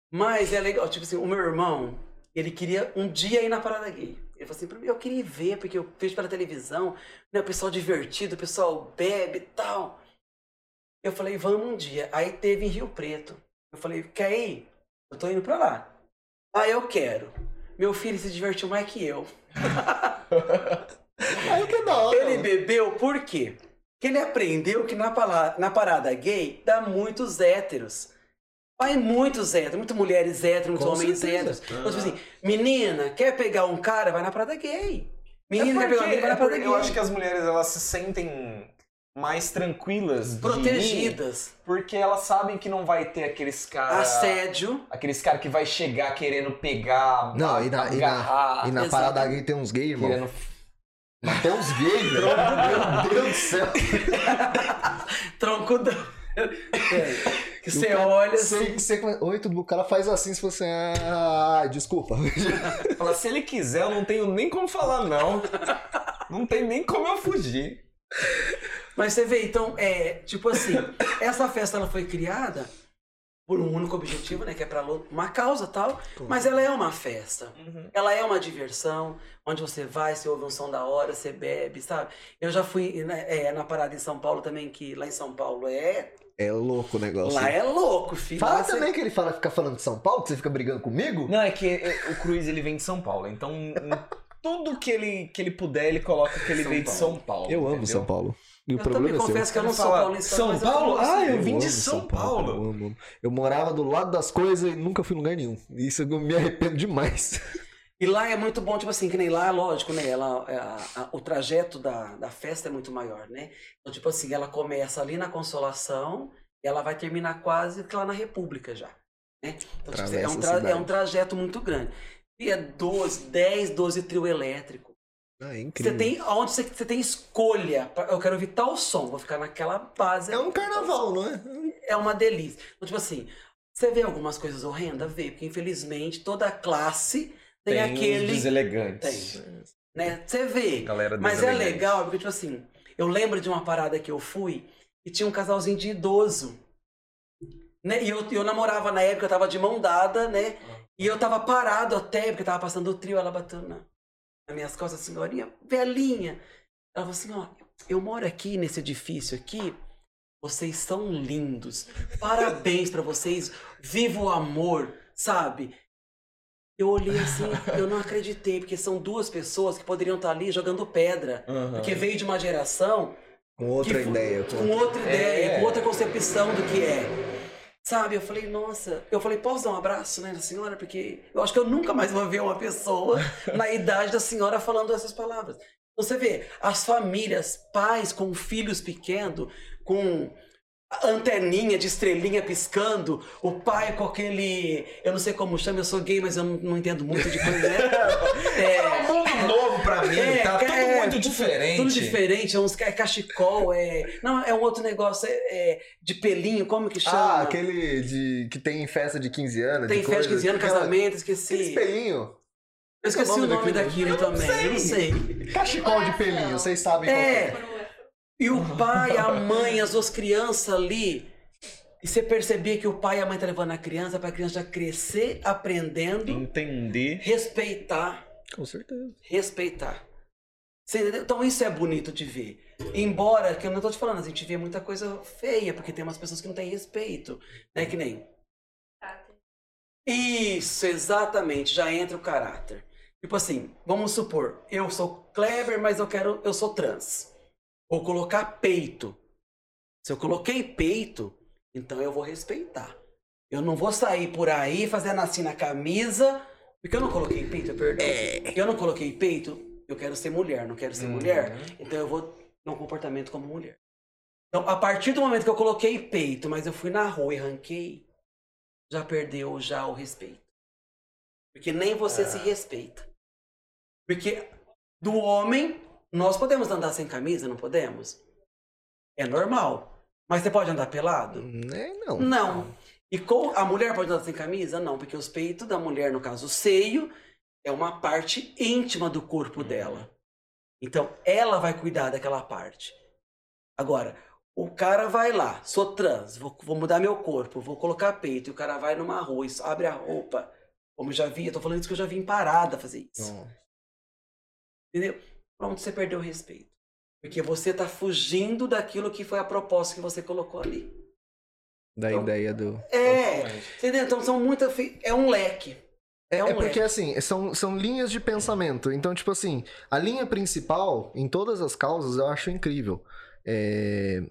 Speaker 3: Mas é legal, tipo assim, o meu irmão, ele queria um dia ir na parada gay. Ele falou assim, pra mim, eu queria ir ver, porque eu vejo pela televisão, né? O pessoal divertido, o pessoal bebe e tal. Eu falei, vamos um dia. Aí teve em Rio Preto. Eu falei, quer ir? Eu tô indo pra lá. Ah, eu quero. Meu filho se divertiu mais que eu. [LAUGHS]
Speaker 2: Aí que da hora.
Speaker 3: Ele bebeu por quê? Porque ele aprendeu que na, na parada gay dá muitos héteros. Vai muitos héteros, muitas mulheres héteros, muitos
Speaker 2: Com
Speaker 3: homens
Speaker 2: certeza.
Speaker 3: héteros. Então, tipo assim, menina, quer pegar um cara, vai na Prada Gay. Menina,
Speaker 1: É
Speaker 3: quer pegar um
Speaker 1: porque-
Speaker 3: menino, vai na
Speaker 1: é
Speaker 3: Prada
Speaker 1: porque
Speaker 3: Gay.
Speaker 1: eu acho que as mulheres elas se sentem mais tranquilas,
Speaker 3: Protegidas.
Speaker 1: porque elas sabem que não vai ter aqueles caras,
Speaker 3: Assédio.
Speaker 1: aqueles cara que vai chegar querendo pegar,
Speaker 2: Não, e na- e na-
Speaker 1: agarrar,
Speaker 2: E na parada gay tem uns gays, irmão.
Speaker 1: querendo
Speaker 2: Tem uns gays, velho. Meu Deus do céu. [LAUGHS]
Speaker 3: Troncudão. É, [LAUGHS] que você olha assim.
Speaker 2: Você, você, Oi, tudo bom? O cara faz assim, se você. Ah, desculpa.
Speaker 1: Fala, se ele quiser, eu não tenho nem como falar, não. Não tem nem como eu fugir.
Speaker 3: Mas você vê, então, é, tipo assim, essa festa ela foi criada por um único objetivo, né? Que é pra lu- uma causa tal. Mas ela é uma festa. Ela é uma diversão, onde você vai, você ouve um som da hora, você bebe, sabe? Eu já fui né, é, na parada em São Paulo também, que lá em São Paulo é.
Speaker 2: É louco o negócio.
Speaker 3: Lá é louco, filho.
Speaker 2: Fala
Speaker 3: Lá você-
Speaker 2: também que ele fala, fica falando de São Paulo, que você fica brigando comigo?
Speaker 1: Não, é que é, o Cruz ele vem de São Paulo, então tudo que ele, que ele puder, ele coloca que ele
Speaker 3: São
Speaker 1: veio de
Speaker 3: Paulo.
Speaker 1: São Paulo.
Speaker 2: Eu amo
Speaker 1: entendeu?
Speaker 2: São Paulo. E o
Speaker 3: Eu
Speaker 2: problema
Speaker 3: também
Speaker 2: é seu.
Speaker 3: confesso que eu não sou paulista.
Speaker 1: São Paulo? Ah, eu
Speaker 2: Eu
Speaker 1: vim de
Speaker 2: amo
Speaker 1: São Paulo.
Speaker 2: Eu, amo, amo. Eu morava do lado das coisas e nunca fui em lugar nenhum. Isso eu me arrependo demais.
Speaker 3: E lá é muito bom, tipo assim, que nem lá, lógico, né? Ela, a- a- o trajeto da, da festa é muito maior, né? Então, tipo assim, ela começa ali na Consolação e ela vai terminar quase que lá na República já. Né? Então, tipo assim, é, um é um trajeto muito grande. E é 12, 10, 12 trio elétrico.
Speaker 2: Ah, é
Speaker 3: Você
Speaker 2: incrível.
Speaker 3: tem, onde você, você tem escolha. pra- Eu quero ouvir tal som, vou ficar naquela base.
Speaker 2: É um carnaval, não é?
Speaker 3: É uma delícia. Então, tipo assim, você vê algumas coisas horrendas? Vê, porque infelizmente toda classe tem,
Speaker 1: Tem
Speaker 3: aquele.
Speaker 1: deselegantes.
Speaker 3: né? Você vê.
Speaker 1: Galera
Speaker 3: Mas é legal, porque, tipo assim, eu lembro de uma parada que eu fui e tinha um casalzinho de idoso. Né? E eu, eu namorava na época, eu tava de mão dada, né? E eu tava parado até, porque tava passando o trio, ela bateu na, nas minhas costas, senhorinha, velhinha. Ela falou assim, ó, eu moro aqui nesse edifício aqui, vocês são lindos. Parabéns pra vocês, viva o amor, sabe? Eu olhei assim, eu não acreditei, porque são duas pessoas que poderiam estar ali jogando pedra.
Speaker 1: Aham.
Speaker 3: Porque veio de uma geração
Speaker 2: Com outra
Speaker 3: que
Speaker 2: ideia.
Speaker 3: com outra ideia,
Speaker 1: É.
Speaker 3: com outra concepção do que é. Sabe, eu falei, nossa, eu falei, posso dar um abraço, né, na senhora? Porque eu acho que eu nunca mais vou ver uma pessoa na [LAUGHS] idade da senhora falando essas palavras. Você vê, as famílias, pais com filhos pequenos, com anteninha de estrelinha piscando, o pai com aquele. Eu não sei como chama, eu sou gay, mas eu não, não entendo muito de coisa, né? [LAUGHS]
Speaker 1: É um mundo novo pra mim,
Speaker 3: É,
Speaker 1: tá tudo
Speaker 3: é,
Speaker 1: diferente.
Speaker 3: Tudo diferente, é uns é cachecol, é. Não, é um outro negócio, é, é de pelinho, como que chama?
Speaker 2: Ah, aquele de, que tem festa de 15 anos.
Speaker 3: Tem
Speaker 2: de
Speaker 3: festa de
Speaker 2: coisa.
Speaker 3: 15 anos, casamento,
Speaker 2: Aquele
Speaker 3: esqueci.
Speaker 2: espelhinho.
Speaker 3: Eu esqueci
Speaker 2: Qual é
Speaker 3: o
Speaker 2: o nome
Speaker 3: nome daquilo,
Speaker 2: daquilo?
Speaker 3: também, eu não sei.
Speaker 2: Cachecol de pelinho, vocês sabem qual
Speaker 3: É.
Speaker 2: é.
Speaker 3: E o pai, a mãe, as duas crianças ali. E você percebia que o pai e a mãe tá levando a criança pra criança já crescer, aprendendo,
Speaker 1: Entender.
Speaker 3: respeitar.
Speaker 2: Com certeza.
Speaker 3: respeitar. Então isso é bonito de ver. Embora, que eu não tô te falando, a gente vê muita coisa feia, porque tem umas pessoas que não têm respeito. Né? Que nem. Isso, exatamente, já entra o caráter. Tipo assim, vamos supor, eu sou Kleber, mas eu quero. eu sou trans. Vou colocar peito. Se eu coloquei peito, então eu vou respeitar. Eu não vou sair por aí fazendo assim na camisa, porque eu não coloquei peito, perdão. Eu não coloquei peito, eu quero ser mulher, não quero ser
Speaker 1: Uhum.
Speaker 3: mulher, então eu vou ter um comportamento como mulher. Então, a partir do momento que eu coloquei peito, mas eu fui na rua e ranquei, já perdeu já o respeito. Porque nem você se respeita. Porque do homem, nós podemos andar sem camisa, não podemos? É normal. Mas você pode andar pelado?
Speaker 2: É, não.
Speaker 3: Não. E com a mulher pode andar sem camisa? Não, porque os peitos da mulher, no caso o seio, é uma parte íntima do corpo dela. Então, ela vai cuidar daquela parte. Agora, o cara vai lá, sou trans, vou, vou mudar meu corpo, vou colocar peito, e o cara vai numa rua e abre a roupa. Como eu já vi, eu tô falando isso que eu já vi em parada fazer isso. Entendeu? Pronto, você perdeu o respeito. Porque você tá fugindo daquilo que foi a proposta que você colocou ali.
Speaker 2: Da
Speaker 3: Então-
Speaker 2: ideia do.
Speaker 3: É, entendeu? Então são muitas. É um leque.
Speaker 2: É,
Speaker 3: É
Speaker 2: é porque, assim, são, são linhas de pensamento. Então, tipo assim, a linha principal, em todas as causas, eu acho incrível. É,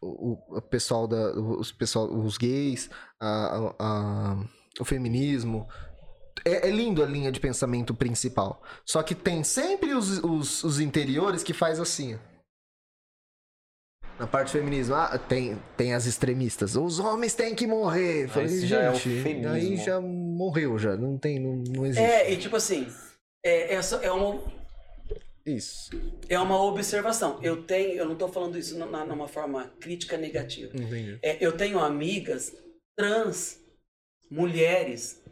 Speaker 2: o, o pessoal da. Os, pessoal, os gays, a, a- a- o feminismo. É, é lindo a linha de pensamento principal. Só que tem sempre os, os, os interiores que faz assim. Na parte do feminismo, ah, tem, tem as extremistas. Os homens têm que morrer. Falei,
Speaker 1: esse já é
Speaker 2: gente, aí já morreu, já. Não tem, não, não existe.
Speaker 3: É, e tipo assim, é, é, só- é uma,
Speaker 2: Isso.
Speaker 3: é uma observação. Eu tenho, eu não tô falando isso na- numa forma crítica negativa.
Speaker 2: Entendi.
Speaker 3: É, eu tenho amigas trans, mulheres,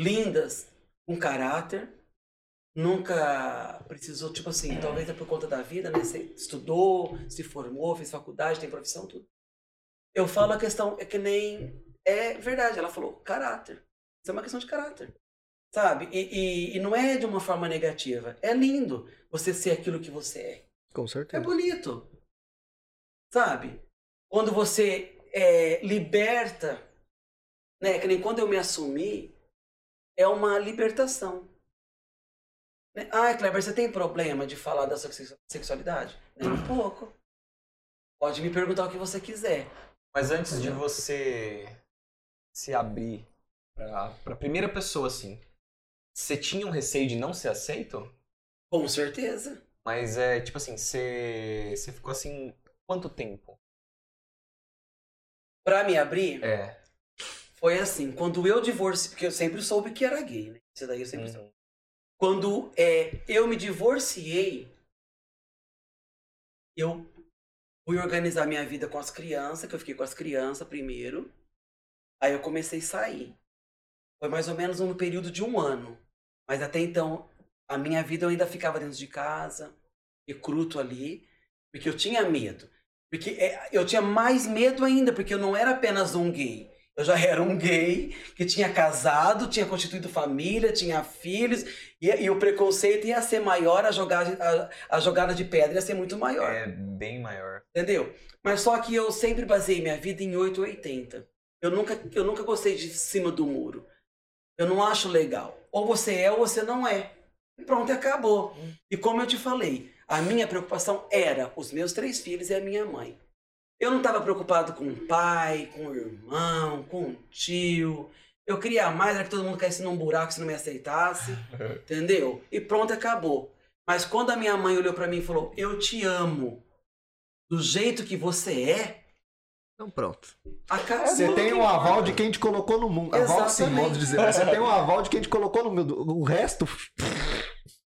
Speaker 3: lindas, com caráter, nunca precisou, tipo assim, talvez é por conta da vida, né? Você estudou, se formou, fez faculdade, tem profissão, tudo. Eu falo a questão, é que nem. É verdade, ela falou, caráter. Isso é uma questão de caráter. Sabe? E, e, e não é de uma forma negativa. É lindo você ser aquilo que você é.
Speaker 2: Com
Speaker 3: É
Speaker 2: certeza.
Speaker 3: bonito. Sabe? Quando você é, liberta, né? Que nem quando eu me assumi, é uma libertação. Ah, Kleber, você tem problema de falar da sua sexu- sexualidade? Nem um pouco. Pode me perguntar o que você quiser.
Speaker 1: Mas antes de você se abrir pra, pra primeira pessoa, assim, você tinha um receio de não ser aceito?
Speaker 3: Com certeza.
Speaker 1: Mas é, tipo assim, você, você ficou assim, quanto tempo?
Speaker 3: Pra me abrir,
Speaker 1: É.
Speaker 3: foi assim, quando eu divorciei, porque eu sempre soube que era gay, né? Isso daí eu sempre soube. Quando é, eu me divorciei, eu fui organizar minha vida com as crianças, que eu fiquei com as crianças primeiro. Aí eu comecei a sair. Foi mais ou menos um período de um ano. Mas até então, a minha vida eu ainda ficava dentro de casa, recruto ali, porque eu tinha medo. Porque é, eu tinha mais medo ainda, porque eu não era apenas um gay. Eu já era um gay que tinha casado, tinha constituído família, tinha filhos, e, e o preconceito ia ser maior, a jogada, a, a jogada de pedra ia ser muito maior.
Speaker 1: É bem maior.
Speaker 3: Entendeu? Mas só que eu sempre baseei minha vida em 880. Eu nunca, eu nunca gostei de cima do muro. Eu não acho legal. Ou você é ou você não é. E pronto, e acabou. E como eu te falei, a minha preocupação era os meus três filhos e a minha mãe. Eu não estava preocupado com o pai, com o irmão, com o tio. Eu queria mais era que todo mundo caísse num buraco se não me aceitasse. [LAUGHS] Entendeu? E pronto, acabou. Mas quando a minha mãe olhou pra mim e falou: Eu te amo do jeito que você é,
Speaker 2: Então pronto.
Speaker 3: acabou.
Speaker 2: Você tem
Speaker 3: Não
Speaker 2: um aval de quem te colocou no mundo. Aval sim,
Speaker 3: Exatamente.
Speaker 2: modo de dizer. Você tem um aval de quem te colocou no mundo. O resto.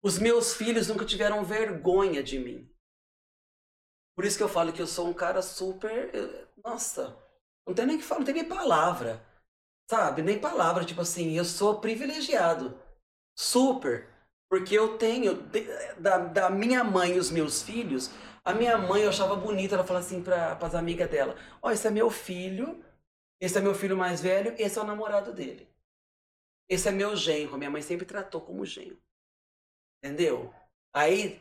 Speaker 3: Os meus filhos nunca tiveram vergonha de mim. Por isso que eu falo que eu sou um cara super. eh, Nossa, não tem nem que falar, não tem nem palavra. Sabe? Nem palavra. Tipo assim, eu sou privilegiado. Super. Porque eu tenho, da, da minha mãe e os meus filhos, a minha mãe eu achava bonita, ela falava assim para as amigas dela: Ó, esse é meu filho, esse é meu filho mais velho, esse é o namorado dele. Esse é meu genro. Minha mãe sempre tratou como genro. Entendeu? Aí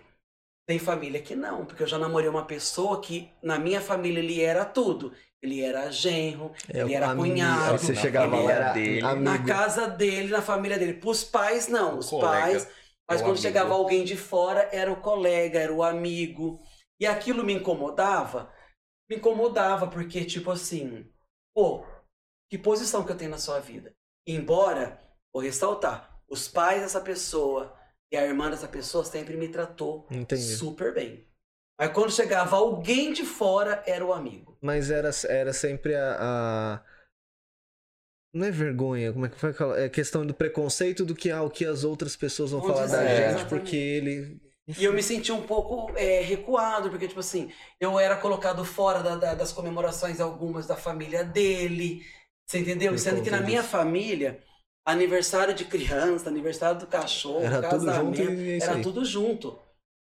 Speaker 3: tem família que não, porque eu já namorei uma pessoa que na minha família ele era tudo. Ele era genro, ele era
Speaker 2: amigo,
Speaker 3: cunhado,
Speaker 2: você chegava lá, era
Speaker 1: dele.
Speaker 3: na
Speaker 2: amigo.
Speaker 3: casa dele, na família dele. Pros pais, não. Os
Speaker 1: Colega.
Speaker 3: pais. Mas
Speaker 1: Ou
Speaker 3: quando
Speaker 1: amigo.
Speaker 3: chegava alguém de fora, era o colega, era o amigo. E aquilo me incomodava. Me incomodava, porque, tipo assim, pô, que posição que eu tenho na sua vida? Embora, vou ressaltar, os pais dessa pessoa e a irmã dessa pessoa sempre me tratou
Speaker 2: Entendi.
Speaker 3: super bem. Mas quando chegava alguém de fora, era o amigo.
Speaker 2: Mas era, era sempre a, a- Não é vergonha, como é que foi aquela. É questão do preconceito do que, ah, o que as outras pessoas vão falar da
Speaker 3: dizer,
Speaker 2: gente,
Speaker 3: exatamente.
Speaker 2: porque ele.
Speaker 3: E eu me senti um pouco é, recuado, porque, tipo assim, eu era colocado fora da- da- das comemorações algumas da família dele. Você entendeu? Sendo que na minha família, aniversário de criança, aniversário do cachorro,
Speaker 2: Era tudo
Speaker 3: casamento,
Speaker 2: junto e isso
Speaker 3: era
Speaker 2: aí.
Speaker 3: tudo junto.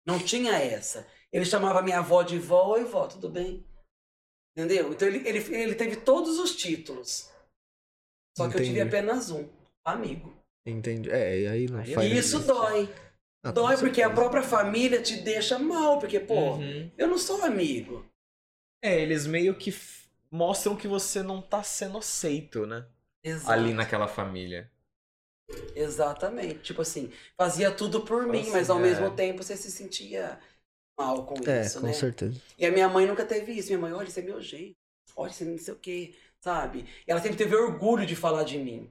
Speaker 3: Não tinha essa. Ele chamava minha avó de vó, oi vó, tudo bem? Entendeu? Então ele, ele, ele teve todos os títulos. Só que eu tive
Speaker 2: Entendi.
Speaker 3: apenas um, amigo.
Speaker 2: Entende? É, e aí não
Speaker 1: Aí
Speaker 2: faz.
Speaker 3: E isso dói.
Speaker 2: Ah,
Speaker 3: Dói porque a própria família te deixa mal, porque, pô,
Speaker 1: Uhum.
Speaker 3: eu não sou amigo.
Speaker 1: É, eles meio que mostram que você não tá sendo aceito, né?
Speaker 3: Exato.
Speaker 1: Ali naquela família.
Speaker 3: Exatamente. Tipo assim, fazia tudo por mim,
Speaker 1: Assim,
Speaker 3: mas ao
Speaker 1: é.
Speaker 3: mesmo tempo você se sentia. mal com
Speaker 2: É,
Speaker 3: isso,
Speaker 2: com
Speaker 3: né?
Speaker 2: certeza.
Speaker 3: E a minha mãe nunca teve isso. Minha mãe, olha, isso é meu jeito. Olha, isso é não sei o quê, sabe? E ela sempre teve orgulho de falar de mim.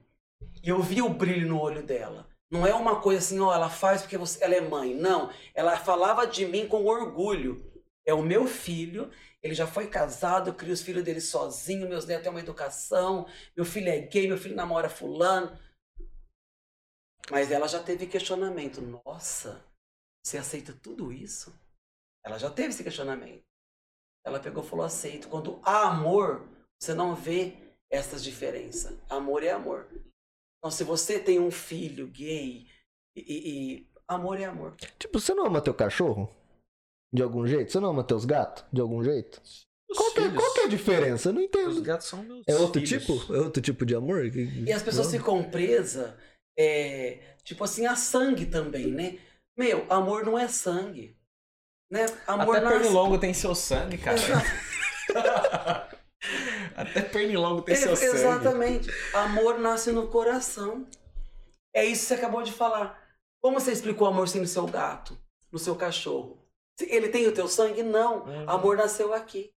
Speaker 3: E eu via o brilho no olho dela. Não é uma coisa assim, ó, ela faz porque você, ela é mãe. Não. Ela falava de mim com orgulho. É o meu filho, ele já foi casado, eu crio os filhos dele sozinho, meus netos têm uma educação, meu filho é gay, meu filho namora fulano. Mas ela já teve questionamento. Nossa, você aceita tudo isso? Ela já teve esse questionamento. Ela pegou e falou: aceito. Quando há amor, você não vê essas diferenças. Amor é amor. Então, se você tem um filho gay, e, e- e amor é amor.
Speaker 2: Tipo, você não ama teu cachorro? De algum jeito? Você não ama teus gatos? De algum jeito?
Speaker 1: Os
Speaker 2: Qual que, é, qual que é a diferença? Eu não
Speaker 1: Os
Speaker 2: entendo.
Speaker 1: gatos são meus
Speaker 2: É outro
Speaker 1: filhos.
Speaker 2: tipo? É outro tipo de amor?
Speaker 3: E as pessoas ficam presas, é, tipo assim, a sangue também, né? Meu, amor não é sangue. Né? Amor
Speaker 1: Até
Speaker 3: nasce-
Speaker 1: pernilongo tem seu sangue, cara. [LAUGHS] Até pernilongo tem
Speaker 3: É,
Speaker 1: seu sangue.
Speaker 3: Exatamente. Amor nasce no coração. É isso que você acabou de falar. Como você explica o amor sem no seu gato, no seu cachorro? Se Ele tem o teu sangue? Não.
Speaker 1: Uhum.
Speaker 3: Amor nasceu aqui.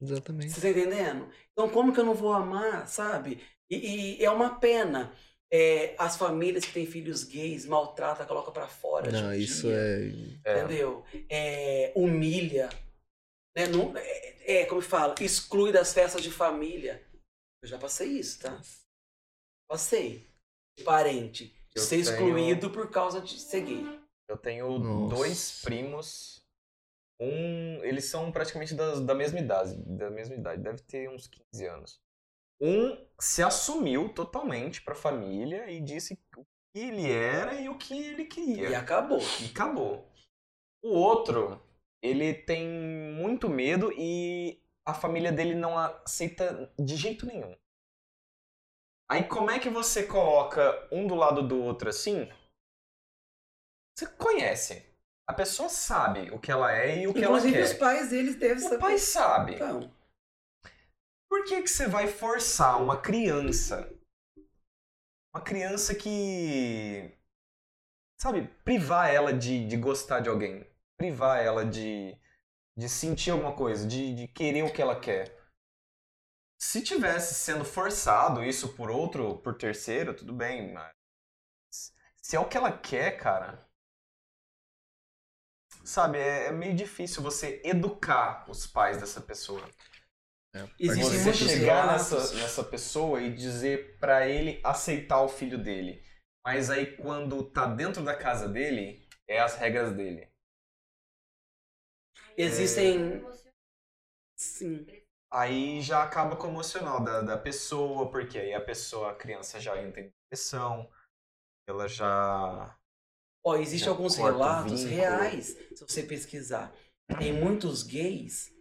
Speaker 2: Exatamente.
Speaker 3: Você tá entendendo? Então, como que eu não vou amar, sabe? E, e é uma pena. É, as famílias que têm filhos gays maltrata, coloca pra fora.
Speaker 2: Não,
Speaker 3: judia,
Speaker 2: isso é.
Speaker 1: É.
Speaker 3: Entendeu? É, humilha. Né? Não, é, é, como fala, exclui das festas de família. Eu já passei isso, tá? Passei. Parente.
Speaker 1: Eu
Speaker 3: ser
Speaker 1: tenho-
Speaker 3: excluído por causa de ser gay.
Speaker 1: Eu tenho
Speaker 2: Nossa.
Speaker 1: dois primos. Um, eles são praticamente das- da mesma idade, da mesma idade, deve ter uns 15 anos. Um se assumiu totalmente pra família e disse o que ele era e o que ele queria.
Speaker 3: E acabou.
Speaker 1: E acabou. O outro, ele tem muito medo e a família dele não aceita de jeito nenhum. Aí como é que você coloca um do lado do outro assim? Você conhece. A pessoa sabe o que ela é e o que
Speaker 3: Inclusive,
Speaker 1: ela
Speaker 3: os
Speaker 1: quer.
Speaker 3: pais deles devem
Speaker 1: O
Speaker 3: saber.
Speaker 1: pai sabe.
Speaker 3: Então,
Speaker 1: Por que, que você vai forçar uma criança? Uma criança que. Sabe, privar ela de, de gostar de alguém. Privar ela de, de sentir alguma coisa, de, de querer o que ela quer. Se tivesse sendo forçado isso por outro, por terceiro, tudo bem, mas. Se é o que ela quer, cara. Sabe, é, é meio difícil você educar os pais dessa pessoa.
Speaker 3: Existem
Speaker 1: Você
Speaker 3: muitos
Speaker 1: chegar nessa, nessa pessoa e dizer pra ele aceitar o filho dele. Mas aí quando tá dentro da casa dele, é as regras dele.
Speaker 3: Existem. Sim.
Speaker 1: Aí já acaba com o emocional da, da pessoa, porque aí a pessoa, a criança já entra em depressão, ela já.
Speaker 3: Ó, existem alguns relatos
Speaker 1: vínculo.
Speaker 3: reais, se você pesquisar. Tem muitos gays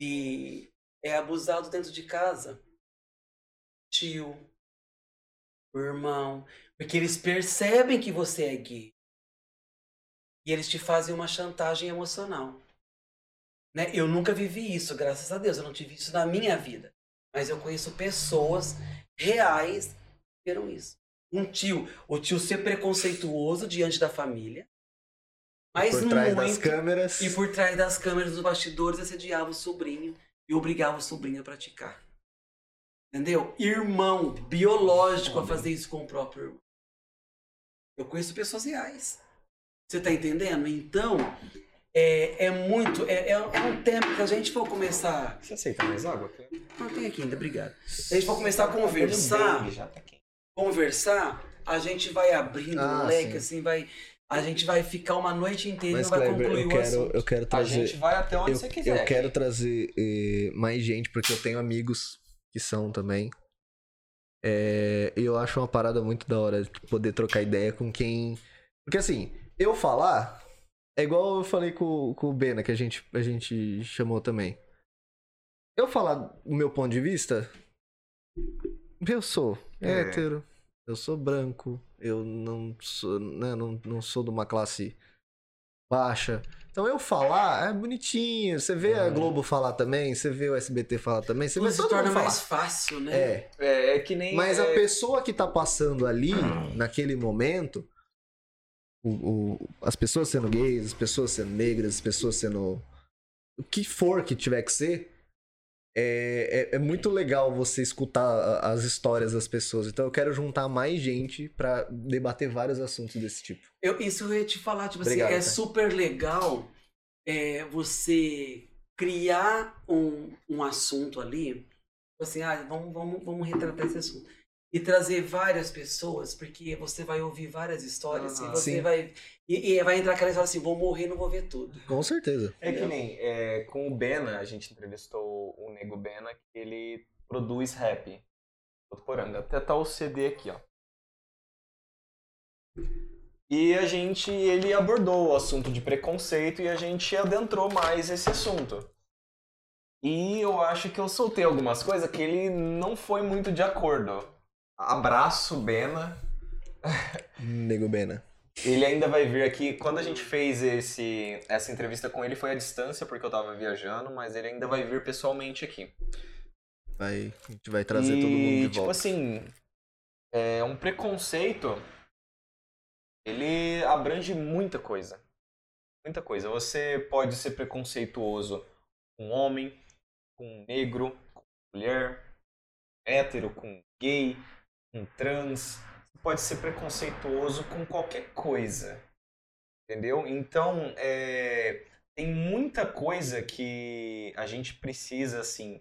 Speaker 3: e é abusado dentro de casa. Tio, irmão, porque eles percebem que você é gay. E eles te fazem uma chantagem emocional. Né? Eu nunca vivi isso, graças a Deus. Eu não tive isso na minha vida. Mas eu conheço pessoas reais que viram isso. Um tio, o tio ser preconceituoso diante da família. Mas
Speaker 2: Por trás
Speaker 3: muito,
Speaker 2: das câmeras.
Speaker 3: e por trás das câmeras dos bastidores assediava o sobrinho e obrigava o sobrinho a praticar. Entendeu? Irmão biológico a fazer isso com o próprio irmão. Eu conheço pessoas reais. Você tá entendendo? Então, é, é muito. É, é, é um tempo que a gente for começar.
Speaker 1: Você aceita mais água?
Speaker 3: Não tem aqui ainda, obrigado. A gente for começar a conversar,
Speaker 1: Já tá quente.
Speaker 3: Conversar, a gente vai abrindo
Speaker 2: Ah,
Speaker 3: um leque,
Speaker 2: sim.
Speaker 3: assim, vai. A gente vai ficar uma noite inteira
Speaker 2: Mas,
Speaker 3: e não vai
Speaker 2: Kleber,
Speaker 3: concluir
Speaker 2: eu
Speaker 3: o
Speaker 2: quero,
Speaker 3: assunto.
Speaker 2: eu quero
Speaker 1: A
Speaker 2: trazer.
Speaker 1: gente vai até onde
Speaker 2: eu,
Speaker 1: você quiser.
Speaker 2: eu quero trazer eh, mais gente, porque eu tenho amigos que são também. É, E eu acho uma parada muito da hora de poder trocar ideia com quem. Porque assim, eu falar é igual eu falei com, com o Bena, que a gente, a gente chamou também. Eu falar o meu ponto de vista, eu sou
Speaker 1: É.
Speaker 2: hétero, eu sou branco, eu não sou, né, não, não sou de uma classe baixa. Então eu falar é bonitinho. Você vê a
Speaker 1: Uhum.
Speaker 2: Globo falar também, você vê o SBT falar também, você vê todo
Speaker 3: torna mais fácil, né?
Speaker 2: É,
Speaker 1: É, é que nem.
Speaker 2: mas a
Speaker 1: é,
Speaker 2: pessoa que tá passando ali, naquele momento, o, o- as pessoas sendo gays, as pessoas sendo negras, as pessoas sendo. O que for que tiver que ser. É, é, é muito legal você escutar as histórias das pessoas. Então eu quero juntar mais gente pra debater vários assuntos desse tipo.
Speaker 3: Eu, isso eu ia te falar, tipo
Speaker 2: Obrigado,
Speaker 3: assim, é
Speaker 2: cara.
Speaker 3: super legal é, você criar um, um assunto ali, tipo assim, ah, vamos, vamos, vamos retratar esse assunto. E trazer várias pessoas, porque você vai ouvir várias histórias, e você
Speaker 2: Sim.
Speaker 3: vai. E, e vai entrar aquela história assim, vou morrer, não vou ver tudo.
Speaker 2: Com certeza.
Speaker 1: É que nem é, com o Bena, a gente entrevistou o Nego Bena, que ele produz rap. Votuporanga. Até tá o CD aqui, ó. E a gente, ele abordou o assunto de preconceito e a gente adentrou mais esse assunto. E eu acho que eu soltei algumas coisas que ele não foi muito de acordo. Abraço, Bena.
Speaker 2: Nego Bena.
Speaker 1: Ele ainda vai vir aqui. Quando a gente fez esse, essa entrevista com ele foi à distância, porque eu tava viajando, mas ele ainda vai vir pessoalmente aqui.
Speaker 2: Vai, a gente vai trazer
Speaker 1: e,
Speaker 2: todo mundo de
Speaker 1: tipo
Speaker 2: volta.
Speaker 1: assim, é um preconceito. Ele abrange muita coisa. Muita coisa. Você pode ser preconceituoso com homem, com negro, com mulher, hétero, com gay, com trans. Você pode ser preconceituoso com qualquer coisa. Entendeu? Então, é, tem muita coisa que a gente precisa, assim,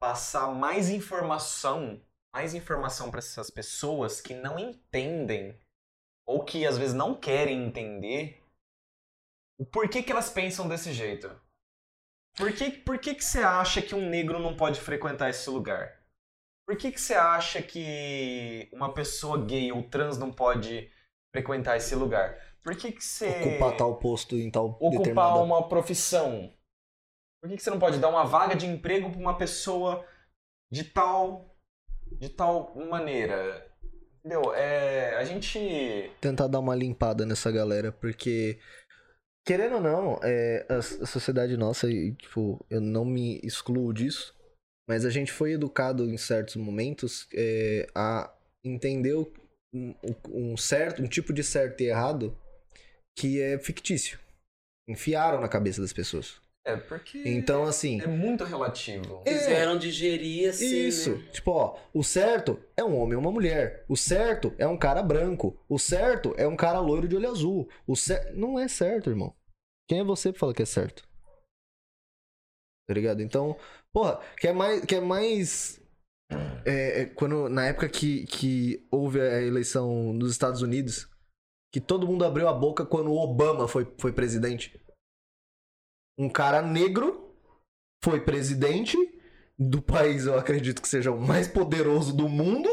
Speaker 1: passar mais informação, mais informação para essas pessoas que não entendem ou que às vezes não querem entender o porquê que elas pensam desse jeito. Por que, por que, que você acha que um negro não pode frequentar esse lugar? Por que, que você acha que uma pessoa gay ou trans não pode frequentar esse lugar? Por que, que você
Speaker 2: Ocupar tal posto em tal
Speaker 1: ocupar
Speaker 2: determinada...
Speaker 1: uma profissão? Por que, que você não pode dar uma vaga de emprego para uma pessoa de tal de tal maneira? Entendeu? É, a gente
Speaker 2: tentar dar uma limpada nessa galera, porque querendo ou não, é, a, a sociedade nossa, e, tipo, eu não me excluo disso, mas a gente foi educado em certos momentos é, a entender um, um certo, um tipo de certo e errado que é fictício. Enfiaram na cabeça das pessoas.
Speaker 1: é porque
Speaker 2: Então, assim,
Speaker 1: é muito relativo.
Speaker 2: É.
Speaker 3: Fizeram digerir assim.
Speaker 2: Isso.
Speaker 3: né?
Speaker 2: Tipo, ó, o certo é um homem ou uma mulher. O certo é um cara branco. O certo é um cara loiro de olho azul. O cer... Não é certo, irmão. Quem é você pra falar que é certo? Tá ligado? Então, porra, quer mais. Quer mais é, é, quando, na época que, que houve a eleição nos Estados Unidos, que todo mundo abriu a boca quando o Obama foi, foi presidente. Um cara negro foi presidente do país, eu acredito que seja o mais poderoso do mundo.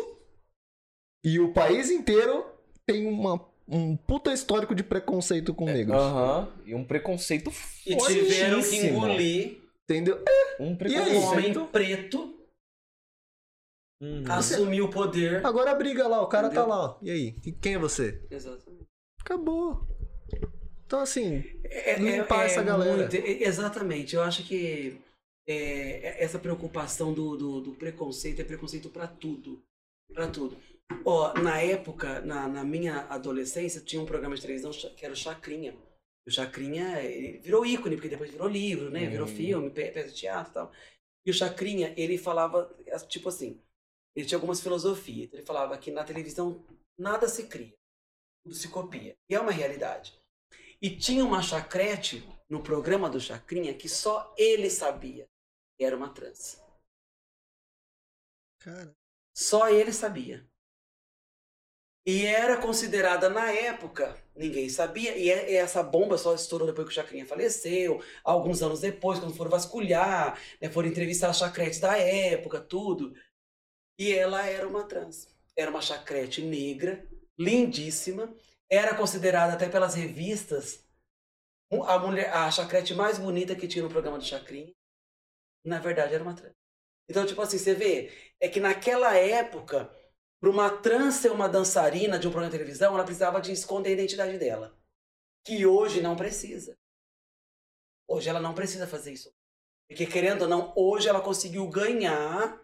Speaker 2: E o país inteiro tem uma, um puta histórico de preconceito com negros.
Speaker 1: Aham. E um preconceito
Speaker 3: E tiveram que engolir
Speaker 2: Entendeu?
Speaker 1: Um
Speaker 2: aí?
Speaker 3: um
Speaker 1: preconceito.
Speaker 3: homem preto
Speaker 1: Uhum.
Speaker 3: assumir o poder.
Speaker 2: Agora briga lá, o cara tá
Speaker 3: Entendeu?
Speaker 2: lá. ó. E aí? Quem é você?
Speaker 3: Exatamente.
Speaker 2: Acabou. Então, assim,
Speaker 3: É,
Speaker 2: Limpar essa galera.
Speaker 3: muito- é- exatamente. Eu acho que é, essa preocupação do, do, do preconceito é preconceito para tudo. Para tudo. Ó, na época, na, na minha adolescência, tinha um programa de televisão que era o Chacrinha. O Chacrinha ele virou ícone, porque depois virou livro, né? Virou
Speaker 1: Hum.
Speaker 3: filme, pe- peça de teatro e tal. E o Chacrinha, ele falava, tipo assim, ele tinha algumas filosofias. Ele falava que na televisão nada se cria, tudo se copia. E é uma realidade. E tinha uma chacrete no programa do Chacrinha que só ele sabia que era uma trans.
Speaker 2: cara,
Speaker 3: Só ele sabia. E era considerada na época, ninguém sabia, e é- e essa bomba só estourou depois que o Chacrinha faleceu, alguns anos depois, quando foram vasculhar, né, foram entrevistar as chacretes da época, tudo. E ela era uma trans. Era uma chacrete negra, lindíssima, era considerada até pelas revistas a mulher, a chacrete mais bonita que tinha no programa do Chacrinha. Na verdade, era uma trans. Então, tipo assim, você vê, é que naquela época, para uma trans ser uma dançarina de um programa de televisão, ela precisava de esconder a identidade dela. Que hoje não precisa. Hoje ela não precisa fazer isso. Porque, querendo ou não, hoje ela conseguiu ganhar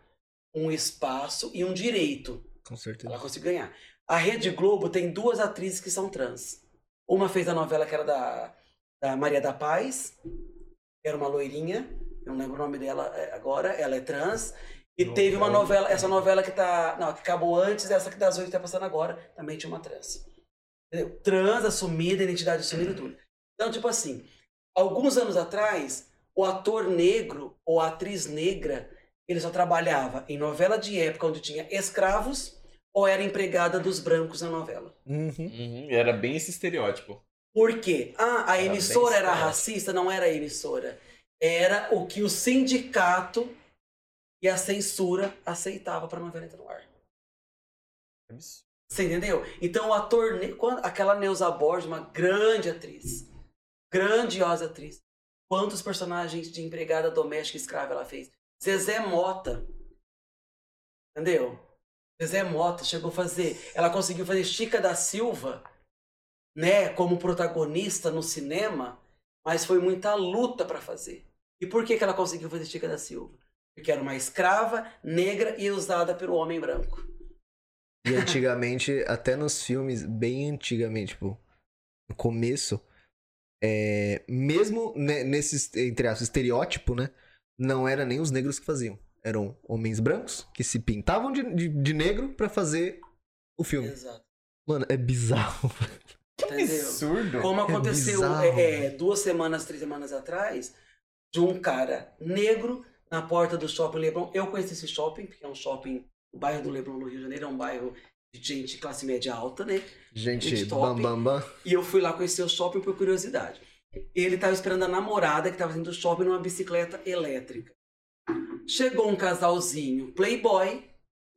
Speaker 3: um espaço e um direito.
Speaker 2: com certeza.
Speaker 3: Ela conseguiu ganhar. A Rede Globo tem duas atrizes que são trans. Uma fez a novela que era da, da Maria da Paz, que era uma loirinha, eu não lembro o nome dela é, agora, ela é trans. E
Speaker 1: Novela.
Speaker 3: teve uma novela, essa novela que tá. Não, que acabou antes, essa que das oito tá passando agora, também tinha uma trans. Entendeu? Trans, assumida, identidade assumida e tudo. Então, tipo assim, alguns anos atrás, o ator negro ou a atriz negra, ele só trabalhava em novela de época onde tinha escravos ou era empregada dos brancos na novela.
Speaker 2: Uhum.
Speaker 1: Uhum, era bem esse estereótipo.
Speaker 3: Por quê? Ah, a
Speaker 1: Era
Speaker 3: emissora era racista? Não era a emissora. Era o que o sindicato e a censura aceitava para a novela entrar no ar.
Speaker 1: Absurdo.
Speaker 3: Você entendeu? Então o ator, aquela Neuza Borges, uma grande atriz, grandiosa atriz. Quantos personagens de empregada doméstica e escrava ela fez? Zezé Mota. Entendeu? Zezé Mota chegou a fazer. Ela conseguiu fazer Chica da Silva, né, como protagonista no cinema, mas foi muita luta para fazer. E por que, que ela conseguiu fazer Chica da Silva? Porque era uma escrava negra e usada pelo homem branco.
Speaker 2: E antigamente, [LAUGHS] até nos filmes, bem antigamente, tipo, no começo, é, mesmo ne- nesse, entre aspas, estereótipo, né? Não era nem os negros que faziam. Eram homens brancos que se pintavam de, de, de negro pra fazer o filme.
Speaker 3: Exato.
Speaker 2: Mano, é bizarro. [LAUGHS]
Speaker 1: Que
Speaker 3: Entendeu?
Speaker 1: absurdo.
Speaker 3: Como
Speaker 2: É
Speaker 3: aconteceu
Speaker 2: bizarro,
Speaker 3: é, é, duas semanas, três semanas atrás, de um cara negro na porta do shopping Leblon. Eu conheci esse shopping, porque é um shopping, o bairro do Leblon no Rio de Janeiro é um bairro de gente classe média alta, né?
Speaker 2: Gente,
Speaker 3: Gente top.
Speaker 2: bam, bam, bam.
Speaker 3: E eu fui lá conhecer o shopping por curiosidade. Ele tava esperando a namorada que tava dentro do shopping numa bicicleta elétrica. Chegou um casalzinho, playboy,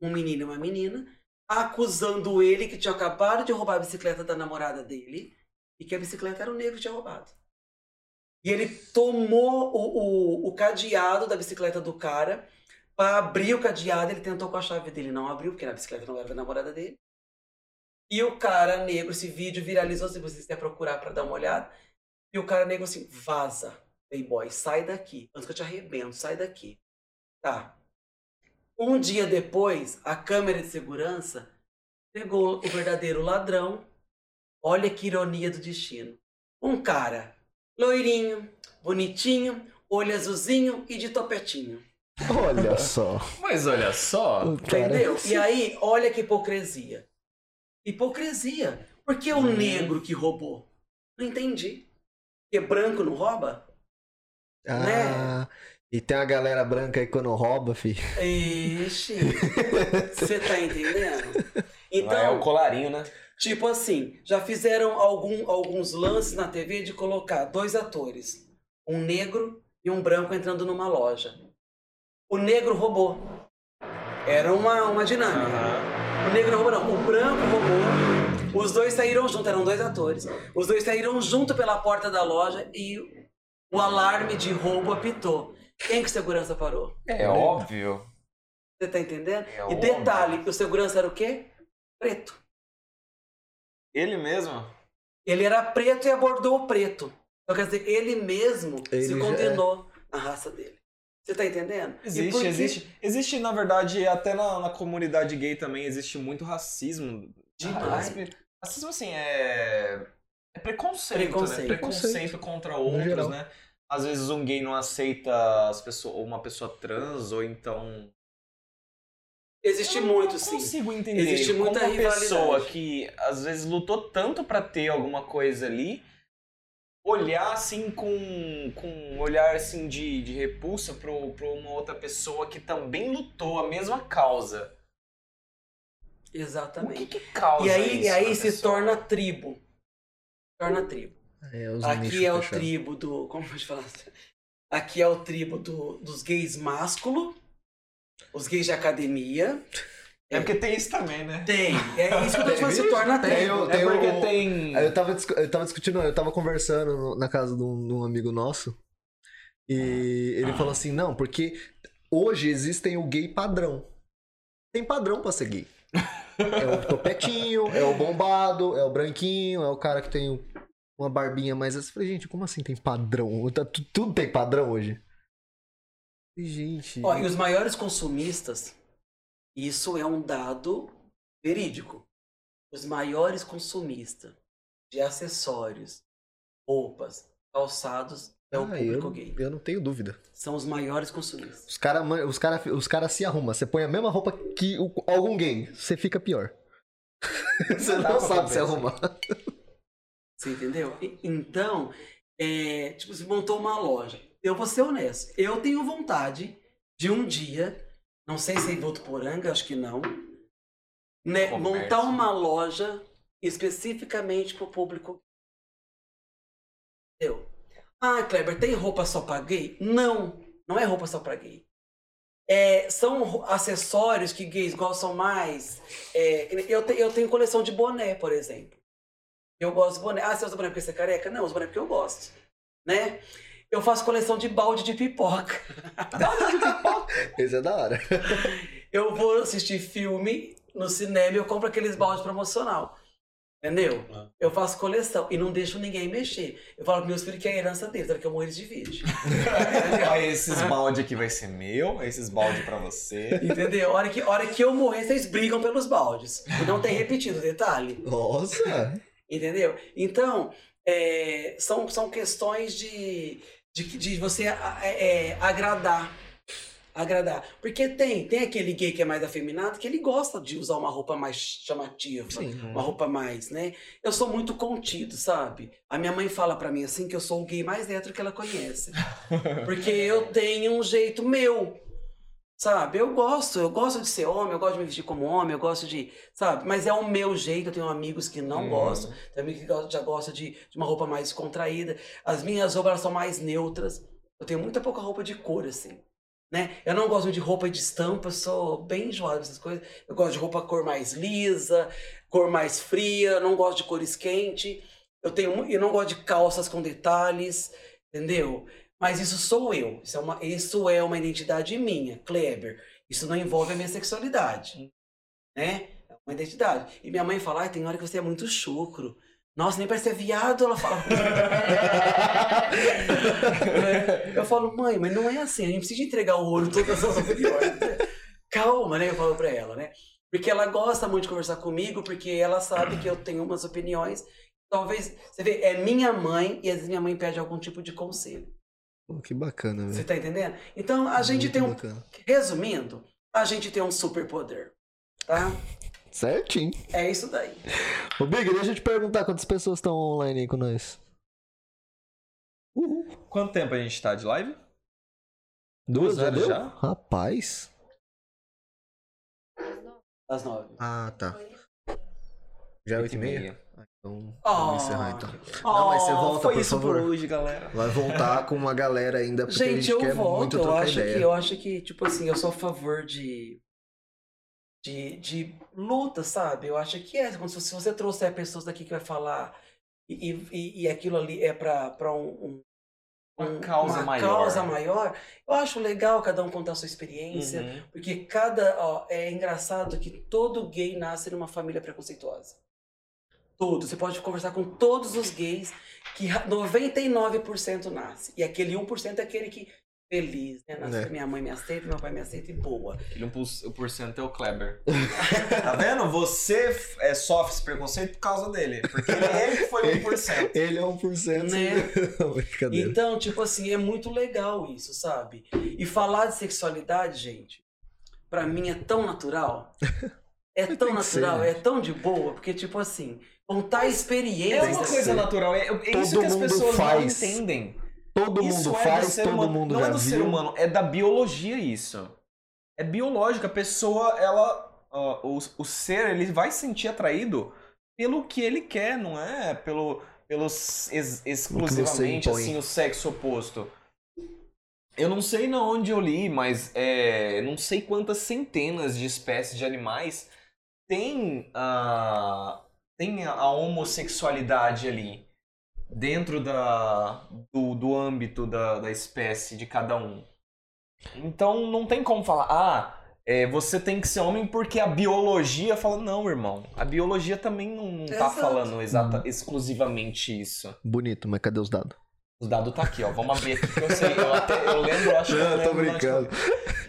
Speaker 3: um menino e uma menina, acusando ele que tinha acabado de roubar a bicicleta da namorada dele e que a bicicleta era o negro que tinha roubado. E ele tomou o, o, o cadeado da bicicleta do cara para abrir o cadeado. Ele tentou com a chave dele, não abriu, porque a bicicleta não era da namorada dele. E o cara negro, esse vídeo viralizou, se vocês quiserem procurar para dar uma olhada. E o cara negro assim, vaza, playboy, sai daqui. Antes que eu te arrebento, sai daqui. Tá. Um dia depois, a câmera de segurança pegou o verdadeiro ladrão. Olha que ironia do destino. Um cara loirinho, bonitinho, olho azulzinho e de topetinho.
Speaker 2: Olha só.
Speaker 1: Mas olha só.
Speaker 2: O cara-
Speaker 3: Entendeu? E aí, olha que hipocrisia. Hipocrisia. Por que o
Speaker 1: Uhum.
Speaker 3: negro que roubou? Não entendi. Porque branco não rouba?
Speaker 2: Ah, e tem uma galera branca aí quando rouba, fi.
Speaker 3: Ixi. [LAUGHS] Você tá entendendo?
Speaker 1: é o
Speaker 3: Então,
Speaker 1: colarinho, né?
Speaker 3: Tipo assim, já fizeram algum- alguns lances na TV de colocar dois atores, um negro e um branco entrando numa loja. O negro roubou. Era uma, uma dinâmica.
Speaker 1: Aham.
Speaker 3: O negro não roubou, não. O branco roubou. Os dois saíram juntos, eram dois atores. Os dois saíram junto pela porta da loja e o alarme de roubo apitou. Quem que segurança parou?
Speaker 1: É óbvio.
Speaker 3: Você tá entendendo?
Speaker 1: É
Speaker 3: e
Speaker 1: óbvio.
Speaker 3: detalhe, o segurança era o quê? Preto.
Speaker 1: Ele mesmo.
Speaker 3: Ele era preto e abordou o preto. Então quer dizer, ele mesmo
Speaker 2: Ele
Speaker 3: se
Speaker 2: já-
Speaker 3: condenou na raça dele. Você tá entendendo?
Speaker 1: Existe,
Speaker 3: que-
Speaker 1: existe. Existe, na verdade, até na, na comunidade gay também, existe muito racismo.
Speaker 3: Demais.
Speaker 1: Racismo, assim, é. É preconceito,
Speaker 3: Preconceito.
Speaker 1: né? Preconceito contra outros, né? Às vezes um gay não aceita as pessoas, ou uma pessoa trans, ou então.
Speaker 3: Existe
Speaker 1: Eu
Speaker 3: muito,
Speaker 1: não
Speaker 3: sim.
Speaker 1: consigo entender.
Speaker 3: Existe muita
Speaker 1: como uma pessoa
Speaker 3: rivalidade.
Speaker 1: que às vezes lutou tanto pra ter alguma coisa ali, olhar assim com, com um olhar assim de, de repulsa pra pra uma outra pessoa que também lutou a mesma causa. O que,
Speaker 3: Exatamente.
Speaker 1: que causa
Speaker 3: E aí,
Speaker 1: isso
Speaker 3: e aí se
Speaker 1: pessoa?
Speaker 3: torna tribo. Torna tribo.
Speaker 2: É,
Speaker 3: Aqui é o
Speaker 2: fechados.
Speaker 3: tribo do. Como pode falar? Aqui é o tribo do, dos gays másculo, os gays de academia.
Speaker 1: É porque tem isso também, né?
Speaker 3: Tem. É isso que eu tô te falando, se torna
Speaker 2: Tem,
Speaker 3: tribo.
Speaker 2: eu-
Speaker 1: É porque
Speaker 2: o-
Speaker 1: tem.
Speaker 2: Eu tava, eu tava discutindo, eu tava conversando na casa de um, de um amigo nosso. E ele falou assim: não, porque hoje existem o gay padrão. Tem padrão pra ser gay. É o topetinho, é o bombado, é o branquinho, é o cara que tem uma barbinha mais. assim. Eu falei, gente, como assim tem padrão? Tá- tu- tudo tem padrão hoje. E, Gente.
Speaker 3: Ó, e os maiores consumistas, isso é um dado verídico. Os maiores consumistas de acessórios, roupas, calçados é o
Speaker 2: Ah,
Speaker 3: público
Speaker 2: eu,
Speaker 3: gay.
Speaker 2: eu não tenho dúvida.
Speaker 3: São os maiores consumistas.
Speaker 2: Os caras os cara, os cara se arrumam. Você põe a mesma roupa que o- algum gay, você fica pior. [LAUGHS] você
Speaker 1: Não
Speaker 2: não sabe se arrumar.
Speaker 3: Você entendeu? Então, é, tipo, você montou uma loja. Eu vou ser honesto. Eu tenho vontade de um dia, não sei se é em Votuporanga, acho que não, né, montar uma loja especificamente para o público. Entendeu? Ah, Kleber, tem roupa só para gay? Não, não é roupa só para gay. É, são acessórios que gays gostam mais. É, eu, te- eu tenho coleção de boné, por exemplo. Eu gosto de boné. Ah, você usa boné porque você é careca? Não, eu uso boné porque eu gosto. Né? Eu faço coleção de [LAUGHS] balde de pipoca.
Speaker 2: Esse é da hora.
Speaker 3: Eu vou assistir filme no cinema e eu compro aqueles baldes promocional. Entendeu?
Speaker 1: Ah.
Speaker 3: Eu faço coleção e não deixo ninguém mexer. Eu falo para meus filhos que é a herança deles, que eu morrer eles [LAUGHS] dividem.
Speaker 1: Aí esses balde aqui vai ser meu, esses balde pra você.
Speaker 3: Entendeu? A hora que, hora que eu morrer, vocês brigam pelos baldes. E não tem repetido, detalhe.
Speaker 2: Nossa!
Speaker 3: Entendeu? Então, é, são, são questões de, de, de você é, é, agradar. Agradar. Porque tem, tem aquele gay que é mais afeminado que ele gosta de usar uma roupa mais chamativa.
Speaker 2: Sim.
Speaker 3: Uma roupa mais, né? Eu sou muito contido, sabe? A minha mãe fala pra mim assim que eu sou o gay mais hétero que ela conhece. [LAUGHS] Porque eu tenho um jeito meu. Sabe? Eu gosto, eu gosto de ser homem, eu gosto de me vestir como homem, eu gosto de. Sabe? Mas é o meu jeito, eu tenho amigos que não
Speaker 1: Hum.
Speaker 3: gostam, tem amigos que já gostam de, de uma roupa mais contraída. As minhas roupas são mais neutras. Eu tenho muita pouca roupa de cor, assim. Né? Eu não gosto de roupa de estampa, eu sou bem enjoado dessas coisas. Eu gosto de roupa cor mais lisa, cor mais fria, não gosto de cores quentes. Eu tenho, eu não gosto de calças com detalhes, entendeu? Mas isso sou eu. Isso é uma, isso é uma identidade minha, Kleber. Isso não envolve a minha sexualidade, né? É uma identidade. E minha mãe fala, "Ai, tem hora que você é muito chucro. Nossa, nem parece ser viado, ela fala. [LAUGHS] eu falo, mãe, mas não é assim, a gente precisa entregar o ouro todas as opiniões. Calma, né? Eu falo pra ela, né? Porque ela gosta muito de conversar comigo, porque ela sabe que eu tenho umas opiniões. Talvez, você vê, é minha mãe e às vezes minha mãe pede algum tipo de conselho.
Speaker 2: Pô, que bacana,
Speaker 3: Você
Speaker 2: velho.
Speaker 3: tá entendendo? Então a gente
Speaker 2: Muito
Speaker 3: tem um.
Speaker 2: bacana.
Speaker 3: Resumindo, a gente tem um superpoder. Tá?
Speaker 2: Certinho.
Speaker 3: É isso daí.
Speaker 2: Ô, Big, deixa eu te perguntar quantas pessoas estão online aí com nós. Uhul.
Speaker 1: Quanto tempo a gente tá de live?
Speaker 2: Duas, já
Speaker 1: horas
Speaker 2: deu?
Speaker 1: já?
Speaker 2: Rapaz.
Speaker 3: Às nove.
Speaker 2: Ah, tá. Já é 8 e meia? Então,
Speaker 3: Oh,
Speaker 2: vamos encerrar então.
Speaker 3: oh,
Speaker 2: Não, mas você volta,
Speaker 1: Foi
Speaker 2: por
Speaker 1: isso
Speaker 2: favor.
Speaker 1: por hoje, galera.
Speaker 2: Vai voltar com uma galera ainda, porque a
Speaker 3: Gente,
Speaker 2: gente
Speaker 3: eu
Speaker 2: quer
Speaker 3: volto.
Speaker 2: muito
Speaker 3: Eu
Speaker 2: trocar
Speaker 3: acho,
Speaker 2: ideia.
Speaker 3: que, eu acho que, tipo assim, eu sou a favor de. De, de luta, sabe? Eu acho que é. Como se, você trouxer pessoas daqui que vai falar e, e, e aquilo ali é pra, pra um, um-
Speaker 1: Uma
Speaker 3: um-
Speaker 1: causa
Speaker 3: uma
Speaker 1: maior.
Speaker 3: causa maior, eu acho legal cada um contar a sua experiência.
Speaker 1: Uhum.
Speaker 3: Porque cada. Ó, é engraçado que todo gay nasce numa família preconceituosa. Todo. Você pode conversar com todos os gays, que ra- 99% nasce. E aquele 1% é aquele que. Feliz, né? Nasce,
Speaker 2: É.
Speaker 3: Minha mãe me aceita, meu pai me aceita e boa.
Speaker 1: Aquele 1% é o Kleber. [LAUGHS] tá vendo? Você é, sofre esse preconceito por causa dele. Porque ele, que foi 1%. [LAUGHS]
Speaker 2: Ele é 1%.
Speaker 3: Né? [LAUGHS]
Speaker 2: Brincadeira.
Speaker 3: Então, tipo assim, é muito legal isso, sabe? E falar de sexualidade, gente, pra mim é tão natural. É tão
Speaker 2: que ser,
Speaker 3: natural,
Speaker 2: né?
Speaker 3: é tão de boa, porque, tipo assim, contar
Speaker 1: É
Speaker 3: experiências.
Speaker 1: uma
Speaker 3: assim.
Speaker 1: coisa natural. É, é isso que as pessoas
Speaker 2: faz.
Speaker 1: não entendem.
Speaker 2: Todo
Speaker 1: Isso
Speaker 2: mundo
Speaker 1: é do
Speaker 2: faz,
Speaker 1: ser
Speaker 2: todo
Speaker 1: humano.
Speaker 2: mundo
Speaker 1: Não
Speaker 2: já
Speaker 1: é do
Speaker 2: viu.
Speaker 1: ser humano, é da biologia isso. É biológico. A pessoa, ela. ah, o, o ser, ele vai se sentir atraído pelo que ele quer, não é pelo, pelos ex- exclusivamente assim o sexo oposto. Eu não sei na onde eu li, mas é, não sei quantas centenas de espécies de animais tem a tem a- homossexualidade ali dentro da, do, do âmbito da, da espécie de cada um. Então não tem como falar, ah, é, você tem que ser homem porque a biologia fala, não, irmão. A biologia também não, não tá falando exata,
Speaker 2: Uhum.
Speaker 1: exclusivamente isso.
Speaker 2: Bonito, mas cadê os dados?
Speaker 1: O dado tá aqui, ó. Vamos abrir aqui que eu sei. Eu, até, eu lembro, eu acho que eu
Speaker 2: Não, tô
Speaker 1: lembro que eu-
Speaker 2: brincando.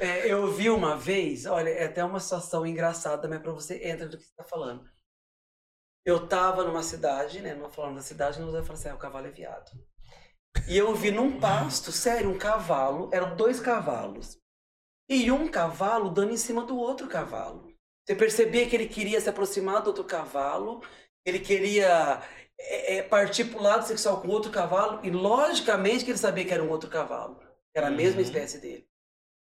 Speaker 3: É, eu vi uma vez, olha, é até uma situação engraçada, mas pra você entra do que você tá falando. Eu tava numa cidade, né? Não falando da cidade, não vai falar assim, ah, o cavalo é viado. E eu vi num pasto, sério, um cavalo, eram dois cavalos. E um cavalo dando em cima do outro cavalo. Você percebia que ele queria se aproximar do outro cavalo, ele queria é, é, partir para o lado sexual com outro cavalo, e logicamente que ele sabia que era um outro cavalo, era a mesma
Speaker 1: Uhum.
Speaker 3: espécie dele.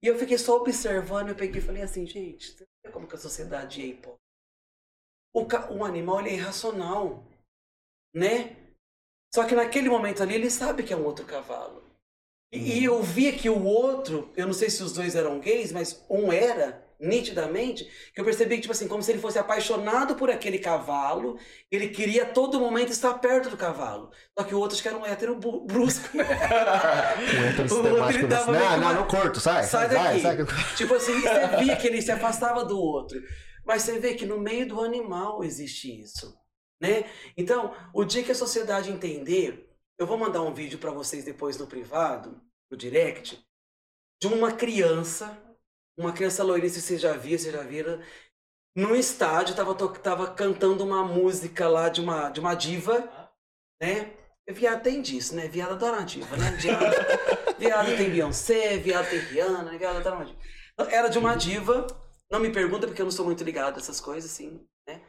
Speaker 3: E eu fiquei só observando, eu peguei e falei assim, gente, você vê como que a sociedade é hipócrita. O, ca- o animal ele é irracional, né? Só que naquele momento ali ele sabe que é um outro cavalo. E, e eu via que o outro, eu não sei se os dois eram gays, mas um era, nitidamente, que eu percebi que, tipo assim, como se ele fosse apaixonado por aquele cavalo, ele queria a todo momento estar perto do cavalo. Só que o outro acho que era um hétero brusco. né? [LAUGHS]
Speaker 2: Um hétero [LAUGHS]
Speaker 3: O outro, ele
Speaker 2: sistemático. Não,
Speaker 3: meio que
Speaker 2: não,
Speaker 3: uma-
Speaker 2: não corto, sai.
Speaker 3: Sai
Speaker 2: Sai,
Speaker 3: daqui.
Speaker 2: sai.
Speaker 3: Tipo assim, você via que ele se afastava do outro. Mas você vê que no meio do animal existe isso, né? Então, o dia que a sociedade entender, eu vou mandar um vídeo para vocês depois no privado, no direct, de uma criança, uma criança loirinha, se vocês já viram, vocês já viram, num estádio, tava, tava cantando uma música lá de uma, de uma diva, né? Viado tem disso, né? Viado adora uma diva, né? Viado, [LAUGHS] viado tem Beyoncé, viado tem Rihanna? Viado adora uma diva. Era de uma diva, não me pergunta porque eu não sou muito ligado a essas coisas, assim, né?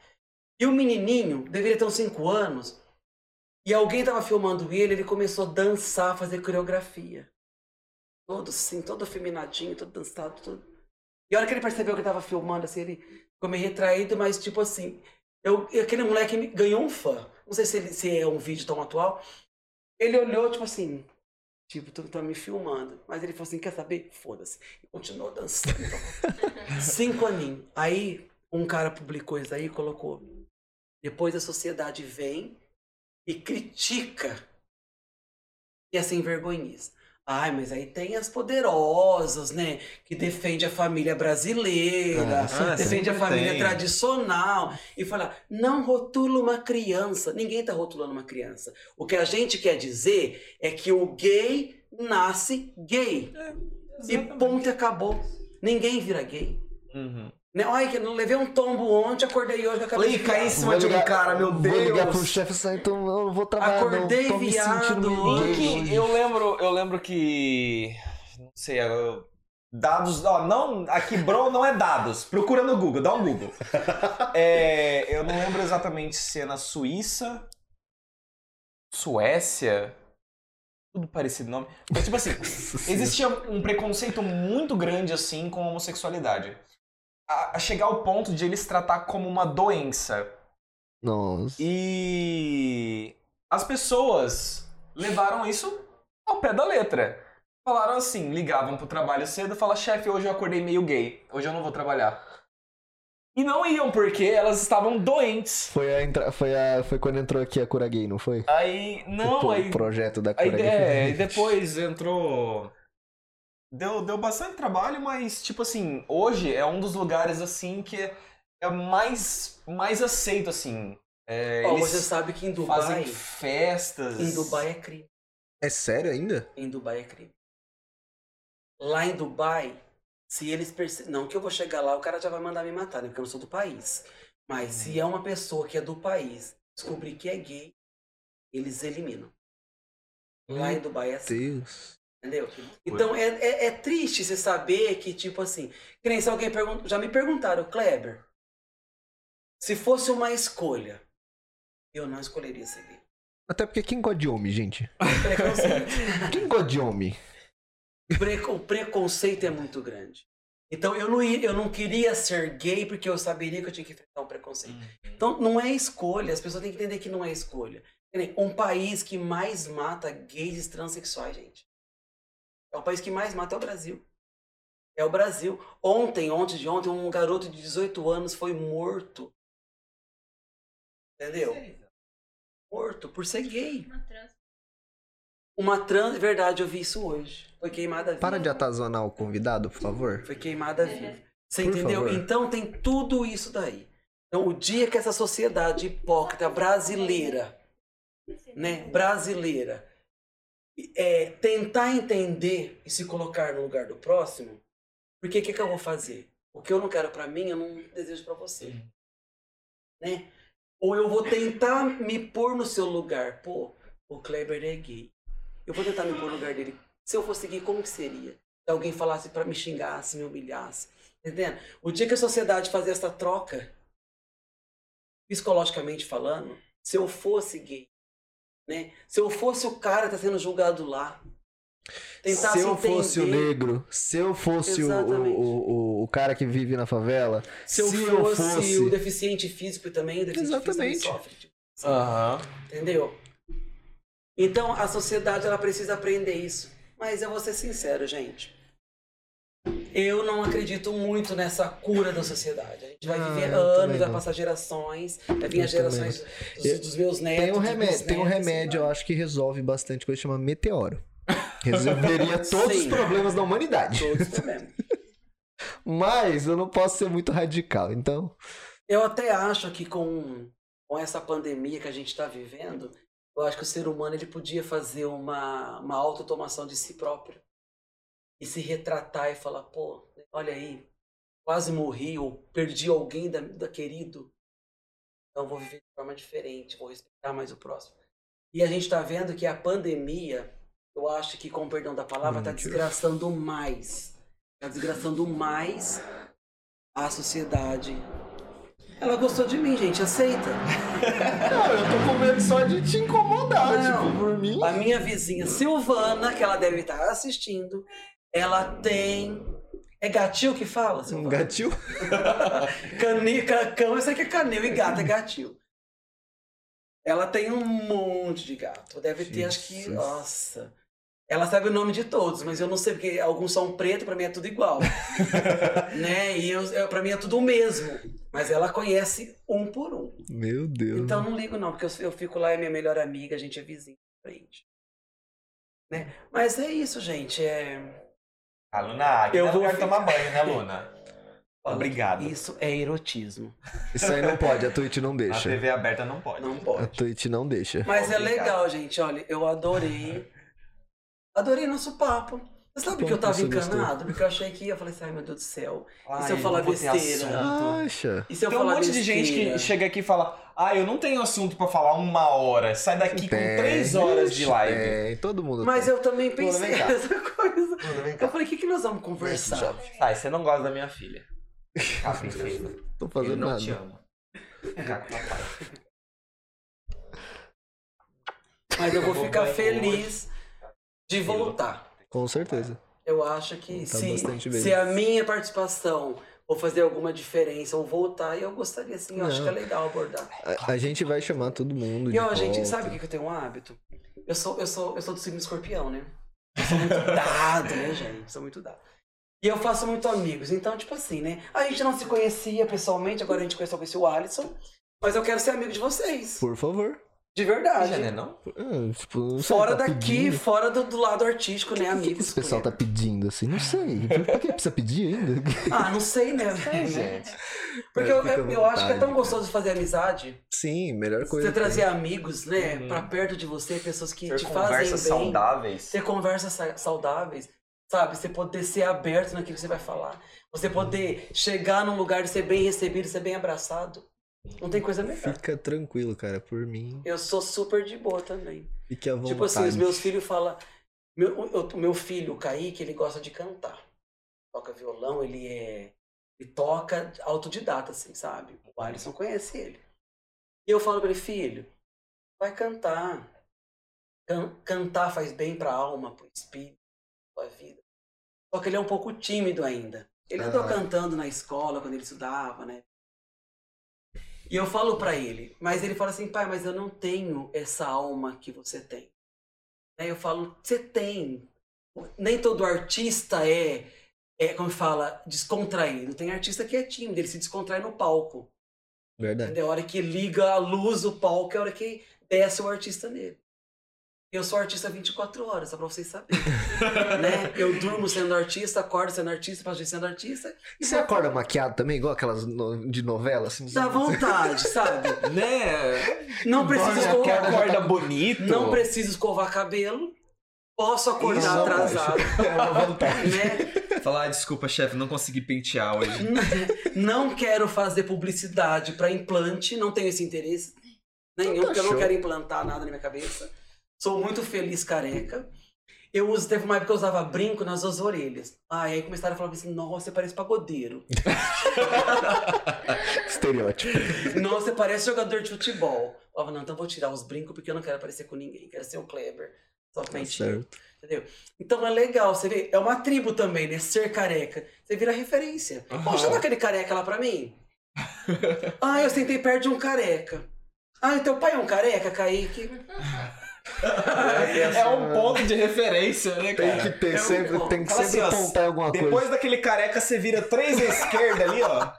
Speaker 3: E o menininho, deveria ter uns 5 anos, e alguém tava filmando ele, ele começou a dançar, fazer coreografia. Todo assim, todo afeminadinho, todo dançado, todo. E a hora que ele percebeu que eu tava filmando, assim, ele ficou meio retraído, mas tipo assim, eu, aquele moleque ganhou um fã. Não sei se, ele- se é um vídeo tão atual. Ele olhou, tipo assim, tipo, tu tá me filmando. Mas ele falou assim, quer saber? Foda-se. E continuou dançando. [LAUGHS] Cinco aninhos. Aí, um cara publicou isso aí e colocou. Depois a sociedade vem e critica e é sem vergonhice. Ai, mas aí tem as poderosas, né? Que defende a família brasileira,
Speaker 1: Ah,
Speaker 3: defende a família
Speaker 1: tem.
Speaker 3: tradicional. E fala, não rotula uma criança. Ninguém tá rotulando uma criança. O que a gente quer dizer é que o gay nasce gay. E ponto e acabou. Ninguém vira gay.
Speaker 1: Uhum.
Speaker 3: Né? Olha, que eu levei um tombo ontem, acordei hoje com a cabeça.
Speaker 1: Ih, caí em cima de um cara, meu Deus.
Speaker 2: Vou ligar pro chefe e sair, então eu não vou trabalhar.
Speaker 3: Acordei
Speaker 2: não.
Speaker 3: Viado,
Speaker 1: eu lembro, eu lembro que. Não sei, eu- dados. Ó, não, aqui, bro, não é dados. Procura no Google, dá um Google. [LAUGHS] É, eu não lembro exatamente se é na Suíça, Suécia. Tudo parecido nome. Mas, tipo assim, [LAUGHS] existia um preconceito muito grande, assim, com a homossexualidade. A, a chegar ao ponto de eles tratar como uma doença.
Speaker 2: Nossa.
Speaker 1: E as pessoas levaram isso ao pé da letra. Falaram assim, ligavam pro trabalho cedo e falaram, chefe, hoje eu acordei meio gay, hoje eu não vou trabalhar. E não iam, porque elas estavam doentes.
Speaker 2: Foi, a entra... foi, a... foi quando entrou aqui a cura gay, não foi?
Speaker 1: Aí,
Speaker 2: o
Speaker 1: não,
Speaker 2: pro-
Speaker 1: aí,
Speaker 2: projeto da cura gay.
Speaker 1: é, e depois entrou... Deu, deu bastante trabalho, mas, tipo assim, hoje é um dos lugares, assim, que é, mais, mais aceito, assim. É, eles
Speaker 3: você sabe que em
Speaker 1: fazem
Speaker 3: Dubai,
Speaker 1: festas.
Speaker 3: em Dubai é crime.
Speaker 2: É sério ainda?
Speaker 3: Em Dubai é crime. Lá em Dubai, se eles percebem. Não que eu vou chegar lá, o cara já vai mandar me matar, né? Porque eu não sou do país. Mas se é uma pessoa que é do país descobrir que é gay, eles eliminam. Lá em Dubai é assim.
Speaker 2: Deus.
Speaker 3: Entendeu? Então é, é, é triste você saber que, tipo assim, que nem se alguém pergunta. Já me perguntaram, Kleber, se fosse uma escolha, eu não escolheria ser gay.
Speaker 2: Até porque quem gosta de homem, gente?
Speaker 3: Preconceito. [LAUGHS]
Speaker 2: Quem gosta de homem?
Speaker 3: O preconceito é muito grande. Então eu não, eu não queria ser gay porque eu saberia que eu tinha que enfrentar um preconceito. Então não é escolha, as pessoas têm que entender que não é escolha. Um país que mais mata gays e transexuais, gente. É o país que mais mata é o Brasil. É o Brasil. Ontem, ontem de ontem, um garoto de 18 anos foi morto. Entendeu? Morto por ser gay.
Speaker 4: Uma trans.
Speaker 3: Uma trans, verdade, eu vi isso hoje. Foi queimada viva.
Speaker 2: Para de atazonar o convidado, por favor.
Speaker 3: Foi queimada viva. Você
Speaker 2: Por
Speaker 3: entendeu?
Speaker 2: favor.
Speaker 3: Então tem tudo isso daí. Então o dia que essa sociedade hipócrita brasileira, né, brasileira, é, tentar entender e se colocar no lugar do próximo, porque o que, que eu vou fazer? O que eu não quero pra mim, eu não desejo pra você. Né? Ou eu vou tentar me pôr no seu lugar. Pô, o Kleber é gay. Eu vou tentar me pôr no lugar dele. Se eu fosse gay, como que seria? Se alguém falasse pra me xingasse, me humilhasse. Entendendo? O dia que a sociedade fazer essa troca, psicologicamente falando, se eu fosse gay, né? Se eu fosse o cara que tá sendo julgado lá,
Speaker 2: se eu fosse o
Speaker 3: entender.
Speaker 2: negro, se eu fosse o, o, o, o cara que vive na favela,
Speaker 3: se eu,
Speaker 2: se eu
Speaker 3: fosse,
Speaker 2: fosse-
Speaker 3: o deficiente físico também, o deficiente físico
Speaker 2: Exatamente.
Speaker 3: também sofre. Tipo,
Speaker 1: Aham.
Speaker 3: Entendeu? Então a sociedade ela precisa aprender isso. Mas eu vou ser sincero, gente. Eu não acredito muito nessa cura da sociedade. A gente vai
Speaker 2: Ah,
Speaker 3: viver anos, vai passar gerações, vai vir as
Speaker 2: Eu também
Speaker 3: gerações dos,
Speaker 2: Eu-
Speaker 3: dos meus netos.
Speaker 2: tem um remédio, tem um remédio, eu
Speaker 3: assim,
Speaker 2: acho que resolve bastante coisa, chama meteoro. [LAUGHS] Resolveria todos os
Speaker 3: Sim.
Speaker 2: problemas da humanidade.
Speaker 3: Todos os problemas. [LAUGHS]
Speaker 2: Mas eu não posso ser muito radical, então.
Speaker 3: Eu até acho que com, com essa pandemia que a gente está vivendo, eu acho que o ser humano ele podia fazer uma, uma autotomação de si próprio. E se retratar e falar, pô, olha aí, quase morri ou perdi alguém da, da querido. Então vou viver de forma diferente, vou respeitar mais o próximo. E a gente está vendo que a pandemia, eu acho que, com o perdão da palavra, está
Speaker 2: Mentira.
Speaker 3: desgraçando mais. Está desgraçando mais a sociedade. Ela gostou de mim, gente, aceita. [LAUGHS]
Speaker 2: Não, eu tô com medo só de te incomodar,
Speaker 3: Não.
Speaker 2: tipo, por mim.
Speaker 3: A minha vizinha Silvana, que ela deve estar assistindo, ela tem. É gatil que fala?
Speaker 2: Um
Speaker 3: Silvana?
Speaker 2: gatil. [LAUGHS]
Speaker 3: Canica, cão, esse aqui é canil e gato é gatil. Ela tem um monte de gato. Deve ter, acho que.
Speaker 2: Jesus.
Speaker 3: Nossa. Ela sabe o nome de todos, mas eu não sei, porque alguns são pretos, pra mim é tudo igual. [LAUGHS] né? E eu, pra mim é tudo o mesmo. Mas ela conhece um por um.
Speaker 2: Meu Deus.
Speaker 3: Então não ligo não, porque eu, eu fico lá, é minha melhor amiga, a gente é vizinho frente. Né? Mas é isso, gente. É...
Speaker 1: A Luna, aqui
Speaker 3: Eu
Speaker 1: é
Speaker 3: vou ficar-
Speaker 1: tomar banho, né, Luna? [LAUGHS] Obrigado.
Speaker 3: Isso é erotismo.
Speaker 2: Isso aí não pode, a Twitch não
Speaker 1: A
Speaker 2: deixa.
Speaker 1: TV aberta não pode.
Speaker 3: Não
Speaker 2: A
Speaker 3: pode.
Speaker 2: Twitch não deixa.
Speaker 3: Mas é
Speaker 1: Obrigado.
Speaker 3: legal, gente. Olha, eu adorei. Adorei nosso papo. Você sabe
Speaker 2: Bom
Speaker 3: que eu tava encanado? Porque eu achei que ia. Eu falei assim, ai meu Deus do céu.
Speaker 1: Ai,
Speaker 3: se eu falar besteira?
Speaker 2: Acha?
Speaker 3: E se eu
Speaker 1: Tem um
Speaker 3: falar
Speaker 1: monte de gente
Speaker 3: besteira?
Speaker 1: que chega aqui e fala: Ah, eu não tenho assunto pra falar uma hora. Sai daqui com
Speaker 2: Tem.
Speaker 1: três horas de live.
Speaker 2: Tem, todo mundo
Speaker 3: Mas
Speaker 2: tem.
Speaker 3: eu também pensei nessa coisa. Eu falei, o que, que nós vamos conversar?
Speaker 1: Sai, você não gosta da minha filha. [LAUGHS] Princesa.
Speaker 2: Tô fazendo
Speaker 1: não
Speaker 2: nada.
Speaker 1: te ama. Fica com o papai.
Speaker 3: Mas eu vou ficar feliz de voltar.
Speaker 2: Com certeza.
Speaker 3: Eu acho que se,
Speaker 2: vezes.
Speaker 3: se a minha participação for fazer alguma diferença ou voltar, eu gostaria sim. Eu acho que é legal abordar.
Speaker 2: A, a gente vai chamar todo mundo.
Speaker 3: E
Speaker 2: de
Speaker 3: ó, gente,
Speaker 2: volta.
Speaker 3: sabe o que que eu tenho um hábito? Eu sou, eu sou, eu sou do signo escorpião, né? Eu sou muito dado, né, gente? Sou muito dado. E eu faço muito amigos. Então, tipo assim, né? A gente não se conhecia pessoalmente, agora a gente conheceu, eu conheci o Alisson. Mas eu quero ser amigo de vocês.
Speaker 2: Por favor.
Speaker 3: De verdade.
Speaker 1: Já, né, não?
Speaker 2: Ah, tipo, não sei,
Speaker 3: Fora
Speaker 2: tá
Speaker 3: daqui,
Speaker 2: pedindo.
Speaker 3: fora do, do lado artístico, né,
Speaker 2: O que,
Speaker 3: amigos?
Speaker 2: esse pessoal tá pedindo assim? Não sei. Por que precisa pedir ainda? [LAUGHS]
Speaker 3: Ah, não sei, né?
Speaker 1: É, gente.
Speaker 3: Porque
Speaker 2: É,
Speaker 3: eu, eu, eu acho que é tão
Speaker 2: vontade,
Speaker 3: gostoso fazer amizade.
Speaker 2: Sim, melhor coisa.
Speaker 3: Você trazer amigos, né,
Speaker 1: Uhum.
Speaker 3: pra perto de você, pessoas que
Speaker 1: Ter
Speaker 3: te fazem
Speaker 1: conversas saudáveis.
Speaker 3: Ter conversas sa- saudáveis, sabe? Você poder ser aberto naquilo que você vai falar. Você poder chegar num lugar e ser bem recebido, ser bem abraçado. Não tem coisa melhor.
Speaker 2: Fica tranquilo, cara. Por mim,
Speaker 3: Eu sou super de boa também.
Speaker 2: fique à vontade.
Speaker 3: Tipo assim, os meus filhos falam. Meu, meu filho, o Kaique, ele gosta de cantar. Toca violão, ele é. Ele toca autodidata, assim, sabe? O Alisson conhece ele. E eu falo pra ele, filho, vai cantar. Can- cantar faz bem pra alma, pro espírito, pra vida. Só que ele é um pouco tímido ainda. Ele andou
Speaker 2: Ah.
Speaker 3: cantando na escola quando ele estudava, né? E eu falo pra ele, mas ele fala assim, pai, mas eu não tenho essa alma que você tem. Aí eu falo, você tem. Nem todo artista é, é como fala, descontraído. Tem artista que é tímido, ele se descontrai no palco.
Speaker 2: Verdade.
Speaker 3: Entendeu? A hora que liga a luz do palco é a hora que desce o artista nele. Eu sou artista 24 horas, só pra vocês saberem. [LAUGHS] né? Eu durmo sendo artista, acordo sendo artista, faço sendo artista.
Speaker 2: E você acorda maquiado também, igual aquelas no- de novela, assim?
Speaker 3: Dá vontade, sabe? [LAUGHS]
Speaker 1: Né?
Speaker 3: Não preciso
Speaker 1: Dorme,
Speaker 3: escovar,
Speaker 1: acorda bonito.
Speaker 3: não preciso escovar cabelo. Posso acordar
Speaker 2: Isso,
Speaker 3: atrasado. [LAUGHS]
Speaker 2: É uma vantagem.
Speaker 3: né?
Speaker 1: Falar, ah, desculpa, chefe, não consegui pentear hoje.
Speaker 3: Não quero fazer publicidade pra implante, não tenho esse interesse nenhum,
Speaker 2: tá
Speaker 3: porque eu não quero implantar nada na minha cabeça. Sou muito feliz careca. Eu uso, teve uma época que eu usava brinco nas duas orelhas. Ah, aí começaram a falar assim, nossa, você parece pagodeiro. [LAUGHS]
Speaker 2: Estereótipo.
Speaker 3: Nossa, você parece jogador de futebol. Eu falava, não, então vou tirar os brincos porque eu não quero parecer com ninguém. Quero ser o Kleber. Somente eu.
Speaker 2: Tá certo.
Speaker 3: Entendeu? Então é legal, você vê, é uma tribo também, né? Ser careca. Você vira referência.
Speaker 1: Aham.
Speaker 3: Pô, chama aquele careca lá pra mim. [LAUGHS] ah, eu sentei perto de um careca. Ah, teu pai é um careca, Kaique? [LAUGHS]
Speaker 1: É um ponto de referência, né,
Speaker 2: Tem
Speaker 1: cara?
Speaker 2: que ter
Speaker 3: É um
Speaker 2: sempre, tem que
Speaker 1: Fala
Speaker 2: sempre
Speaker 1: assim, ó,
Speaker 2: apontar alguma
Speaker 1: Depois
Speaker 2: coisa.
Speaker 1: daquele careca, você vira três à esquerda ali, ó.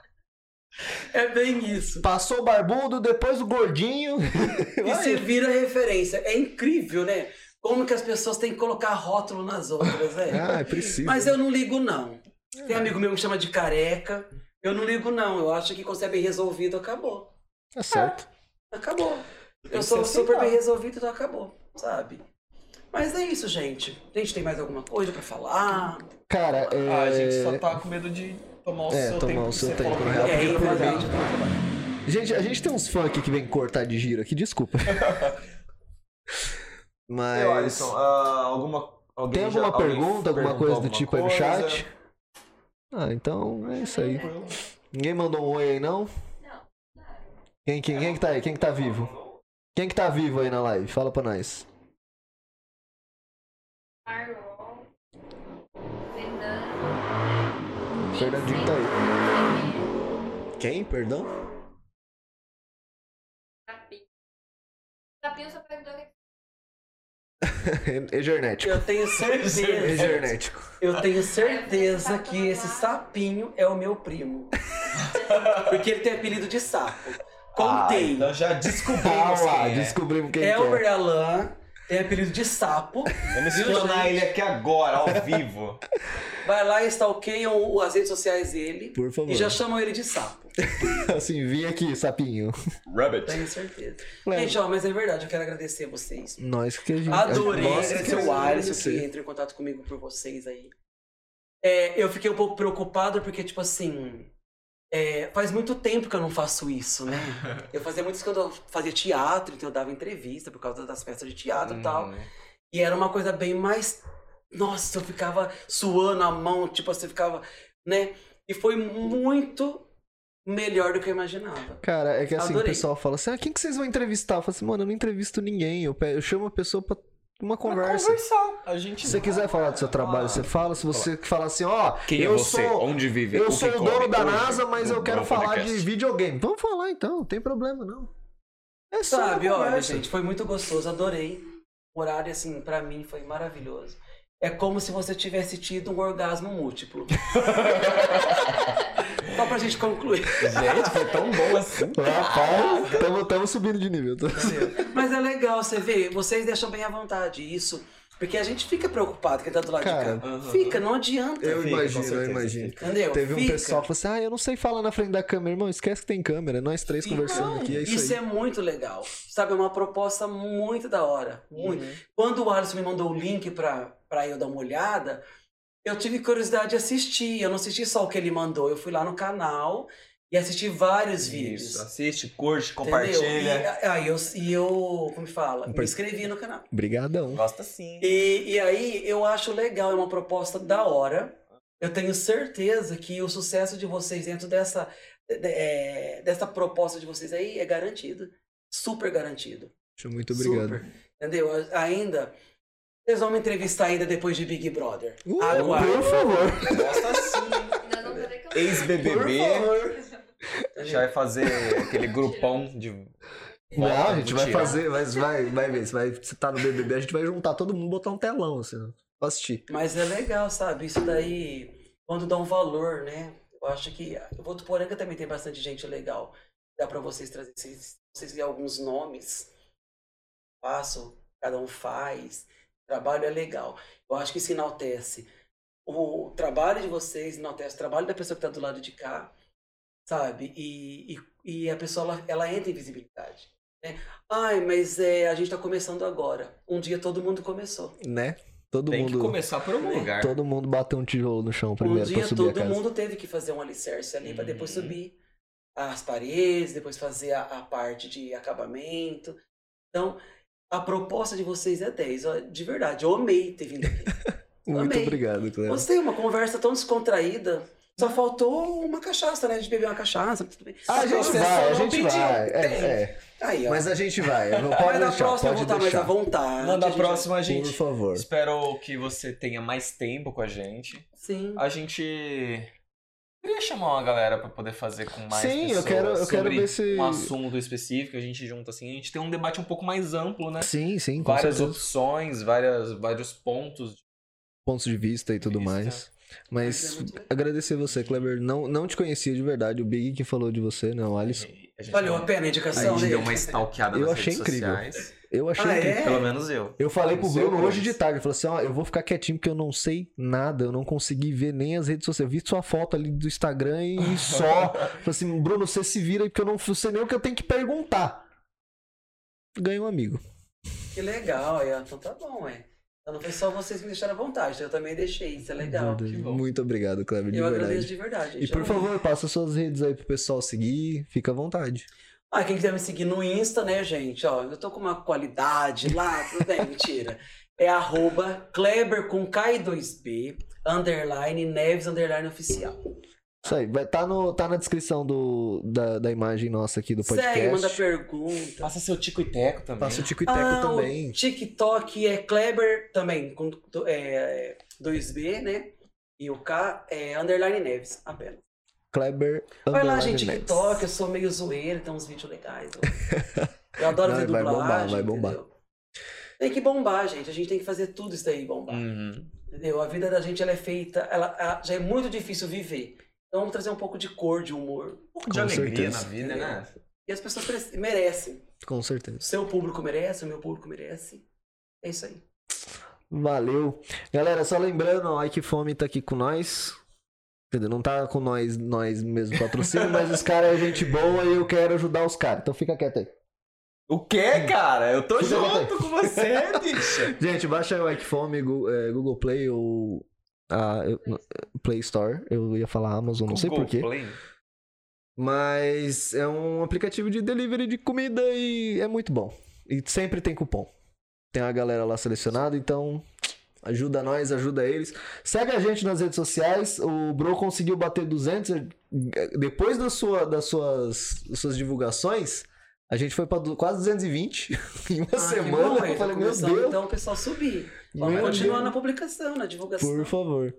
Speaker 3: É bem isso.
Speaker 2: Passou o barbudo, depois o gordinho. [LAUGHS]
Speaker 3: E você vira referência. É incrível, né? Como que as pessoas têm que colocar rótulo nas outras, né?
Speaker 2: Ah, é preciso.
Speaker 3: Mas eu não ligo, não. Tem amigo meu que chama de careca. Eu não ligo, não. Eu acho que quando você é bem resolvido, acabou.
Speaker 2: Tá certo.
Speaker 3: Acabou. Eu sou
Speaker 1: ser
Speaker 3: super bem resolvido, então acabou, sabe? Mas é isso, gente. A gente tem mais alguma coisa pra falar?
Speaker 2: Cara, é...
Speaker 1: Ah, a gente só tá com medo de tomar o
Speaker 2: É,
Speaker 1: seu
Speaker 2: tomar
Speaker 1: tempo.
Speaker 2: o seu tempo,
Speaker 1: falou
Speaker 2: né? É,
Speaker 3: É.
Speaker 2: Gente, a gente tem uns fãs aqui que vem cortar de giro aqui, desculpa. [LAUGHS] Mas.
Speaker 1: E, Alisson, ah, alguma. alguém
Speaker 2: Tem alguma
Speaker 1: já-
Speaker 2: pergunta, alguma coisa do tipo aí no
Speaker 1: coisa?
Speaker 2: chat? Ah, então é isso aí. Ninguém mandou um oi aí, não? Quem, quem, quem que tá aí? Quem que tá vivo? Quem que tá vivo aí na live? Fala pra nós.
Speaker 4: Carol, Fernando,
Speaker 2: Fernandinho tá aí. Quem? Perdão?
Speaker 4: Capim. Capim só perguntou o que
Speaker 2: Egernético.
Speaker 3: Eu tenho certeza.
Speaker 2: Egernético.
Speaker 3: Eu tenho certeza que esse sapinho é o meu primo. [LAUGHS] Porque ele tem apelido de sapo.
Speaker 1: Ah,
Speaker 3: Contei.
Speaker 1: então já descobrimos
Speaker 2: Ah lá,
Speaker 1: quem é.
Speaker 2: descobrimos quem que
Speaker 3: Elber
Speaker 2: é.
Speaker 3: Alain tem apelido de sapo.
Speaker 1: Vamos
Speaker 3: gente?
Speaker 1: ele aqui agora, ao vivo.
Speaker 3: Vai lá e stalkeiam o- as redes sociais dele.
Speaker 2: Por favor.
Speaker 3: E já chamam ele de sapo. [LAUGHS]
Speaker 2: Assim, vim aqui, sapinho.
Speaker 1: Rabbit.
Speaker 3: Tenho certeza.
Speaker 2: Lembra.
Speaker 3: Gente, ó, mas é verdade, eu quero agradecer vocês.
Speaker 2: Nós que a gente.
Speaker 3: Adorei
Speaker 2: Nós que
Speaker 3: agradecer o Alisson que entrou em contato comigo por vocês aí. É, eu fiquei um pouco preocupado porque, tipo assim, é, faz muito tempo que eu não faço isso, né? [LAUGHS] Eu fazia muito isso quando eu fazia teatro, então eu dava entrevista por causa das peças de teatro e tal.
Speaker 1: Hum.
Speaker 3: E era uma coisa bem mais. Nossa, eu ficava suando a mão, tipo assim, ficava, né? E foi muito melhor do que eu imaginava.
Speaker 2: Cara, é que assim,
Speaker 3: Adorei.
Speaker 2: o pessoal fala assim: ah, quem que vocês vão entrevistar? Eu falo assim, mano, eu não entrevisto ninguém. Eu, eu chamo a pessoa pra uma
Speaker 1: Pra
Speaker 2: conversa.
Speaker 1: conversar. A gente
Speaker 2: Se você quiser falar do seu trabalho, você fala. Se você falar assim, ó,
Speaker 1: Quem
Speaker 2: eu
Speaker 1: é você?
Speaker 2: sou.
Speaker 1: Onde vive?
Speaker 2: Eu
Speaker 1: O
Speaker 2: sou o dono
Speaker 1: come?
Speaker 2: da NASA, mas eu quero falar
Speaker 1: podcast.
Speaker 2: de videogame. Vamos falar então, não tem problema não. É só
Speaker 3: Sabe, olha, gente, foi muito gostoso, adorei. O horário, assim, pra mim foi maravilhoso. É como se você tivesse tido um orgasmo múltiplo. [LAUGHS] Só pra gente concluir.
Speaker 1: Gente, foi tão bom assim.
Speaker 2: Rapaz, estamos subindo de nível.
Speaker 3: Mas é legal, você vê, vocês deixam bem à vontade isso. Porque a gente fica preocupado quem tá do lado
Speaker 2: Cara,
Speaker 3: de cá. Fica, não adianta.
Speaker 2: Eu
Speaker 1: Fica,
Speaker 2: imagino, eu imagino.
Speaker 3: Entendeu?
Speaker 2: Teve um
Speaker 3: Fica.
Speaker 2: pessoal que falou assim: ah, eu não sei falar na frente da câmera. Irmão, esquece que tem câmera. Nós três
Speaker 3: Fica.
Speaker 2: conversando aqui, é isso,
Speaker 3: Isso
Speaker 2: aí.
Speaker 3: é muito legal. Sabe, é uma proposta muito da hora. Muito.
Speaker 1: Uhum.
Speaker 3: Quando o Alisson me mandou o link pra, pra eu dar uma olhada, eu tive curiosidade de assistir. Eu não assisti só o que ele mandou. Eu fui lá no canal e assisti vários vídeos.
Speaker 1: Isso, assiste, curte, compartilha.
Speaker 3: E, aí eu, e eu, como fala, me inscrevi no canal.
Speaker 2: Brigadão.
Speaker 1: Gosta sim.
Speaker 3: E, e aí eu acho legal, é uma proposta da hora. Eu tenho certeza que o sucesso de vocês dentro dessa, de- é, dessa proposta de vocês aí é garantido. Super garantido.
Speaker 2: Muito obrigado.
Speaker 3: Super. Entendeu? Ainda. Vocês vão me entrevistar ainda depois de Big Brother.
Speaker 2: Uh,
Speaker 3: Aguarde.
Speaker 2: por favor.
Speaker 1: Gosta sim.
Speaker 4: Nós vamos fazer
Speaker 3: Entendeu?
Speaker 1: Já vai fazer aquele grupão de.
Speaker 2: Não, a gente vai fazer, mas vai, vai ver. Você vai, você tá no BBB, a gente vai juntar todo mundo, botar um telão, assim, pra assistir.
Speaker 3: Mas é legal, sabe? Isso daí, quando dá um valor, né? Eu acho que. O Votuporanga também tem bastante gente legal. Dá pra vocês trazer. Se vocês verem alguns nomes, façam, cada um faz. O trabalho é legal. Eu acho que isso enaltece. O trabalho de vocês enaltece o trabalho da pessoa que tá do lado de cá, sabe? E, e, e a pessoa, ela, ela entra em visibilidade. Né? Ai, mas é, a gente tá começando agora. Um dia todo mundo começou.
Speaker 2: Né? Todo
Speaker 1: Tem que
Speaker 2: mundo.
Speaker 1: começar por algum lugar.
Speaker 2: Todo mundo bateu um tijolo no chão
Speaker 3: Um
Speaker 2: primeiro pra
Speaker 3: dia
Speaker 2: subir a
Speaker 3: todo
Speaker 2: casa.
Speaker 3: mundo teve que fazer um alicerce ali pra depois
Speaker 1: Uhum.
Speaker 3: subir as paredes, depois fazer a, a parte de acabamento. Então, a proposta de vocês é 10. ó, De verdade, eu amei ter vindo aqui. [LAUGHS]
Speaker 2: Muito
Speaker 3: Amei.
Speaker 2: obrigado, Cleber.
Speaker 3: Gostei, uma conversa tão descontraída. Só faltou uma cachaça, né? A gente bebeu uma cachaça. tudo bem.
Speaker 2: Ah, a gente vai, a gente
Speaker 3: pediu.
Speaker 2: vai. É,
Speaker 3: Tem.
Speaker 2: é.
Speaker 3: Aí, ó.
Speaker 2: Mas a gente vai. Pode
Speaker 3: Mas na
Speaker 2: deixar,
Speaker 3: próxima eu vou estar mais à vontade.
Speaker 1: Não, da
Speaker 3: a gente
Speaker 1: próxima a
Speaker 2: Por
Speaker 1: gente.
Speaker 2: favor.
Speaker 1: Espero que você tenha mais tempo com a gente.
Speaker 3: Sim.
Speaker 1: A gente. Queria chamar uma galera pra poder fazer com mais
Speaker 2: Sim, eu
Speaker 1: pessoas
Speaker 2: quero- eu quero
Speaker 1: sobre
Speaker 2: ver se-
Speaker 1: um assunto específico, a gente junta assim, a gente tem um debate um pouco mais amplo, né?
Speaker 2: Sim, sim, com
Speaker 1: Várias
Speaker 2: certeza.
Speaker 1: opções, várias, vários pontos.
Speaker 2: Pontos de vista e tudo
Speaker 1: vista.
Speaker 2: mais. Mas
Speaker 3: é
Speaker 2: agradecer você, Kleber. Não, não te conhecia de verdade. O Big que falou de você, né? O Alisson.
Speaker 1: A gente
Speaker 3: Valeu a pena a
Speaker 1: A
Speaker 3: indicação,
Speaker 1: gente
Speaker 3: né?
Speaker 1: deu uma stalkeada
Speaker 2: Eu
Speaker 1: nas
Speaker 2: achei
Speaker 1: redes
Speaker 2: incrível.
Speaker 1: sociais.
Speaker 2: Eu achei
Speaker 3: Ah,
Speaker 2: incrível.
Speaker 3: é?
Speaker 1: Pelo menos eu.
Speaker 2: Eu falei pro
Speaker 1: sei
Speaker 2: Bruno hoje de tarde, ele falou assim, ó, eu vou ficar quietinho porque eu não sei nada, eu não consegui ver nem as redes sociais. Eu vi sua foto ali do Instagram e [LAUGHS] só. falei assim, Bruno, você se vira aí porque eu não sei nem o que eu tenho que perguntar. Ganhei um amigo.
Speaker 3: Que legal, é. Então tá bom, é. Então não foi só vocês que me deixaram à vontade, eu também deixei, isso é legal.
Speaker 2: Muito obrigado, Kleber, de
Speaker 3: Eu
Speaker 2: verdade.
Speaker 3: agradeço de verdade.
Speaker 2: E por favor, passa suas redes aí pro pessoal seguir, fica à vontade.
Speaker 3: Ah, quem quiser me seguir no Insta, né, gente? Ó, eu tô com uma qualidade lá, tudo bem, [LAUGHS] mentira. É arroba Kleber com K2B, underline, Neves, underline oficial.
Speaker 2: Isso aí, vai tá, no, tá na descrição do, da, da imagem nossa aqui do podcast.
Speaker 3: Segue, manda pergunta.
Speaker 1: Passa seu tico e teco também.
Speaker 2: Passa o Tico e Teco
Speaker 3: Ah,
Speaker 2: também.
Speaker 3: O TikTok é Kleber também, com é, 2B, né? E o K é underline Neves, apenas.
Speaker 2: Kleber.
Speaker 3: Vai lá, gente,
Speaker 2: Neves.
Speaker 3: TikTok, eu sou meio zoeiro, tem uns vídeos legais. Eu, [LAUGHS] eu adoro
Speaker 2: Não,
Speaker 3: ver
Speaker 2: vai
Speaker 3: dublagem,
Speaker 2: bombar, vai bombar.
Speaker 3: entendeu? Tem que bombar, gente. A gente tem que fazer tudo isso daí bombar.
Speaker 1: Uhum.
Speaker 3: Entendeu? A vida da gente ela é feita, ela, ela- já é muito difícil viver. Então vamos trazer um pouco de cor, de humor.
Speaker 1: Um pouco de
Speaker 2: Com
Speaker 1: alegria
Speaker 2: certeza.
Speaker 1: na vida, né?
Speaker 3: E as pessoas merecem.
Speaker 2: Com certeza.
Speaker 3: O seu público merece, o meu público merece. É isso aí.
Speaker 2: Valeu. Galera, só lembrando, ó, Ike Fome tá aqui com nós. Não tá com nós, nós mesmo patrocínio, mas os caras é gente boa e eu quero ajudar os caras. Então fica quieto aí.
Speaker 1: O quê, cara? Eu tô
Speaker 2: Fica
Speaker 1: junto com você, bicha. [LAUGHS]
Speaker 2: Gente, baixa o Ike Fome, é, Google Play ou a eu- no- Play Store. Eu ia falar Amazon, não sei porquê.
Speaker 1: Play.
Speaker 2: Mas é um aplicativo de delivery de comida e é muito bom. E sempre tem cupom. Tem a galera lá selecionada, então ajuda nós, ajuda eles. Segue a gente nas redes sociais. O Bro conseguiu bater 200 depois da sua, das, suas, das suas divulgações. A gente foi pra quase 220 [LAUGHS] em uma
Speaker 3: Ah,
Speaker 2: semana.
Speaker 3: bom,
Speaker 2: eu falei, meu Deus.
Speaker 3: Então o pessoal subir. Vamos continuar na publicação, na divulgação.
Speaker 2: Por favor.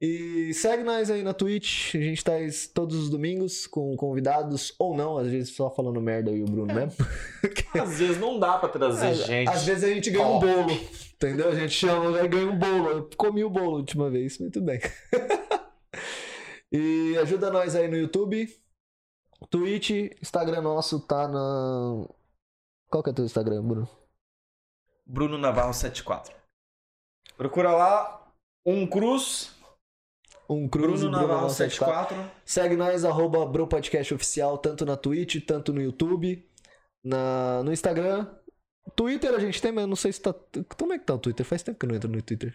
Speaker 2: E segue nós aí na Twitch. A gente tá todos os domingos com convidados ou não, às vezes só falando merda e o Bruno mesmo. [LAUGHS]
Speaker 1: Às vezes não dá pra trazer
Speaker 2: É,
Speaker 1: gente.
Speaker 2: Às vezes a gente ganha um
Speaker 1: Ó.
Speaker 2: bolo. Entendeu? A gente chama e ganha um bolo. Eu comi o bolo a última vez. Muito bem. [LAUGHS] e ajuda nós aí no YouTube. Twitch, Instagram nosso tá na. Qual que é teu Instagram, Bruno?
Speaker 1: Bruno Navarro 74. Procura lá. Um Cruz.
Speaker 2: Um Cruz
Speaker 1: Bruno
Speaker 2: e
Speaker 1: Navarro
Speaker 2: 74.
Speaker 1: 74.
Speaker 2: Segue nós, arroba Bro Podcast Oficial, tanto na Twitch, tanto no YouTube, na, no Instagram. Twitter a gente tem, mas eu não sei se tá. Como é que tá o Twitter? Faz tempo que eu não entro no Twitter.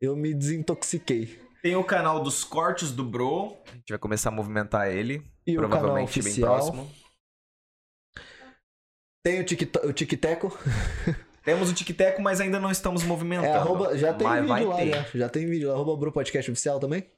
Speaker 2: Eu me desintoxiquei.
Speaker 1: Tem o canal dos cortes do Bro. A gente vai começar a movimentar ele.
Speaker 2: E o canal oficial.
Speaker 1: próximo.
Speaker 2: Tem o, TikTok, o TikTeco. [LAUGHS]
Speaker 1: Temos o Tic-Teco, mas ainda não estamos movimentando.
Speaker 2: É, arroba, já tem
Speaker 1: Mas
Speaker 2: vídeo lá,
Speaker 1: ter.
Speaker 2: já. Já tem vídeo lá. Arroba Bro Podcast Oficial também.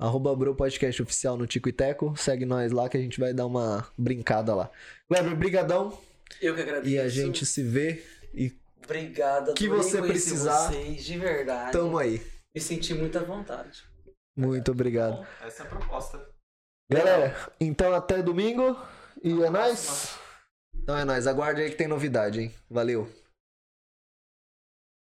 Speaker 2: Arroba Bro Podcast Oficial no Tico e Teco. Segue nós lá que a gente vai dar uma brincada lá. Kleber, brigadão.
Speaker 3: Eu que agradeço.
Speaker 2: E a gente se vê e
Speaker 3: Obrigado.
Speaker 2: que você precisar,
Speaker 3: Vocês, de verdade.
Speaker 2: tamo aí.
Speaker 3: Me senti muito à vontade.
Speaker 2: Muito obrigado.
Speaker 1: Bom, essa é a proposta.
Speaker 2: Galera, então até domingo e é nóis. Então é nóis. Aguarde aí que tem novidade, hein? Valeu.